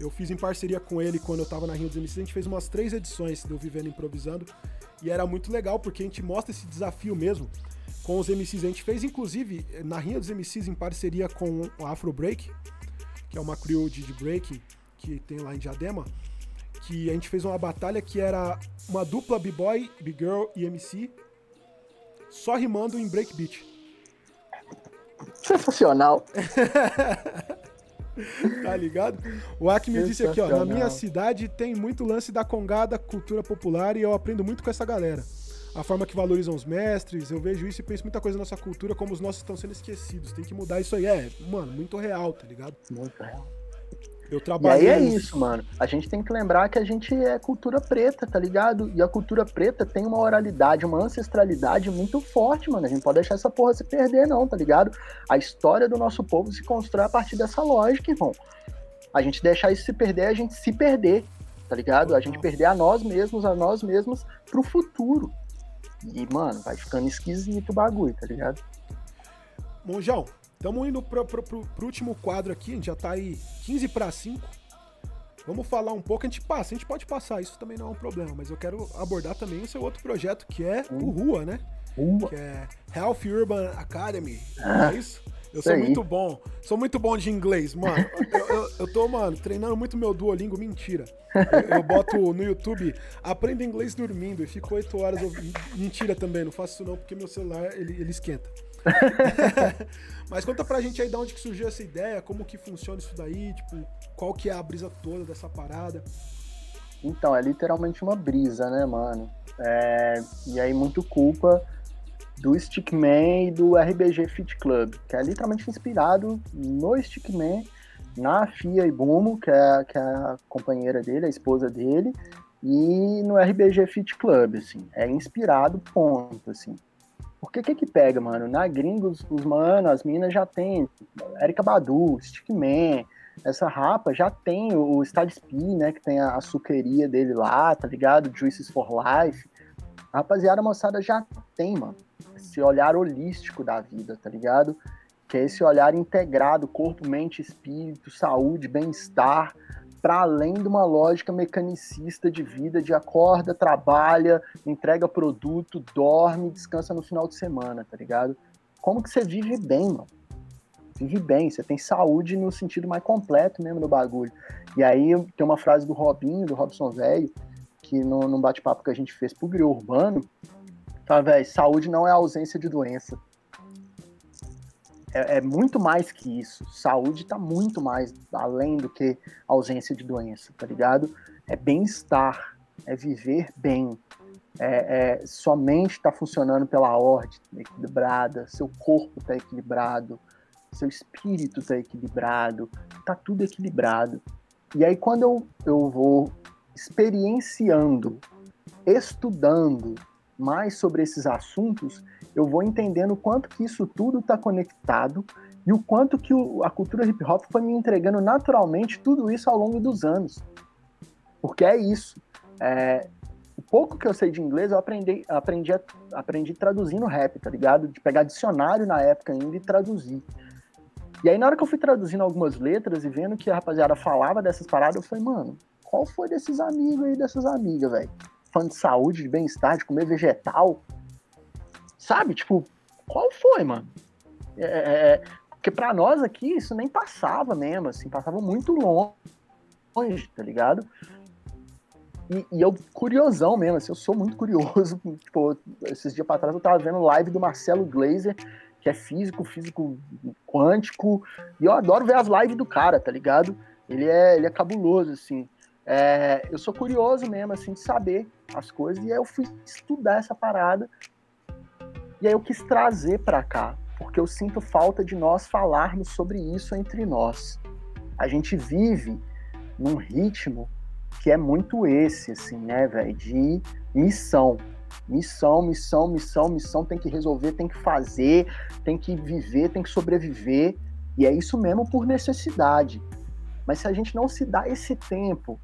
eu fiz em parceria com ele quando eu tava na Rio dos MCs, a gente fez umas três edições do Vivendo Improvisando, e era muito legal, porque a gente mostra esse desafio mesmo com os MCs. A gente fez, inclusive, na Rinha dos MCs em parceria com o Afro Break, que é uma crew de, de breaking que tem lá em Diadema, que a gente fez uma batalha que era uma dupla B-Boy, B-Girl e MC, só rimando em breakbeat. Sensacional. Tá ligado? O Acme disse aqui, ó. Na minha cidade tem muito lance da congada, cultura popular, e eu aprendo muito com essa galera. A forma que valorizam os mestres, eu vejo isso e penso muita coisa na nossa cultura, como os nossos estão sendo esquecidos. Tem que mudar isso aí. É, mano, muito real, tá ligado? Muito real. Eu E trabalhei. aí é isso, mano. A gente tem que lembrar que a gente é cultura preta, tá ligado? E a cultura preta tem uma oralidade, uma ancestralidade muito forte, mano. A gente não pode deixar essa porra se perder, não, tá ligado? A história do nosso povo se constrói a partir dessa lógica, irmão. A gente deixar isso se perder, a gente se perder, tá ligado? A gente perder a nós mesmos, a nós mesmos pro futuro. E, mano, vai ficando esquisito o bagulho, tá ligado? Monjão, estamos indo pro, pro, pro- pro último quadro aqui, a gente já tá aí 15 para 5. Vamos falar um pouco, a gente passa, a gente pode passar, isso também não é um problema, mas eu quero abordar também o seu outro projeto, que é o Rua, né? Uma. que é Health Urban Academy. Ah, é isso? Eu isso sou aí. muito bom. Sou muito bom de inglês, mano. Eu, eu- eu tô, mano, treinando muito meu Duolingo. Mentira. Eu, eu boto no YouTube, aprendo inglês dormindo e fico 8 horas. Mentira também, não faço isso não, porque meu celular, ele, ele esquenta. Mas conta pra gente aí de onde que surgiu essa ideia, como que funciona isso daí, tipo, qual que é a brisa toda dessa parada. Então, é literalmente uma brisa, né, mano? É, e aí, muito culpa do Stickman e do RBG Fit Club, que é literalmente inspirado no Stickman, na Fia Ibumo, que é, que é a companheira dele, a esposa dele, e no RBG Fit Club, assim. É inspirado, ponto, assim. Porque o que que pega, mano? Na gringos, os mano, as minas já tem Erika Badu, Stickman, essa rapa já tem o Stad Speed, né? Que tem a açuqueria dele lá, tá ligado? Juices for Life. Rapaziada a moçada já tem, mano. Esse olhar holístico da vida, tá ligado? Que é esse olhar integrado, corpo, mente, espírito, saúde, bem-estar, para além de uma lógica mecanicista de vida, de acorda, trabalha, entrega produto, dorme, descansa no final de semana, tá ligado? Como que você vive bem, mano? vive bem, você tem saúde no sentido mais completo mesmo do bagulho. E aí tem uma frase do Robinho, do Robson Velho, que no, num bate-papo que a gente fez pro Griot Urbano, tá, velho, saúde não é ausência de doença. É, é muito mais que isso. Saúde tá muito mais além do que ausência de doença, tá ligado? É bem-estar, é viver bem. É, é, sua mente tá funcionando pela ordem equilibrada, seu corpo tá equilibrado, seu espírito tá equilibrado, tá tudo equilibrado. E aí quando eu, eu vou experienciando, estudando mais sobre esses assuntos, eu vou entendendo o quanto que isso tudo está conectado e o quanto que o, a cultura hip hop foi me entregando naturalmente tudo isso ao longo dos anos. Porque é isso. É, o pouco que eu sei de inglês, eu aprendi, aprendi, aprendi traduzindo rap, tá ligado? De pegar dicionário na época ainda e traduzir. E aí, na hora que eu fui traduzindo algumas letras e vendo que a rapaziada falava dessas paradas, eu falei, mano, qual foi desses amigos aí, dessas amigas, velho? Falando de saúde, de bem-estar, de comer vegetal. Sabe? Tipo, qual foi, mano? É, é, porque pra nós aqui, isso nem passava mesmo, assim, passava muito longe, tá ligado? E, e, eu, curiosão mesmo, assim, eu sou muito curioso. Tipo, esses dias pra trás eu tava vendo live do Marcelo Glazer, que é físico, físico quântico, e eu adoro ver as lives do cara, tá ligado? Ele é, ele é cabuloso, assim. É, eu sou curioso mesmo, assim, de saber as coisas, e aí eu fui estudar essa parada, e aí eu quis trazer pra cá, porque eu sinto falta de nós falarmos sobre isso entre nós. A gente vive num ritmo que é muito esse, assim, né, velho, de missão. Missão, missão, missão, missão, tem que resolver, tem que fazer, tem que viver, tem que sobreviver. E é isso mesmo por necessidade. Mas se a gente não se dá esse tempo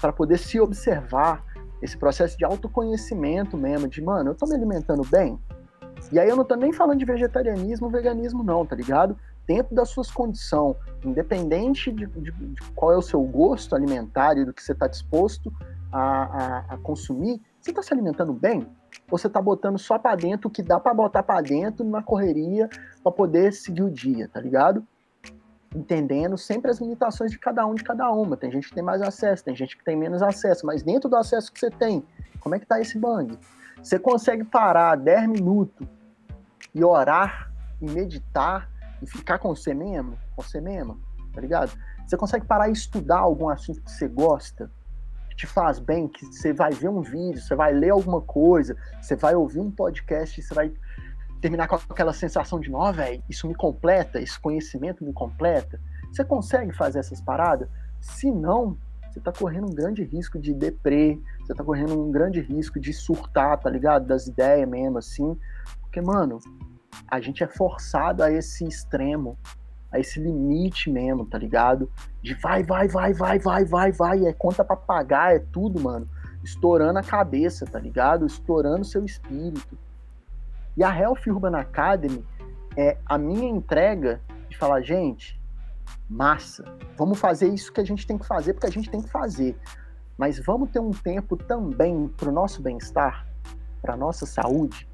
para poder se observar, esse processo de autoconhecimento mesmo, de, mano, eu tô me alimentando bem? E aí eu não tô nem falando de vegetarianismo, veganismo não, tá ligado? Dentro das suas condições, independente de, de, de, qual é o seu gosto alimentar e do que você está disposto a, a, a, consumir, você está se alimentando bem? Ou você está botando só para dentro o que dá para botar para dentro na correria para poder seguir o dia, tá ligado? Entendendo sempre as limitações de cada um, de cada uma. Tem gente que tem mais acesso, tem gente que tem menos acesso, mas dentro do acesso que você tem, como é que tá esse bang? Você consegue parar 10 minutos e orar e meditar e ficar com você mesmo, com você mesmo, tá ligado? Você consegue parar e estudar algum assunto que você gosta, que te faz bem, que você vai ver um vídeo, você vai ler alguma coisa, você vai ouvir um podcast, você vai terminar com aquela sensação de, ó, velho, isso me completa, esse conhecimento me completa. Você consegue fazer essas paradas? Se não, você tá correndo um grande risco de deprê, você tá correndo um grande risco de surtar, tá ligado? Das ideias mesmo, assim. Porque, mano, a gente é forçado a esse extremo, a esse limite mesmo, tá ligado? De vai, vai, vai, vai, vai, vai, vai, é conta pra pagar, é tudo, mano. Estourando a cabeça, tá ligado? Estourando seu espírito. E a Health Urban Academy é a minha entrega de falar, gente, massa, vamos fazer isso que a gente tem que fazer, porque a gente tem que fazer. Mas vamos ter um tempo também para o nosso bem-estar, para a nossa saúde.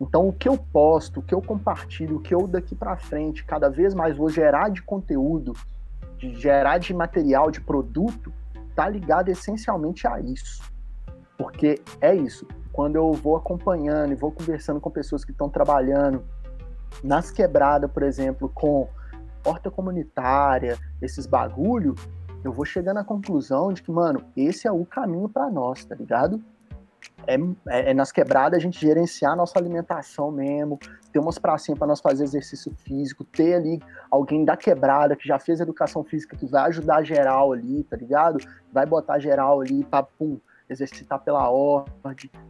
Então, o que eu posto, o que eu compartilho, o que eu daqui para frente, cada vez mais vou gerar de conteúdo, de gerar de material, de produto, tá ligado essencialmente a isso. Porque é isso. Quando eu vou acompanhando e vou conversando com pessoas que estão trabalhando nas quebradas, por exemplo, com horta comunitária, esses bagulho, eu vou chegando à conclusão de que, mano, esse é o caminho para nós, tá ligado? É, é, é, nas quebradas a gente gerenciar a nossa alimentação mesmo, ter umas pracinhas para nós fazer exercício físico, ter ali alguém da quebrada que já fez educação física que vai ajudar geral ali, tá ligado? Vai botar geral ali pum, exercitar pela ordem,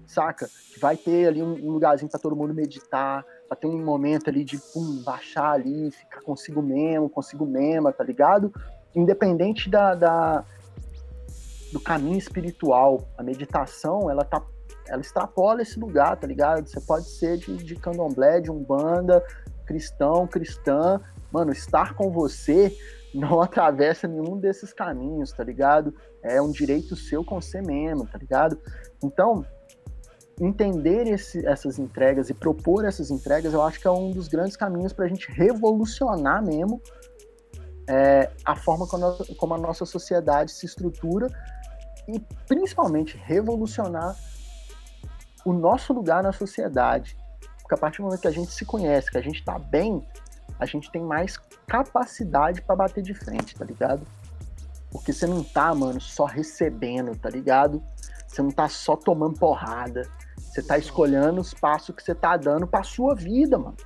saca? Vai ter ali um, um lugarzinho para todo mundo meditar, pra ter um momento ali de pum, baixar ali, ficar consigo mesmo, consigo mesma, tá ligado? Independente da, da do caminho espiritual, a meditação, ela tá ela extrapola esse lugar, tá ligado? Você pode ser de, de candomblé, de umbanda, cristão, cristã, mano, estar com você não atravessa nenhum desses caminhos, tá ligado? É um direito seu com você mesmo, tá ligado? Então, entender esse, essas entregas e propor essas entregas, eu acho que é um dos grandes caminhos para a gente revolucionar mesmo é, a forma como a, como a nossa sociedade se estrutura e principalmente revolucionar o nosso lugar na sociedade. Porque a partir do momento que a gente se conhece, que a gente está bem, a gente tem mais capacidade para bater de frente, tá ligado? Porque você não tá, mano, só recebendo, tá ligado? Você não tá só tomando porrada. Você tá escolhendo os passos que você tá dando pra sua vida, mano.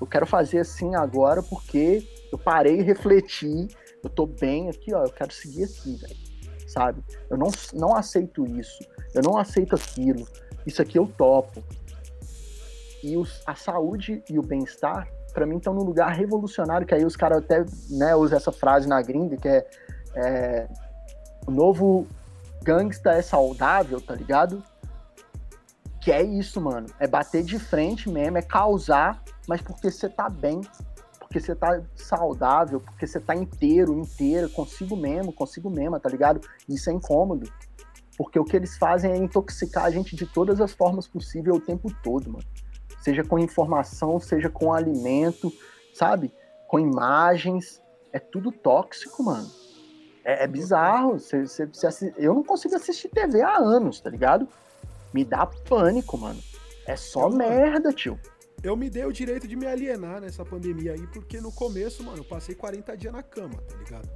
Eu quero fazer assim agora porque eu parei e refleti. Eu tô bem aqui, ó. Eu quero seguir aqui, velho. Sabe? Eu não, não aceito isso. Eu não aceito aquilo. Isso aqui eu topo. E os, a saúde e o bem-estar para mim estão num lugar revolucionário, que aí os caras até né, usam essa frase na gringa, que é, é o novo gangsta é saudável, tá ligado? Que é isso, mano. É bater de frente mesmo, é causar, mas porque você tá bem, porque você tá saudável, porque você tá inteiro, inteira, consigo mesmo, consigo mesma, tá ligado? Isso é incômodo. Porque o que eles fazem é intoxicar a gente de todas as formas possíveis o tempo todo, mano seja com informação, seja com alimento, sabe? Com imagens. É tudo tóxico, mano. É, é bizarro. Você, você, você eu não consigo assistir TV há anos, tá ligado? Me dá pânico, mano. É só eu, merda, tio. Eu me dei o direito de me alienar nessa pandemia aí, porque no começo, mano, eu passei 40 dias na cama, tá ligado?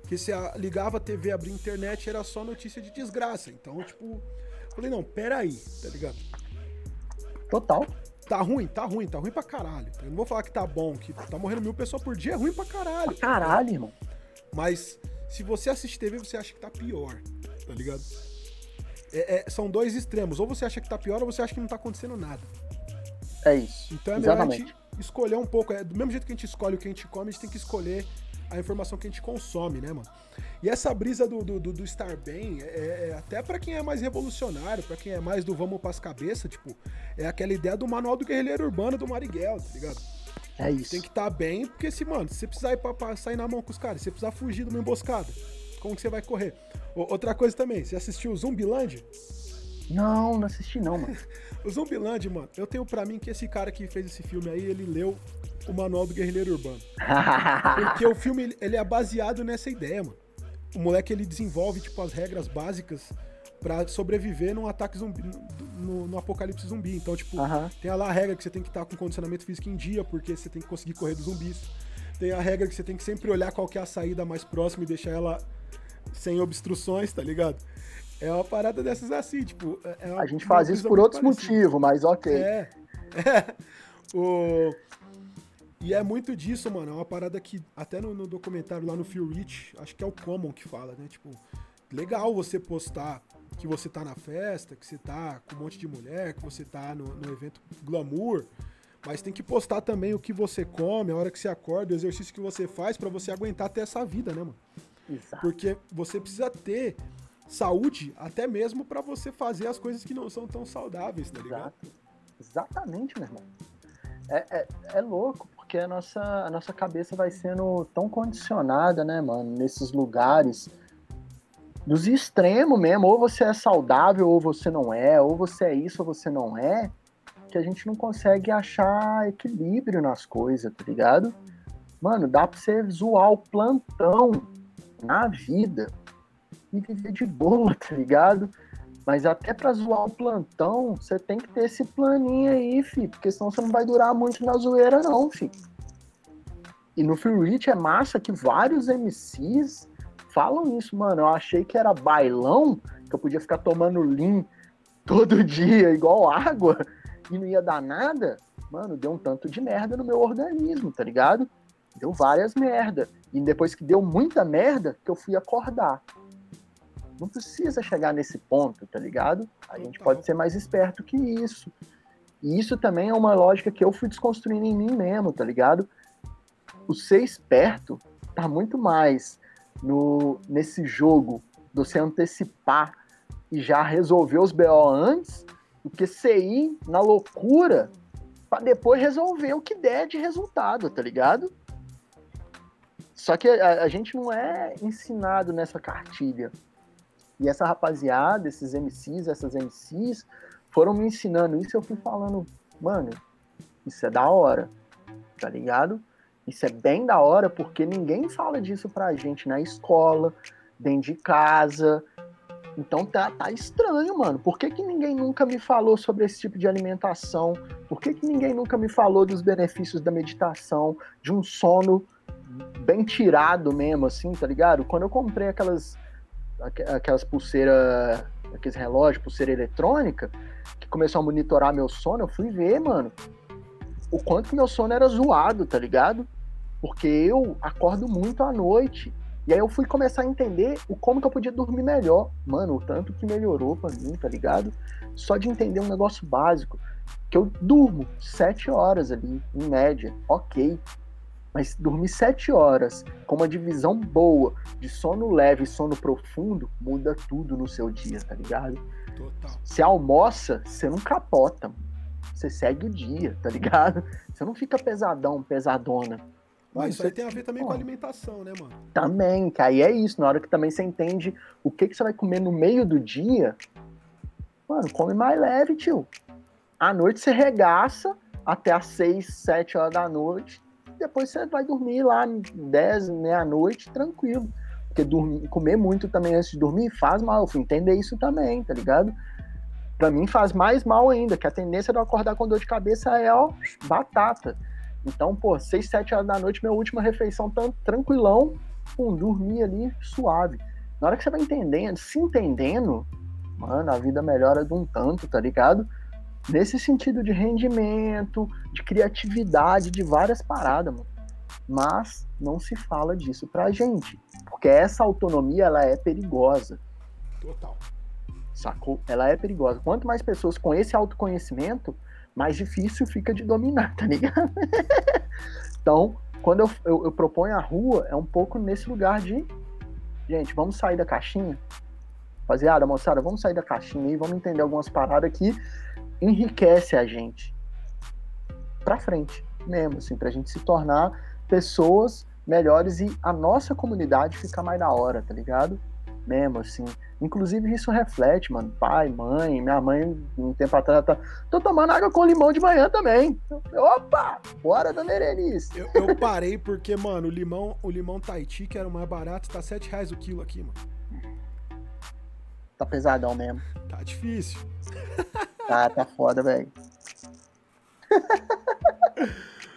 Porque se ligava a TV, abria a internet, era só notícia de desgraça. Então, tipo, falei, não, peraí, tá ligado? Total. Tá ruim, tá ruim, tá ruim pra caralho. Eu não vou falar que tá bom, que tá morrendo mil pessoas por dia, é ruim pra caralho. Pra caralho, irmão. Mas se você assiste TV, você acha que tá pior, tá ligado? É, é, são dois extremos. Ou você acha que tá pior, ou você acha que não tá acontecendo nada. É isso. Então é Exatamente. melhor a gente escolher um pouco. É, do mesmo jeito que a gente escolhe o que a gente come, a gente tem que escolher a informação que a gente consome, né, mano? E essa brisa do, do, do estar bem, é, é, é até para quem é mais revolucionário, para quem é mais do vamos pras cabeças, tipo, é aquela ideia do manual do guerrilheiro urbano do Marighella, tá ligado? É isso. Tem que estar tá bem, porque se, mano, se você precisar ir pra, pra, sair na mão com os caras, se você precisar fugir de uma emboscada, como que você vai correr? outra coisa também, você assistiu Zumbiland? Não, não assisti não, mano. o Zumbiland, mano, eu tenho para mim que esse cara que fez esse filme aí, ele leu o manual do guerrilheiro urbano. porque o filme, ele é baseado nessa ideia, mano. O moleque, ele desenvolve, tipo, as regras básicas para sobreviver num ataque zumbi, no, no, apocalipse zumbi. Então, tipo, tem lá a regra que você tem que estar com condicionamento físico em dia, porque você tem que conseguir correr dos zumbis. Tem a regra que você tem que sempre olhar qual que é a saída mais próxima e deixar ela sem obstruções, tá ligado? É uma parada dessas assim, tipo. É a gente faz isso por outros motivos, mas ok. É. é. O... E é muito disso, mano. É uma parada que, até no, no documentário lá no Feel Rich, acho que é o Common que fala, né? Tipo, legal você postar que você tá na festa, que você tá com um monte de mulher, que você tá no, no evento glamour, mas tem que postar também o que você come, a hora que você acorda, o exercício que você faz para você aguentar até essa vida, né, mano? Exato. Porque você precisa ter saúde até mesmo para você fazer as coisas que não são tão saudáveis, tá ligado? Exato. Exatamente, meu irmão. É, é, é louco, porque a nossa, a nossa cabeça vai sendo tão condicionada, né, mano, nesses lugares dos extremos mesmo, ou você é saudável ou você não é, ou você é isso ou você não é, que a gente não consegue achar equilíbrio nas coisas, tá ligado? Mano, dá pra você zoar o plantão na vida e viver de boa, tá ligado? Mas até pra zoar o plantão, você tem que ter esse planinho aí, fi, porque senão você não vai durar muito na zoeira, não, fi. E no Free Reach é massa que vários MCs falam isso, mano. Eu achei que era bailão, que eu podia ficar tomando lean todo dia, igual água, e não ia dar nada. Mano, deu um tanto de merda no meu organismo, tá ligado? Deu várias merda. E depois que deu muita merda, que eu fui acordar. Não precisa chegar nesse ponto, tá ligado? A gente pode ser mais esperto que isso. E isso também é uma lógica que eu fui desconstruindo em mim mesmo, tá ligado? O ser esperto tá muito mais no, nesse jogo de você antecipar e já resolver os BO antes do que você ir na loucura para depois resolver o que der de resultado, tá ligado? Só que a, a, gente não é ensinado nessa cartilha. E essa rapaziada, esses MCs, essas MCs, foram me ensinando isso eu fui falando, mano, isso é da hora, tá ligado? Isso é bem da hora porque ninguém fala disso pra gente na escola, dentro de casa. Então tá, tá estranho, mano. Por que, que ninguém nunca me falou sobre esse tipo de alimentação? Por que, que ninguém nunca me falou dos benefícios da meditação, de um sono bem tirado mesmo, assim, tá ligado? Quando eu comprei aquelas, aquelas pulseiras, aqueles relógios, pulseira eletrônica, que começou a monitorar meu sono, eu fui ver, mano, o quanto que meu sono era zoado, tá ligado? Porque eu acordo muito à noite. E aí eu fui começar a entender o como que eu podia dormir melhor. Mano, o tanto que melhorou pra mim, tá ligado? Só de entender um negócio básico. Que eu durmo sete horas ali, em média. Ok. Mas dormir sete horas com uma divisão boa de sono leve e sono profundo muda tudo no seu dia, tá ligado? Total. Você almoça, você não capota. Você segue o dia, tá ligado? Você não fica pesadão, pesadona. Mas isso aí tem a ver também com a alimentação, né, mano? Também, que aí é isso. Na hora que também você entende o que, que você vai comer no meio do dia, mano, come mais leve, tio. À noite você regaça até às 6, 7 horas da noite. Depois você vai dormir lá 10, meia-noite, tranquilo. Porque dormir, comer muito também antes de dormir faz mal. Fui entender isso também, tá ligado? Pra mim faz mais mal ainda, que a tendência de eu acordar com dor de cabeça é, ó, batata. Então, pô, 6, 7 horas da noite, minha última refeição tão tranquilão, pum, dormir ali suave. Na hora que você vai entendendo, se entendendo, mano, a vida melhora de um tanto, tá ligado? Nesse sentido de rendimento, de criatividade, de várias paradas, mano. Mas não se fala disso pra gente, porque essa autonomia ela é perigosa. Total. Sacou? Ela é perigosa. Quanto mais pessoas com esse autoconhecimento, mais difícil fica de dominar, tá ligado? então, quando eu, eu, eu, proponho a rua, é um pouco nesse lugar de, gente, vamos sair da caixinha? Rapaziada, moçada, vamos sair da caixinha e vamos entender algumas paradas que enriquece a gente pra frente mesmo, assim, pra gente se tornar pessoas melhores e a nossa comunidade ficar mais da hora, tá ligado? Mesmo, assim. Inclusive, isso reflete, mano. Pai, mãe, minha mãe, um tempo atrás, tá. Tô tomando água com limão de manhã também. Opa! Bora, dona Erenice. Eu, eu parei porque, mano, o limão, o limão Tahiti, que era o mais barato, tá 7 reais o quilo aqui, mano. Tá pesadão mesmo. Tá difícil. Tá, tá foda, velho.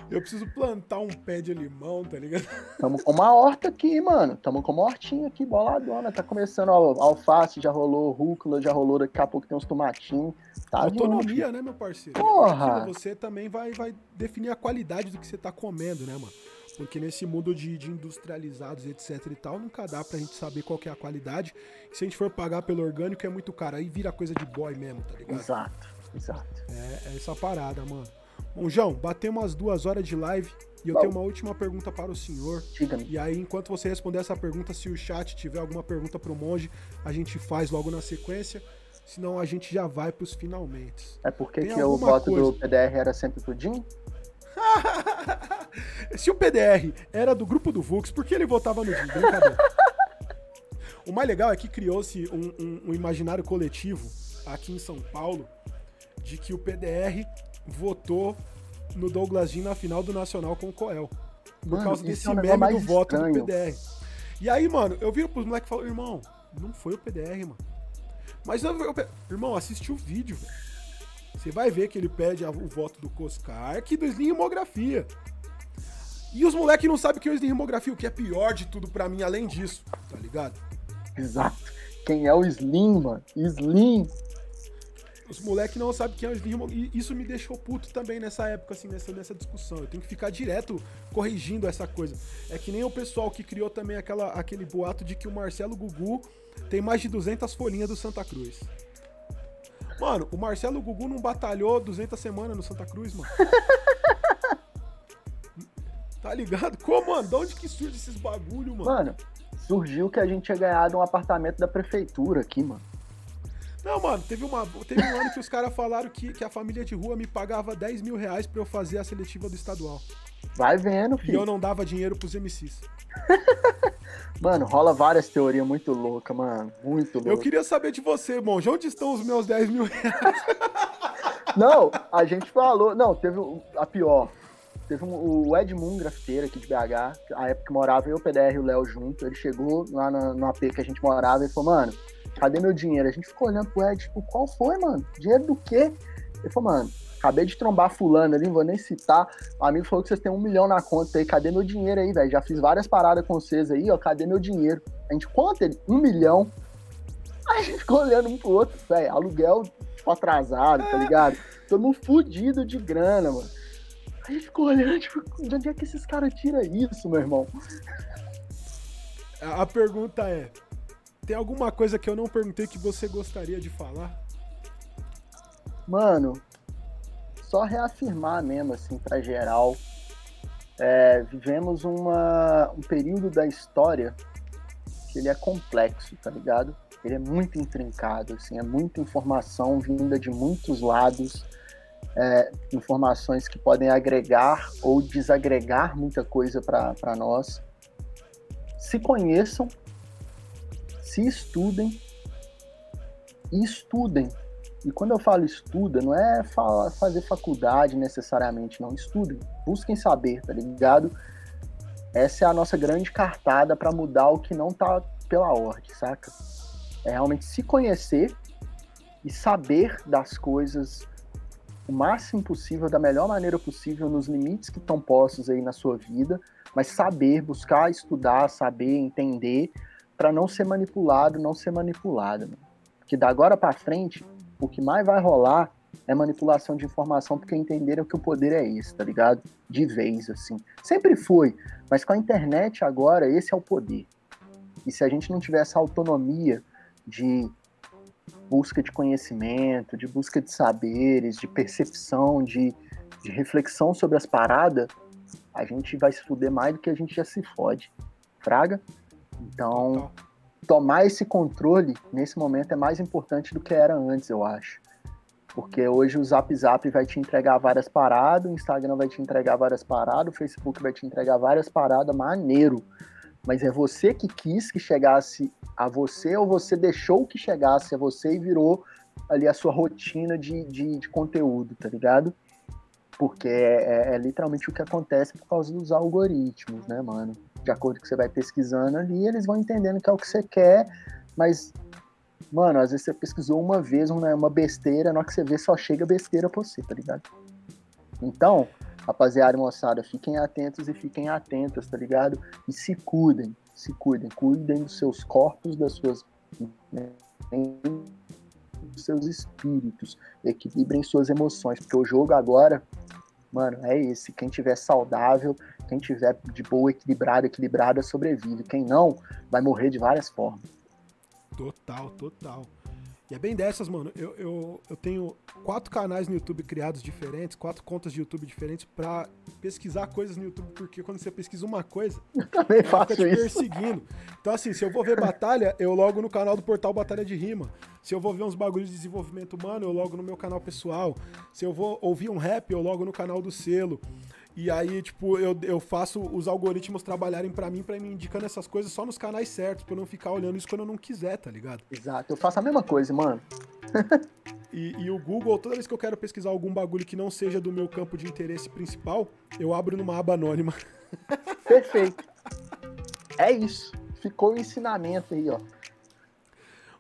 Eu preciso plantar um pé de limão, tá ligado? Tamo com uma horta aqui, mano. Tamo com uma hortinha aqui, boladona. Tá começando ó, alface, já rolou rúcula, já rolou. Daqui a pouco tem uns tomatinhos. Tá Autonomia, né, meu parceiro? Porra! Você também vai, vai definir a qualidade do que você tá comendo, né, mano? Porque nesse mundo de, de, industrializados, etc e tal, nunca dá pra gente saber qual é a qualidade. Se a gente for pagar pelo orgânico, é muito caro. Aí vira coisa de boy mesmo, tá ligado? Exato, exato. É, é essa parada, mano. Bom, João, batemos umas duas horas de live e eu Bom. tenho uma última pergunta para o senhor. Diga-me. E aí, enquanto você responder essa pergunta, se o chat tiver alguma pergunta para o monge, a gente faz logo na sequência. Senão a gente já vai para os finalmente. É porque que o voto coisa... do PDR era sempre pro Jim? se o PDR era do grupo do Vux, por que ele votava no Jim? Brincadeira. o mais legal é que criou-se um, um, um imaginário coletivo aqui em São Paulo de que o PDR votou no Douglas Jean na final do Nacional com o Coel. Por mano, causa desse é um meme do voto estranho. do PDR. E aí, mano, eu viro pros moleques e falo, irmão, não foi o PDR, mano. Mas, eu, eu, irmão, assiste o vídeo, velho. Você vai ver que ele pede o voto do Coscar, que do Slim Rimografia. E os moleques não sabem que é o Slim Rimografia, o que é pior de tudo para mim, além disso, tá ligado? Exato. Quem é o Slim, mano? Slim os moleques não sabem quem é o Slim E isso me deixou puto também nessa época, assim, nessa, nessa discussão. Eu tenho que ficar direto corrigindo essa coisa. É que nem o pessoal que criou também aquela, aquele boato de que o Marcelo Gugu tem mais de 200 folhinhas do Santa Cruz. Mano, o Marcelo Gugu não batalhou 200 semanas no Santa Cruz, mano. tá ligado? Como, mano? De onde que surge esses bagulho, mano? Mano, surgiu que a gente tinha ganhado um apartamento da prefeitura aqui, mano. Não, mano, teve, uma, teve um ano que os caras falaram que, que a família de rua me pagava 10 mil reais pra eu fazer a seletiva do estadual. Vai vendo, filho. E eu não dava dinheiro pros MCs. mano, rola várias teorias muito loucas, mano. Muito louca. Eu queria saber de você. De onde estão os meus 10 mil reais? Não, a gente falou. Não, teve a pior. Teve um, o Edmund, grafiteiro aqui de BH, a época que morava eu, o PDR e o Léo junto. Ele chegou lá no, no AP que a gente morava e falou, mano cadê meu dinheiro? A gente ficou olhando pro Ed, tipo, qual foi, mano? Dinheiro do quê? Ele falou, mano, acabei de trombar fulano ali, não vou nem citar. O amigo falou que vocês têm um milhão na conta aí, cadê meu dinheiro aí, velho? Já fiz várias paradas com vocês aí, ó, cadê meu dinheiro? A gente, quanto ele? Um milhão. Aí a gente ficou olhando um pro outro, velho, aluguel tipo, atrasado, tá ligado? Todo mundo fudido de grana, mano. A gente ficou olhando, tipo, de onde é que esses caras tiram isso, meu irmão? A pergunta é, tem alguma coisa que eu não perguntei que você gostaria de falar? Mano, só reafirmar mesmo, assim, pra geral. É, vivemos uma, um período da história que ele é complexo, tá ligado? Ele é muito intrincado, assim, é muita informação vinda de muitos lados, é, informações que podem agregar ou desagregar muita coisa para nós. Se conheçam, se estudem e estudem. E quando eu falo estuda, não é fazer faculdade necessariamente, não. Estudem, busquem saber, tá ligado? Essa é a nossa grande cartada para mudar o que não tá pela ordem, saca? É realmente se conhecer e saber das coisas o máximo possível, da melhor maneira possível, nos limites que estão postos aí na sua vida, mas saber, buscar estudar, saber, entender, para não ser manipulado, não ser manipulado. Porque da agora para frente, o que mais vai rolar é manipulação de informação porque entenderam que o poder é esse, tá ligado? De vez, assim. Sempre foi, mas com a internet agora, esse é o poder. E se a gente não tiver essa autonomia de busca de conhecimento, de busca de saberes, de percepção, de, de reflexão sobre as paradas, a gente vai se fuder mais do que a gente já se fode. Fraga? Então, tomar esse controle nesse momento é mais importante do que era antes, eu acho. Porque hoje o Zap Zap vai te entregar várias paradas, o Instagram vai te entregar várias paradas, o Facebook vai te entregar várias paradas, maneiro. Mas é você que quis que chegasse a você ou você deixou que chegasse a você e virou ali a sua rotina de, de, de conteúdo, tá ligado? Porque é, é, é, literalmente o que acontece por causa dos algoritmos, né, mano? De acordo com o que você vai pesquisando ali, eles vão entendendo que é o que você quer, mas Mano, às vezes você pesquisou uma vez uma, uma besteira, na hora que você vê só chega besteira pra você, tá ligado? Então, rapaziada moçada, fiquem atentos e fiquem atentas, tá ligado? E se cuidem, se cuidem, cuidem dos seus corpos, das suas. Né, dos seus espíritos, equilibrem suas emoções, porque o jogo agora, mano, é esse. Quem tiver saudável, quem tiver de boa, equilibrado, equilibrada, sobrevive. Quem não, vai morrer de várias formas. Total, total. E é bem dessas, mano. Eu, eu, eu tenho quatro canais no YouTube criados diferentes, quatro contas de YouTube diferentes para pesquisar coisas no YouTube, porque quando você pesquisa uma coisa, eu também faço fica te perseguindo. Então, assim, se eu vou ver batalha, eu logo no canal do portal Batalha de Rima. Se eu vou ver uns bagulhos de desenvolvimento humano, eu logo no meu canal pessoal. Se eu vou ouvir um rap, eu logo no canal do selo. E aí, tipo, eu, eu faço os algoritmos trabalharem para mim, para me indicando essas coisas só nos canais certos, pra eu não ficar olhando isso quando eu não quiser, tá ligado? Exato, eu faço a mesma coisa, mano. e, e, o Google, toda vez que eu quero pesquisar algum bagulho que não seja do meu campo de interesse principal, eu abro numa aba anônima. Perfeito. É isso. Ficou o ensinamento aí, ó.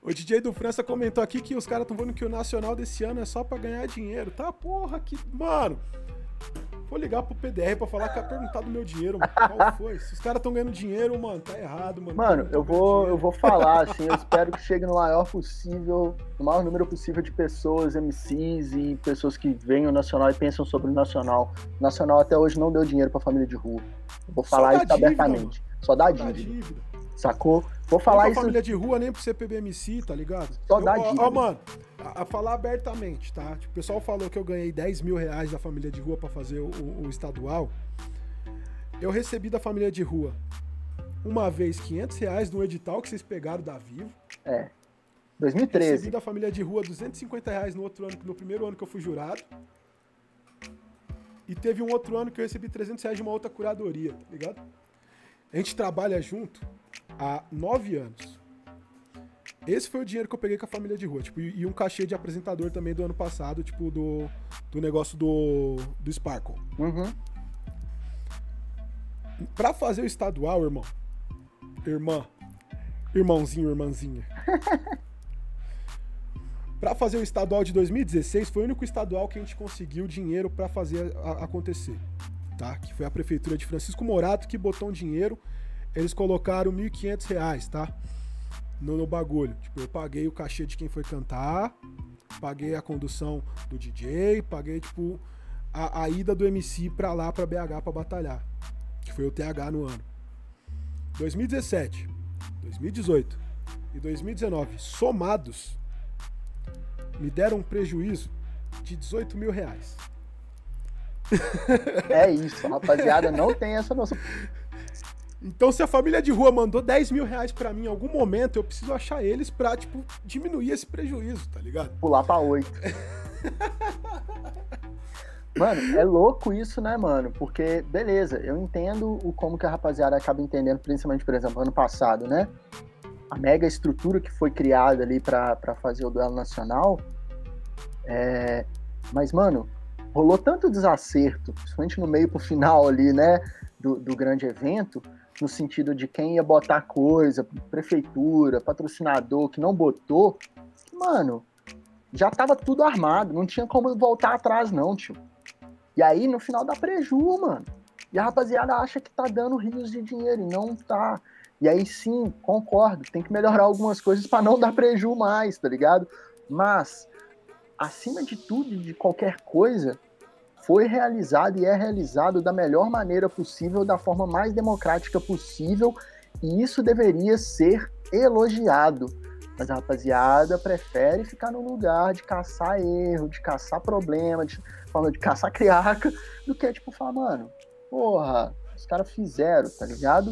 O DJ do França comentou aqui que os caras estão falando que o nacional desse ano é só para ganhar dinheiro. Tá, porra, que. Mano, Vou ligar pro PDR pra falar que ia perguntar do meu dinheiro, mano. Qual foi? Se os caras estão ganhando dinheiro, mano, tá errado, mano. Mano, eu vou, eu vou falar, assim, eu espero que chegue no maior possível, no maior número possível de pessoas, MCs e pessoas que veem o Nacional e pensam sobre o Nacional. O Nacional até hoje não deu dinheiro pra família de rua. Eu vou falar isso dívida, abertamente. Mano. Só dá dívida. dívida. Sacou? Vou falar isso. família de rua, nem pro CPBMC, tá ligado? Só dá dívida. Ó, mano, a, a, falar abertamente, tá? Tipo, o pessoal falou que eu ganhei 10 mil reais da família de rua para fazer o, o, o, estadual. Eu recebi da família de rua uma vez 500 reais no edital que vocês pegaram da Vivo. É. 2013. Recebi da família de rua 250 reais no outro ano, no primeiro ano que eu fui jurado. E teve um outro ano que eu recebi 300 reais de uma outra curadoria, tá ligado? A gente trabalha junto há nove anos. Esse foi o dinheiro que eu peguei com a família de rua, tipo, e um cachê de apresentador também do ano passado, tipo, do, do negócio do, do Sparkle. Uhum. Pra fazer o estadual, irmão, irmã, irmãozinho, irmãzinha. para fazer o estadual de 2016, foi o único estadual que a gente conseguiu dinheiro para fazer a, acontecer, tá? Que foi a prefeitura de Francisco Morato que botou um dinheiro, eles colocaram R$ 1.500, tá? no, no bagulho. Tipo, eu paguei o cachê de quem foi cantar, paguei a condução do DJ, paguei, tipo, a, a ida do MC pra lá, pra BH, pra batalhar. Que foi o TH no ano. 2017, 2018 e 2019, somados, me deram um prejuízo de 18 mil reais. É isso, rapaziada, não tem essa noção. Então, se a família de rua mandou 10 mil reais pra mim em algum momento, eu preciso achar eles pra, tipo, diminuir esse prejuízo, tá ligado? Pular pra 8. mano, é louco isso, né, mano? Porque, beleza, eu entendo o como que a rapaziada acaba entendendo, principalmente, por exemplo, ano passado, né? A mega estrutura que foi criada ali pra fazer o duelo nacional. É... Mas, mano, rolou tanto desacerto, principalmente no meio pro final ali, né? Do, do grande evento, no sentido de quem ia botar coisa, prefeitura, patrocinador, que não botou, mano, já tava tudo armado, não tinha como voltar atrás, não, tio. E aí, no final dá preju, mano. E a rapaziada acha que tá dando rios de dinheiro e não tá. E aí sim, concordo, tem que melhorar algumas coisas para não dar preju mais, tá ligado? Mas acima de tudo de qualquer coisa, foi realizado e é realizado da melhor maneira possível, da forma mais democrática possível, e isso deveria ser elogiado. Mas a rapaziada prefere ficar no lugar de caçar erro, de caçar problema, de, de caçar criaca, do que, tipo, falar, mano, porra, os caras fizeram, tá ligado?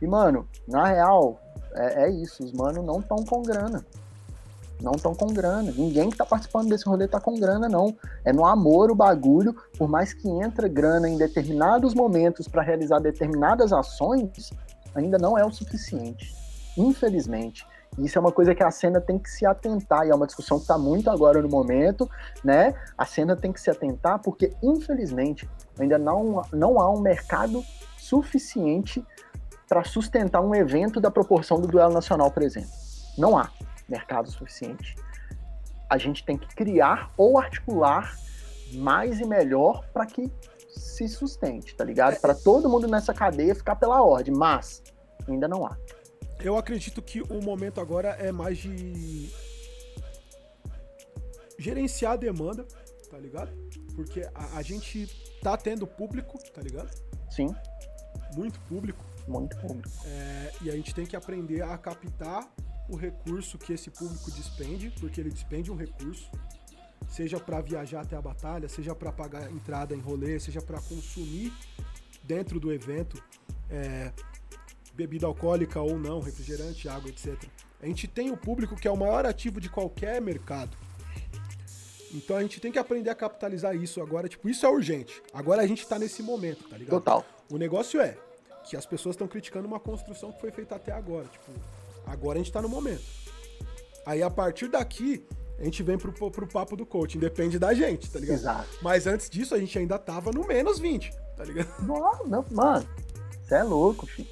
E, mano, na real, é, é isso, os manos não estão com grana não estão com grana. Ninguém que está participando desse rolê está com grana, não. É no amor o bagulho, por mais que entra grana em determinados momentos para realizar determinadas ações, ainda não é o suficiente. Infelizmente. Isso é uma coisa que a cena tem que se atentar, e é uma discussão que está muito agora no momento, né? A cena tem que se atentar, porque, infelizmente, ainda não, não há um mercado suficiente para sustentar um evento da proporção do duelo nacional, por exemplo. Não há mercado suficiente. A gente tem que criar ou articular mais e melhor para que se sustente, tá ligado? Para todo mundo nessa cadeia ficar pela ordem, mas ainda não há. Eu acredito que o momento agora é mais de gerenciar a demanda, tá ligado? Porque a, a gente tá tendo público, tá ligado? Sim. Muito público. Muito público. É, e a gente tem que aprender a captar o recurso que esse público despende, porque ele despende um recurso, seja para viajar até a batalha, seja para pagar entrada em rolê, seja para consumir dentro do evento é, bebida alcoólica ou não, refrigerante, água, etc. A gente tem o público que é o maior ativo de qualquer mercado. Então a gente tem que aprender a capitalizar isso agora. Tipo, isso é urgente. Agora a gente tá nesse momento, tá ligado? Total. O negócio é que as pessoas estão criticando uma construção que foi feita até agora. Tipo, Agora a gente tá no momento. Aí a partir daqui, a gente vem pro, pro papo do coaching. Depende da gente, tá ligado? Exato. Mas antes disso, a gente ainda tava no menos 20, tá ligado? Não, não mano, você é louco, filho.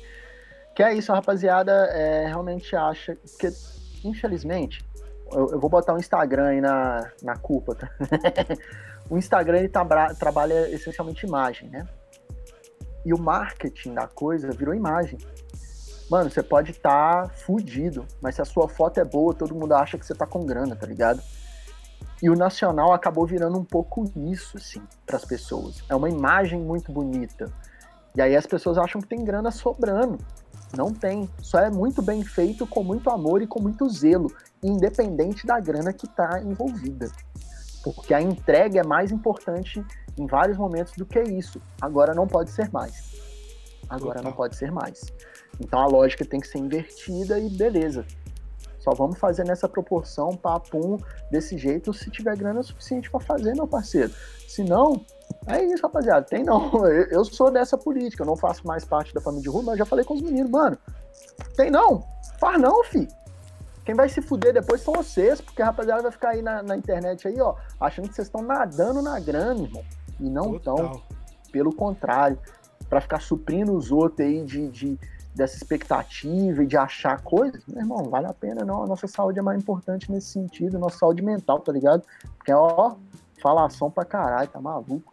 Que é isso, a rapaziada é, realmente acha que, infelizmente, eu, eu, vou botar o Instagram aí na, na culpa, tá? o Instagram ele tá, trabalha essencialmente imagem, né? E o marketing da coisa virou imagem. Mano, você pode estar tá fudido, mas se a sua foto é boa, todo mundo acha que você tá com grana, tá ligado? E o Nacional acabou virando um pouco isso, assim, para as pessoas. É uma imagem muito bonita. E aí as pessoas acham que tem grana sobrando. Não tem. Só é muito bem feito, com muito amor e com muito zelo, independente da grana que tá envolvida. Porque a entrega é mais importante em vários momentos do que isso. Agora não pode ser mais. Agora Total. não pode ser mais. Então a lógica tem que ser invertida e beleza. Só vamos fazer nessa proporção, papum, desse jeito, se tiver grana suficiente para fazer, meu parceiro. Se não, é isso, rapaziada. Tem não. Eu sou dessa política, eu não faço mais parte da família de rua, mas já falei com os meninos, mano. Tem não. Faz não, fi. Quem vai se fuder depois são vocês, porque a rapaziada vai ficar aí na, na internet aí, ó, achando que vocês estão nadando na grana, irmão. E não estão. Pelo contrário, para ficar suprindo os outros aí de, de dessa expectativa e de achar coisas, meu irmão, vale a pena não. A nossa saúde é mais importante nesse sentido, nossa saúde mental, tá ligado? Porque, ó, falação pra caralho, tá maluco.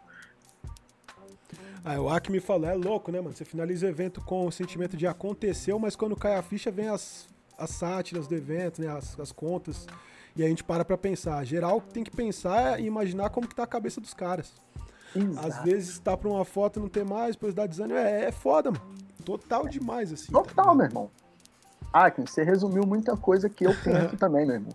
Ah, o Acme falou, é louco, né, mano? Você finaliza o evento com o sentimento de aconteceu, mas quando cai a ficha vem as, as sátiras do evento, né, as, as contas, e a gente para pra pensar. Geral tem que pensar e imaginar como que tá a cabeça dos caras. Exato. Às vezes tá pra uma foto e não tem mais, depois dá desânimo. É, é foda, mano. Total demais, assim. Total, tá meu irmão. Ah, você resumiu muita coisa que eu penso também, meu irmão.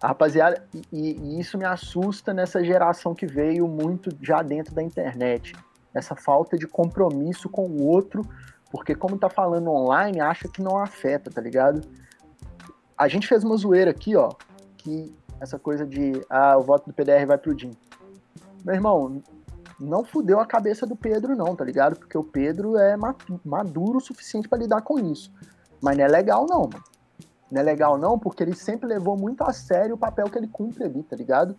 A rapaziada, e, e, isso me assusta nessa geração que veio muito já dentro da internet. Essa falta de compromisso com o outro, porque como tá falando online, acha que não afeta, tá ligado? A gente fez uma zoeira aqui, ó, que essa coisa de, ah, o voto do PDR vai pro DIN. Meu irmão, não fudeu a cabeça do Pedro, não, tá ligado? Porque o Pedro é maduro o suficiente para lidar com isso. Mas não é legal, não, mano. Não é legal, não, porque ele sempre levou muito a sério o papel que ele cumpre ali, tá ligado?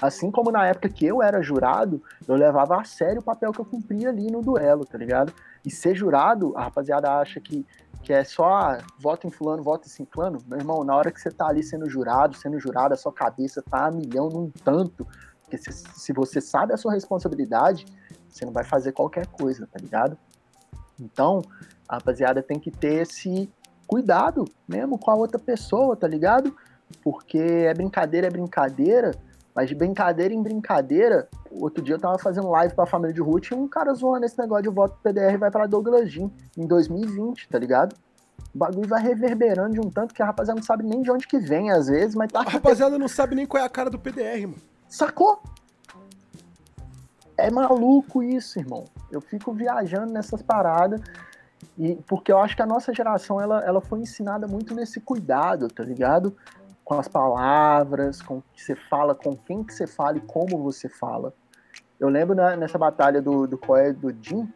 Assim como na época que eu era jurado, eu levava a sério o papel que eu cumpria ali no duelo, tá ligado? E ser jurado, a rapaziada acha que, que é só ah, voto em fulano, voto em ciclano. Meu irmão, na hora que você tá ali sendo jurado, sendo jurado, a sua cabeça tá a milhão num tanto porque se, se você sabe a sua responsabilidade, você não vai fazer qualquer coisa, tá ligado? Então, a rapaziada tem que ter esse cuidado mesmo com a outra pessoa, tá ligado? Porque é brincadeira, é brincadeira, Mas de brincadeira em brincadeira, outro dia eu tava fazendo live pra família de Ruth e um cara zoando esse negócio de voto PDR vai pra Douglas Jean em 2020, tá ligado? O bagulho vai reverberando de um tanto que a rapaziada não sabe nem de onde que vem, às vezes, mas tá. A rapaziada não sabe nem qual é a cara do PDR, mano. Sacou? É maluco isso, irmão. Eu fico viajando nessas paradas. E porque eu acho que a nossa geração ela, ela foi ensinada muito nesse cuidado, tá ligado? Com as palavras, com o que você fala, com quem que você fala e como você fala. Eu lembro na, nessa batalha do, do Coé do Jim,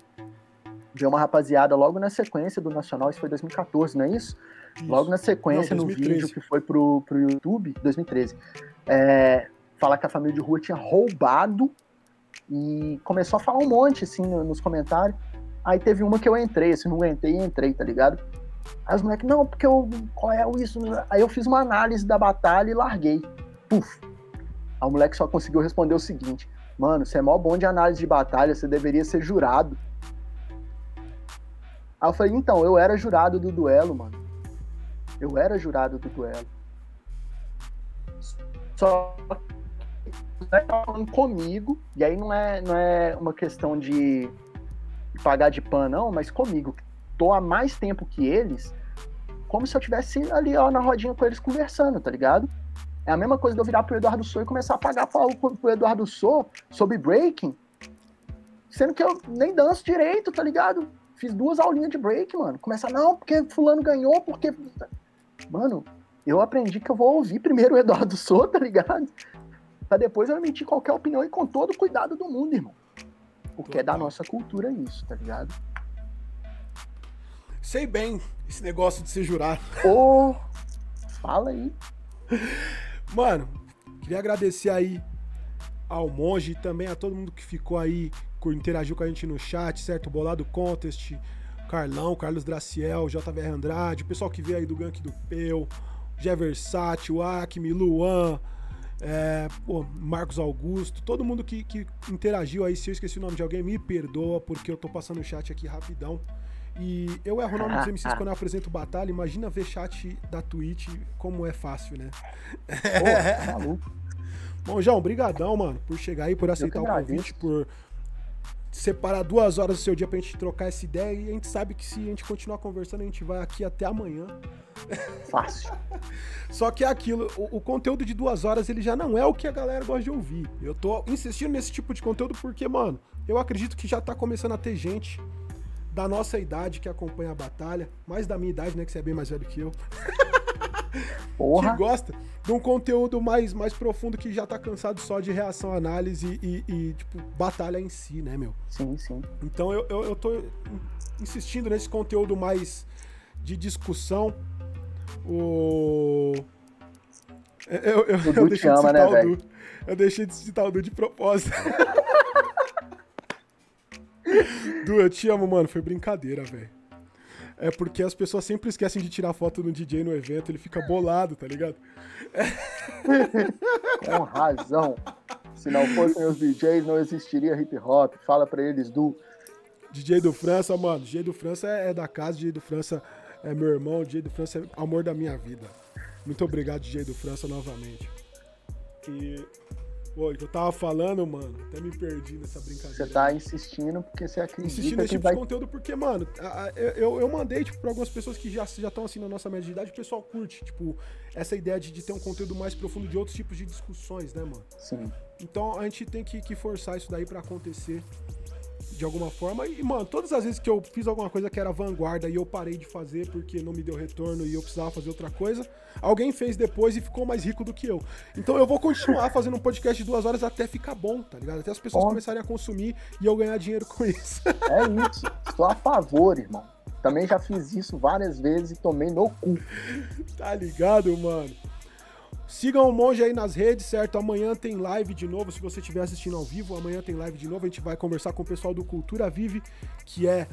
de uma rapaziada logo na sequência do Nacional, isso foi 2014, não é isso? isso. Logo na sequência, não, no vídeo que foi pro, pro YouTube, 2013, é, falar que a família de rua tinha roubado e começou a falar um monte, assim, nos comentários. Aí teve uma que eu entrei, assim, não aguentei e entrei, tá ligado? Aí os moleques, não, porque eu. Qual é isso? Aí eu fiz uma análise da batalha e larguei. Puf. Aí o moleque só conseguiu responder o seguinte: Mano, você é mó bom de análise de batalha, você deveria ser jurado. Aí eu falei, então, eu era jurado do duelo, mano. Eu era jurado do duelo. Só tá falando comigo, e aí não é, não é uma questão de pagar de pan, não, mas comigo, tô há mais tempo que eles, como se eu tivesse ali ó, na rodinha com eles conversando, tá ligado? É a mesma coisa de eu virar pro Eduardo Sou e começar a pagar pau pro Eduardo Sou sobre breaking, sendo que eu nem danço direito, tá ligado? Fiz duas aulinhas de break, mano. Começa, não, porque fulano ganhou, porque. Mano, eu aprendi que eu vou ouvir primeiro o Eduardo Sou, tá ligado? Pra depois eu emitir qualquer opinião e com todo o cuidado do mundo, irmão. Porque é da nossa cultura isso, tá ligado? Sei bem esse negócio de ser jurado. Ô, oh, fala aí. Mano, queria agradecer aí ao Monge e também a todo mundo que ficou aí, que interagiu com a gente no chat, certo? Bolado Contest, Carlão, Carlos Draciel, JVR Andrade, o pessoal que veio aí do Gank do Peu, Jeversat, o Acme, Luan, é, pô, Marcos Augusto, todo mundo que, que interagiu aí, se eu esqueci o nome de alguém, me perdoa, porque eu tô passando o chat aqui rapidão. E eu erro o nome dos MCs quando eu apresento batalha, imagina ver chat da Twitch, como é fácil, né? Pô, tá maluco. Bom, João, brigadão, mano, por chegar aí, por aceitar o convite, por separar duas horas do seu dia pra gente trocar essa ideia e a gente sabe que se a gente continuar conversando, a gente vai aqui até amanhã. Fácil. Só que é aquilo, o, o, conteúdo de duas horas ele já não é o que a galera gosta de ouvir. Eu tô insistindo nesse tipo de conteúdo porque, mano, eu acredito que já tá começando a ter gente da nossa idade que acompanha a batalha, mais da minha idade, né, que você é bem mais velho que eu. Porra. que gosta de um conteúdo mais, mais profundo que já tá cansado só de reação, análise e, e tipo, batalha em si, né, meu? Sim, sim. Então eu, eu, eu tô insistindo nesse conteúdo mais de discussão. O. Eu, eu, eu, deixei ama, de citar né, o Du. Eu deixei de citar o Du de propósito. du, eu te amo, mano. Foi brincadeira, velho é porque as pessoas sempre esquecem de tirar foto no DJ no evento, ele fica bolado, tá ligado? Com razão. Se não fossem os DJs, não existiria hip hop. Fala pra eles do. DJ do França, mano. DJ do França é, é da casa, DJ do França é meu irmão, DJ do França é amor da minha vida. Muito obrigado, DJ do França, novamente. E Pô, eu tava falando, mano, até me perdi nessa brincadeira. Você tá insistindo porque você acredita Insistindo nesse tipo vai... de conteúdo porque, mano, eu, eu mandei, tipo, pra algumas pessoas que já estão assim na nossa média de idade, o pessoal curte, tipo, essa ideia de, de ter um conteúdo mais profundo de outros tipos de discussões, né, mano? Sim. Então a gente tem que, que forçar isso daí para acontecer de alguma forma. E, mano, todas as vezes que eu fiz alguma coisa que era vanguarda e eu parei de fazer porque não me deu retorno e eu precisava fazer outra coisa, alguém fez depois e ficou mais rico do que eu. Então eu vou continuar fazendo um podcast de duas horas até ficar bom, tá ligado? Até as pessoas começarem a consumir e eu ganhar dinheiro com isso. É isso. Estou a favor, irmão. Também já fiz isso várias vezes e tomei no cu. Tá ligado, mano? Sigam o Monge aí nas redes, certo? Amanhã tem live de novo. Se você estiver assistindo ao vivo, amanhã tem live de novo. A gente vai conversar com o pessoal do Cultura Vive, que é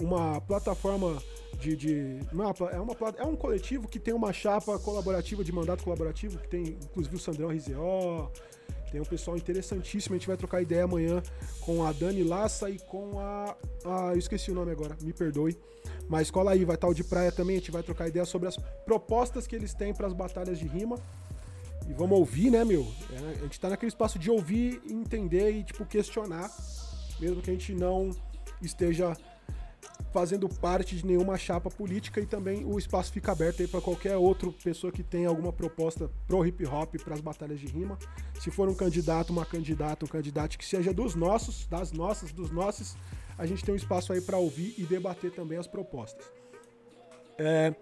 uma plataforma de. de uma, é, uma, é um coletivo que tem uma chapa colaborativa, de mandato colaborativo, que tem inclusive o Sandrão RZO. Tem um pessoal interessantíssimo. A gente vai trocar ideia amanhã com a Dani Lassa e com a. Ah, eu esqueci o nome agora, me perdoe. Mas cola aí, vai estar o de praia também. A gente vai trocar ideia sobre as propostas que eles têm para as batalhas de rima E vamos ouvir, né, meu? É, a gente tá naquele espaço de ouvir, entender e, tipo, questionar, mesmo que a gente não esteja fazendo parte de nenhuma chapa política e também o espaço fica aberto aí para qualquer outra pessoa que tenha alguma proposta pro hip hop, para as batalhas de rima. Se for um candidato, uma candidata, um candidato que seja dos nossos, das nossas, dos nossos, a gente tem um espaço aí para ouvir e debater também as propostas. É...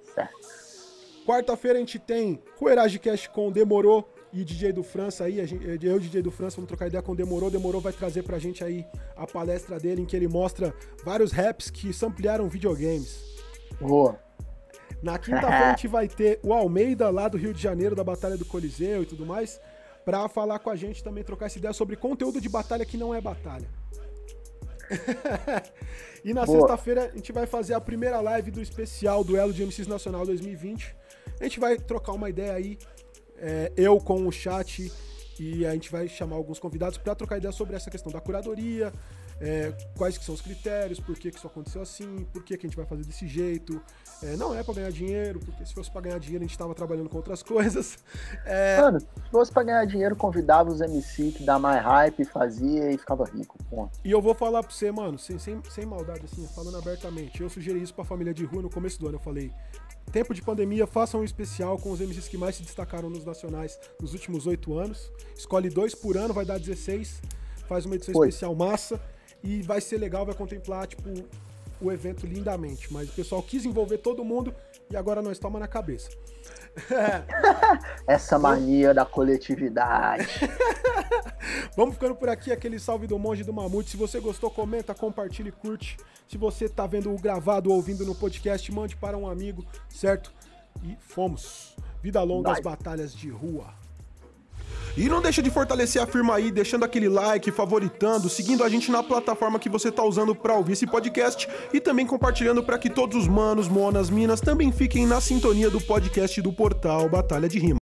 Quarta-feira a gente tem Ruerage Cast com Demorou e DJ do França aí, gente, eu e o DJ do França vamos trocar ideia com Demorou. Demorou vai trazer pra gente aí a palestra dele em que ele mostra vários raps que ampliaram videogames. Boa. Na quinta-feira a gente vai ter o Almeida lá do Rio de Janeiro, da Batalha do Coliseu e tudo mais, pra falar com a gente também, trocar essa ideia sobre conteúdo de batalha que não é batalha. e na sexta-feira a gente vai fazer a primeira live do especial Duelo de MCs Nacional 2020. A gente vai trocar uma ideia aí, é, eu com o chat, e a gente vai chamar alguns convidados para trocar ideia sobre essa questão da curadoria, é, quais que são os critérios, por que, que isso aconteceu assim, por que, que a gente vai fazer desse jeito. É, não é para ganhar dinheiro, porque se fosse para ganhar dinheiro a gente estava trabalhando com outras coisas. É... Mano, se fosse para ganhar dinheiro, convidava os MC que dá mais hype, fazia e ficava rico. Ponto. E eu vou falar para você, mano, sem, sem, sem maldade, assim, falando abertamente. Eu sugeri isso para a família de rua no começo do ano. Eu falei, tempo de pandemia, façam um especial com os MCs que mais se destacaram nos nacionais nos últimos oito anos. Escolhe dois por ano, vai dar 16. Faz uma edição Foi. especial massa. E vai ser legal, vai contemplar, tipo, o evento lindamente. Mas o pessoal quis envolver todo mundo e agora nós toma na cabeça. Essa mania da coletividade. Vamos ficando por aqui, aquele salve do monge do mamute. Se você gostou, comenta, compartilhe, curte. Se você tá vendo o gravado ou ouvindo no podcast, mande para um amigo, certo? E fomos. Vida longa às batalhas de rua. E não deixa de fortalecer a firma aí, deixando aquele like, favoritando, seguindo a gente na plataforma que você está usando para ouvir esse podcast e também compartilhando para que todos os manos, monas, minas também fiquem na sintonia do podcast do portal Batalha de Rima.